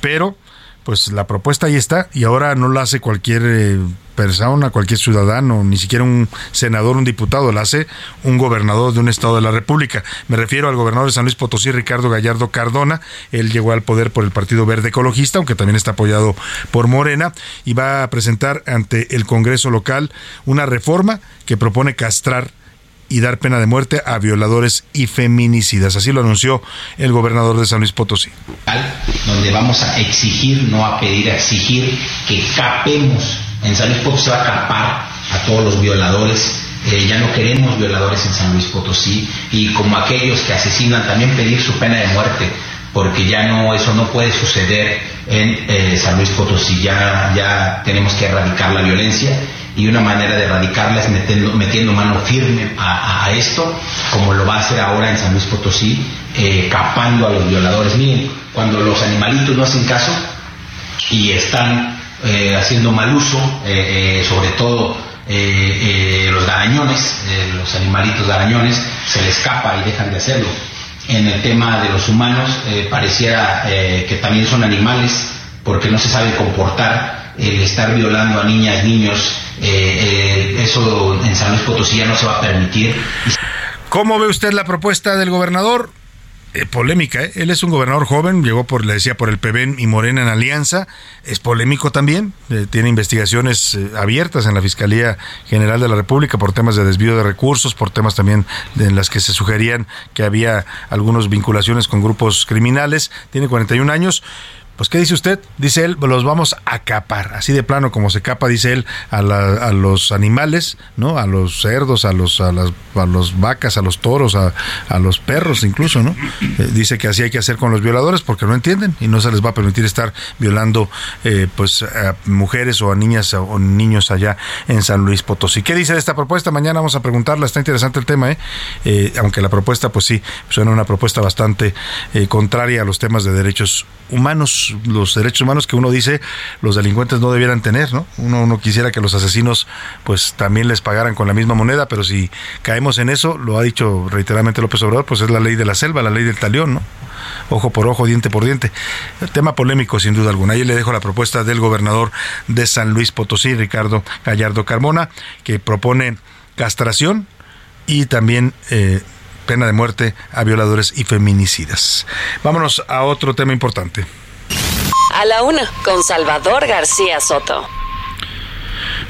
Speaker 5: Pero, pues la propuesta ahí está y ahora no la hace cualquier eh, persona, cualquier ciudadano, ni siquiera un senador, un diputado, la hace un gobernador de un estado de la República. Me refiero al gobernador de San Luis Potosí, Ricardo Gallardo Cardona. Él llegó al poder por el Partido Verde Ecologista, aunque también está apoyado por Morena, y va a presentar ante el Congreso local una reforma que propone castrar y dar pena de muerte a violadores y feminicidas. Así lo anunció el gobernador de San Luis Potosí.
Speaker 40: donde vamos a exigir, no a pedir, a exigir que capemos. En San Luis Potosí se va a capar a todos los violadores. Eh, ya no queremos violadores en San Luis Potosí y como aquellos que asesinan también pedir su pena de muerte porque ya no eso no puede suceder en eh, San Luis Potosí ya ya tenemos que erradicar la violencia y una manera de erradicarla es metiendo, metiendo mano firme a, esto, como lo va a hacer ahora en San Luis Potosí, eh, capando a los violadores. Miren, cuando los animalitos no hacen caso y están eh, haciendo mal uso, eh, sobre todo los garañones, los animalitos garañones, se les escapa y dejan de hacerlo. En el tema de los humanos, eh, pareciera eh, que también son animales porque no se saben comportar. El estar violando a niñas, niños, eh, eh, eso en San Luis Potosí ya no se va a permitir.
Speaker 5: ¿Cómo ve usted la propuesta del gobernador? Eh, polémica, ¿eh? Él es un gobernador joven, llegó por, le decía, por el PBN y Morena en alianza. Es polémico también. eh, tiene investigaciones eh, abiertas en la Fiscalía General de la República por temas de desvío de recursos, por temas también en las que se sugerían que había algunas vinculaciones con grupos criminales. Tiene 41 años. Pues, ¿qué dice usted? Dice él, los vamos a capar, así de plano como se capa, dice él, a, la- a los animales, ¿no? A los cerdos, a los, a las a los vacas, a los toros, a, los perros incluso, ¿no? Eh, dice que así hay que hacer con los violadores porque no entienden y no se les va a permitir estar violando, eh, pues, a mujeres o a niñas o niños allá en San Luis Potosí. ¿Qué dice de esta propuesta? Mañana vamos a preguntarla, está interesante el tema, ¿eh? Eh, aunque la propuesta, pues sí, suena una propuesta bastante eh, contraria a los temas de derechos humanos, los derechos humanos que uno dice los delincuentes no debieran tener, ¿no? Uno, uno quisiera que los asesinos pues también les pagaran con la misma moneda, pero si caemos en eso, lo ha dicho reiteradamente López Obrador, pues es la ley de la selva, la ley del talión, ¿no? Ojo por ojo, diente por diente. Tema polémico sin duda alguna. Ahí le dejo la propuesta del gobernador de San Luis Potosí, Ricardo Gallardo Carmona, que propone castración y también eh, pena de muerte a violadores y feminicidas. Vámonos a otro tema importante.
Speaker 6: A la una, con Salvador García Soto.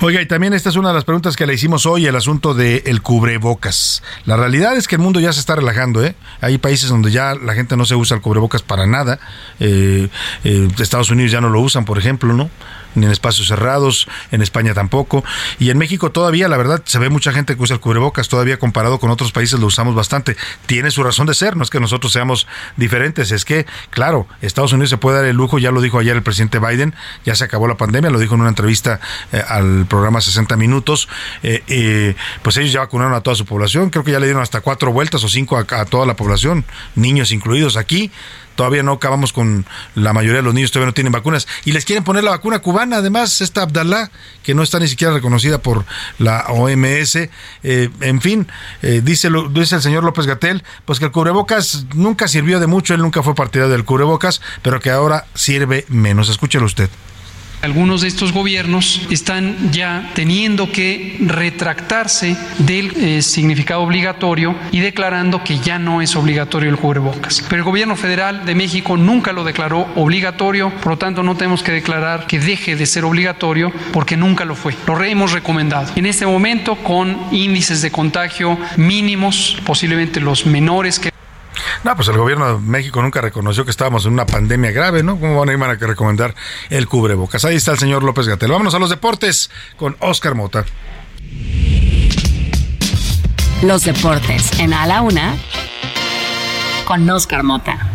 Speaker 5: Oiga, y también esta es una de las preguntas que le hicimos hoy, el asunto del el cubrebocas. La realidad es que el mundo ya se está relajando, ¿eh? Hay países donde ya la gente no se usa el cubrebocas para nada. Eh, eh, Estados Unidos ya no lo usan, por ejemplo, ¿no? Ni en espacios cerrados, en España tampoco. Y en México todavía, la verdad, se ve mucha gente que usa el cubrebocas, todavía comparado con otros países lo usamos bastante. Tiene su razón de ser, no es que nosotros seamos diferentes, es que, claro, Estados Unidos se puede dar el lujo, ya lo dijo ayer el presidente Biden, ya se acabó la pandemia, lo dijo en una entrevista eh, al programa 60 Minutos, eh, eh, pues ellos ya vacunaron a toda su población, creo que ya le dieron hasta cuatro vueltas o cinco a, a toda la población, niños incluidos aquí todavía no acabamos con la mayoría de los niños, todavía no tienen vacunas. Y les quieren poner la vacuna cubana, además, esta Abdalá, que no está ni siquiera reconocida por la OMS. Eh, en fin, eh, dice, dice el señor López Gatel, pues que el cubrebocas nunca sirvió de mucho, él nunca fue partidario del cubrebocas, pero que ahora sirve menos. Escúchelo usted.
Speaker 41: Algunos de estos gobiernos están ya teniendo que retractarse del eh, significado obligatorio y declarando que ya no es obligatorio el cubrebocas. Pero el gobierno federal de México nunca lo declaró obligatorio, por lo tanto no tenemos que declarar que deje de ser obligatorio porque nunca lo fue. Lo hemos recomendado. En este momento con índices de contagio mínimos, posiblemente los menores que
Speaker 5: No, pues el gobierno de México nunca reconoció que estábamos en una pandemia grave, ¿no? ¿Cómo van a ir a recomendar el cubrebocas? Ahí está el señor López Gatel. Vámonos a los deportes con Oscar Mota.
Speaker 6: Los deportes en A la Una con Oscar Mota.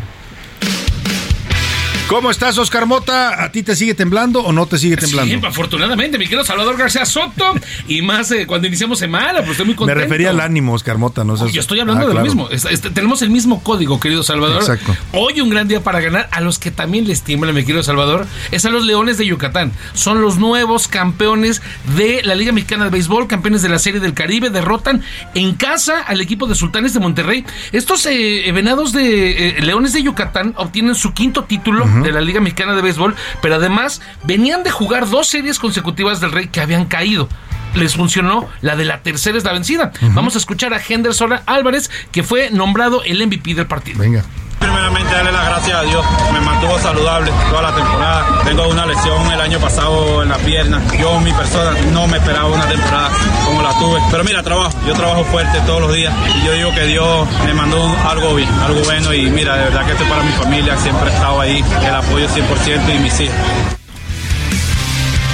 Speaker 5: ¿Cómo estás, Oscar Mota? ¿A ti te sigue temblando o no te sigue temblando?
Speaker 42: Sí, afortunadamente, mi querido Salvador García Soto. Y más eh, cuando iniciamos semana, pues estoy muy
Speaker 5: Me
Speaker 42: contento.
Speaker 5: refería al ánimo, Oscar Mota, no sé.
Speaker 42: Yo estoy hablando de lo mismo. Tenemos el mismo código, querido Salvador.
Speaker 5: Exacto.
Speaker 42: Hoy un gran día para ganar. A los que también les tiembla, mi querido Salvador, es a los Leones de Yucatán. Son los nuevos campeones de la Liga Mexicana de Béisbol, campeones de la Serie del Caribe. Derrotan en casa al equipo de Sultanes de Monterrey. Estos eh, venados de eh, Leones de Yucatán obtienen su quinto título De la Liga Mexicana de Béisbol, pero además venían de jugar dos series consecutivas del Rey que habían caído. Les funcionó, la de la tercera es la vencida. Vamos a escuchar a Henderson Álvarez, que fue nombrado el MVP del partido.
Speaker 5: Venga.
Speaker 43: Primeramente darle las gracias a Dios, me mantuvo saludable toda la temporada. Tengo una lesión el año pasado en la pierna. Yo, mi persona, no me esperaba una temporada como la tuve. Pero mira, trabajo, yo trabajo fuerte todos los días y yo digo que Dios me mandó algo bien, algo bueno y mira, de verdad que esto es para mi familia, siempre he estado ahí, el apoyo 100% y mis hijos.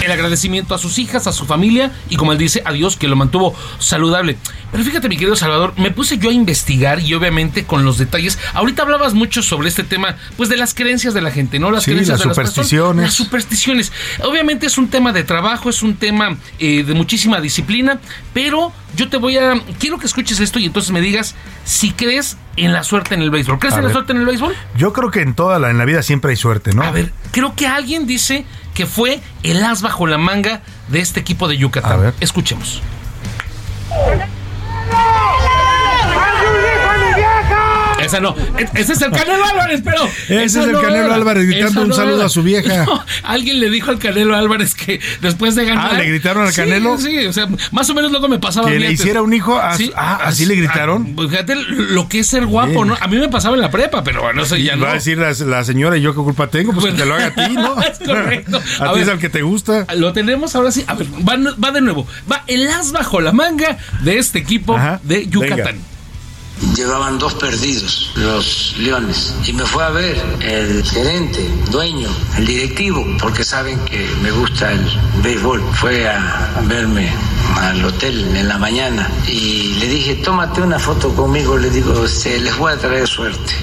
Speaker 42: El agradecimiento a sus hijas, a su familia y como él dice, a Dios que lo mantuvo saludable. Pero fíjate, mi querido Salvador, me puse yo a investigar y obviamente con los detalles. Ahorita hablabas mucho sobre este tema, pues de las creencias de la gente, ¿no? Las
Speaker 5: Sí,
Speaker 42: creencias
Speaker 5: las
Speaker 42: de personas.
Speaker 5: supersticiones.
Speaker 42: Las supersticiones. Obviamente es un tema de trabajo, es un tema eh, de muchísima disciplina, pero yo te voy a. Quiero que escuches esto y entonces me digas si crees en la suerte en el béisbol. ¿Crees
Speaker 5: A
Speaker 42: en la suerte en el béisbol?
Speaker 5: Yo creo que en toda la, en la vida siempre hay suerte, ¿no?
Speaker 42: A ver, creo que alguien dice que fue el as bajo la manga de este equipo de Yucatán. Escuchemos. Esa no, e- ese es el Canelo Álvarez, pero.
Speaker 5: Ese es el
Speaker 42: no
Speaker 5: Canelo
Speaker 42: era.
Speaker 5: Álvarez gritando un saludo
Speaker 42: era.
Speaker 5: a su vieja.
Speaker 42: No, alguien le dijo al Canelo Álvarez que después de ganar.
Speaker 5: Ah, ¿le gritaron al
Speaker 42: Sí,
Speaker 5: Canelo?
Speaker 42: Sí, o sea, más o menos luego me pasaba.
Speaker 5: Que
Speaker 42: a
Speaker 5: le hiciera un hijo. a- ah, ¿así le gritaron?
Speaker 42: Ah, pues fíjate lo que es ser guapo,
Speaker 5: Bien.
Speaker 42: ¿no? A mí me pasaba en la prepa, pero bueno, eso ya
Speaker 5: Y
Speaker 42: no.
Speaker 5: va a decir la, la señora, ¿y yo qué culpa tengo? Pues que te lo haga a ti, ¿no?
Speaker 42: es correcto.
Speaker 5: A, ti es al que te gusta.
Speaker 42: Lo tenemos ahora sí. A ver, va, va de nuevo. Va el as bajo la manga de este equipo de Yucatán.
Speaker 44: Llevaban dos perdidos, los Leones, y me fue a ver el gerente, dueño, el directivo, porque saben que me gusta el béisbol. Fue a verme al hotel en la mañana y le dije, tómate una foto conmigo, le digo, se les voy a traer suerte.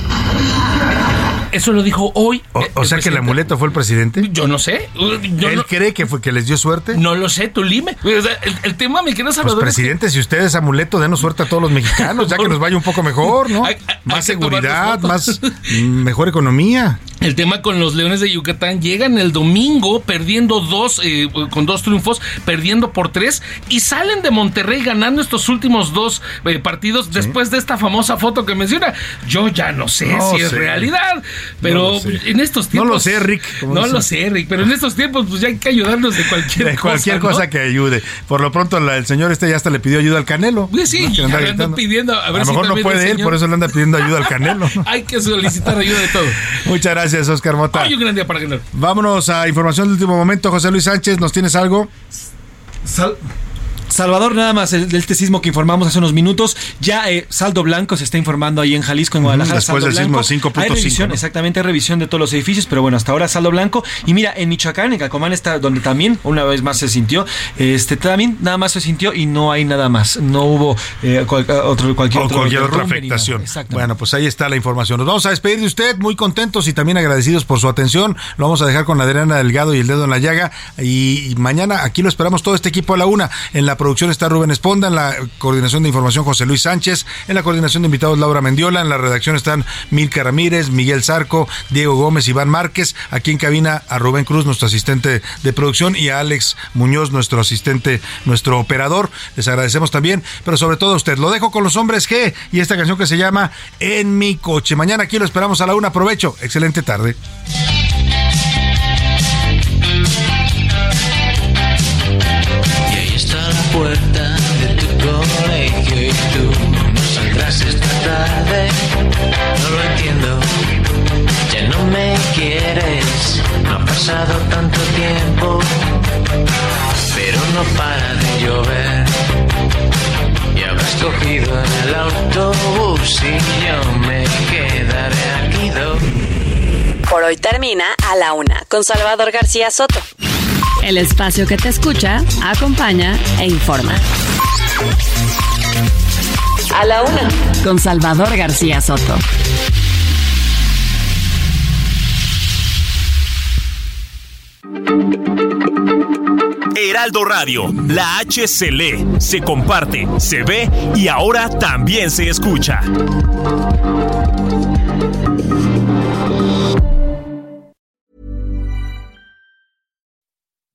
Speaker 42: Eso lo dijo hoy.
Speaker 5: O, o sea que el amuleto fue el presidente.
Speaker 42: Yo no sé. Yo
Speaker 5: ¿Él
Speaker 42: no-
Speaker 5: cree que fue que les dio suerte?
Speaker 42: No lo sé, tú lime. O sea, el, el tema, mi querido
Speaker 5: Pues
Speaker 42: Salvador. es que-
Speaker 5: presidente, si usted es amuleto, denos suerte a todos los mexicanos, ya que nos vaya un poco mejor, ¿no? Más seguridad, más mm, mejor economía.
Speaker 42: El tema con los Leones de Yucatán llegan el domingo perdiendo dos, eh, con dos triunfos, perdiendo por tres y salen de Monterrey ganando estos últimos dos eh, partidos después de esta famosa foto que menciona. Yo ya no sé
Speaker 5: No
Speaker 42: si es realidad, pero
Speaker 5: No lo
Speaker 42: en estos
Speaker 5: No
Speaker 42: tiempos.
Speaker 5: lo sé, Rick,
Speaker 42: No lo sé, Rick, pero en estos tiempos pues ya hay que ayudarnos de cualquier
Speaker 5: De
Speaker 42: cosa.
Speaker 5: cualquier
Speaker 42: ¿no?
Speaker 5: cosa que ayude. Por lo pronto, la- el señor este ya hasta le pidió ayuda al Canelo.
Speaker 42: Sí,
Speaker 5: ¿no?
Speaker 42: Ya
Speaker 5: anda
Speaker 42: le
Speaker 5: gritando.
Speaker 42: pidiendo, a ver
Speaker 5: lo
Speaker 42: si
Speaker 5: mejor no puede él, por eso le anda pidiendo ayuda al Canelo.
Speaker 42: hay que solicitar ayuda de todo.
Speaker 5: Muchas gracias, Oscar Mota.
Speaker 42: Hoy un gran día para ganar.
Speaker 5: Vámonos a información de último momento. José Luis Sánchez, ¿nos tienes algo?
Speaker 27: Sal- Salvador, nada más el- del este sismo que informamos hace unos minutos. Ya eh, saldo blanco se está informando ahí en Jalisco, en Guadalajara.
Speaker 5: después
Speaker 27: saldo
Speaker 5: del sismo
Speaker 27: blanco.
Speaker 5: de 5.5,
Speaker 27: Hay revisión,
Speaker 5: ¿no?
Speaker 27: exactamente, hay revisión de todos los edificios, pero bueno, hasta ahora saldo blanco. Y mira, en Michoacán, en Cacomán está donde también una vez más se sintió. Este también nada más se sintió y no hay nada más. No hubo eh, cual- otro, cualquier,
Speaker 5: o
Speaker 27: otro
Speaker 5: cualquier otra afectación. Bueno, pues ahí está la información. Nos vamos a despedir de usted, muy contentos y también agradecidos por su atención. Lo vamos a dejar con Adriana Delgado y el dedo en la llaga. Y, y mañana aquí lo esperamos todo este equipo a la una. En la producción está Rubén Esponda, en la coordinación de información José Luis Sánchez, en la coordinación de invitados Laura Mendiola, en la redacción están Milka Ramírez, Miguel Zarco, Diego Gómez, Iván Márquez, aquí en cabina a Rubén Cruz, nuestro asistente de producción, y a Alex Muñoz, nuestro asistente, nuestro operador. Les agradecemos también, pero sobre todo a usted. Lo dejo con los hombres G y esta canción que se llama En mi coche. Mañana aquí lo esperamos a la una. Aprovecho. Excelente tarde.
Speaker 36: Puerta de tu colegio y tú no saldrás esta tarde. No lo entiendo, ya no me quieres. No ha pasado tanto tiempo, pero no para de llover. Y habrás cogido en el autobús y yo me quedaré aquí.
Speaker 6: Por hoy termina A la Una con Salvador García Soto. El espacio que te escucha, acompaña e informa. A la Una con Salvador García Soto.
Speaker 12: Heraldo Radio, la H se lee, se comparte, se ve y ahora también se escucha.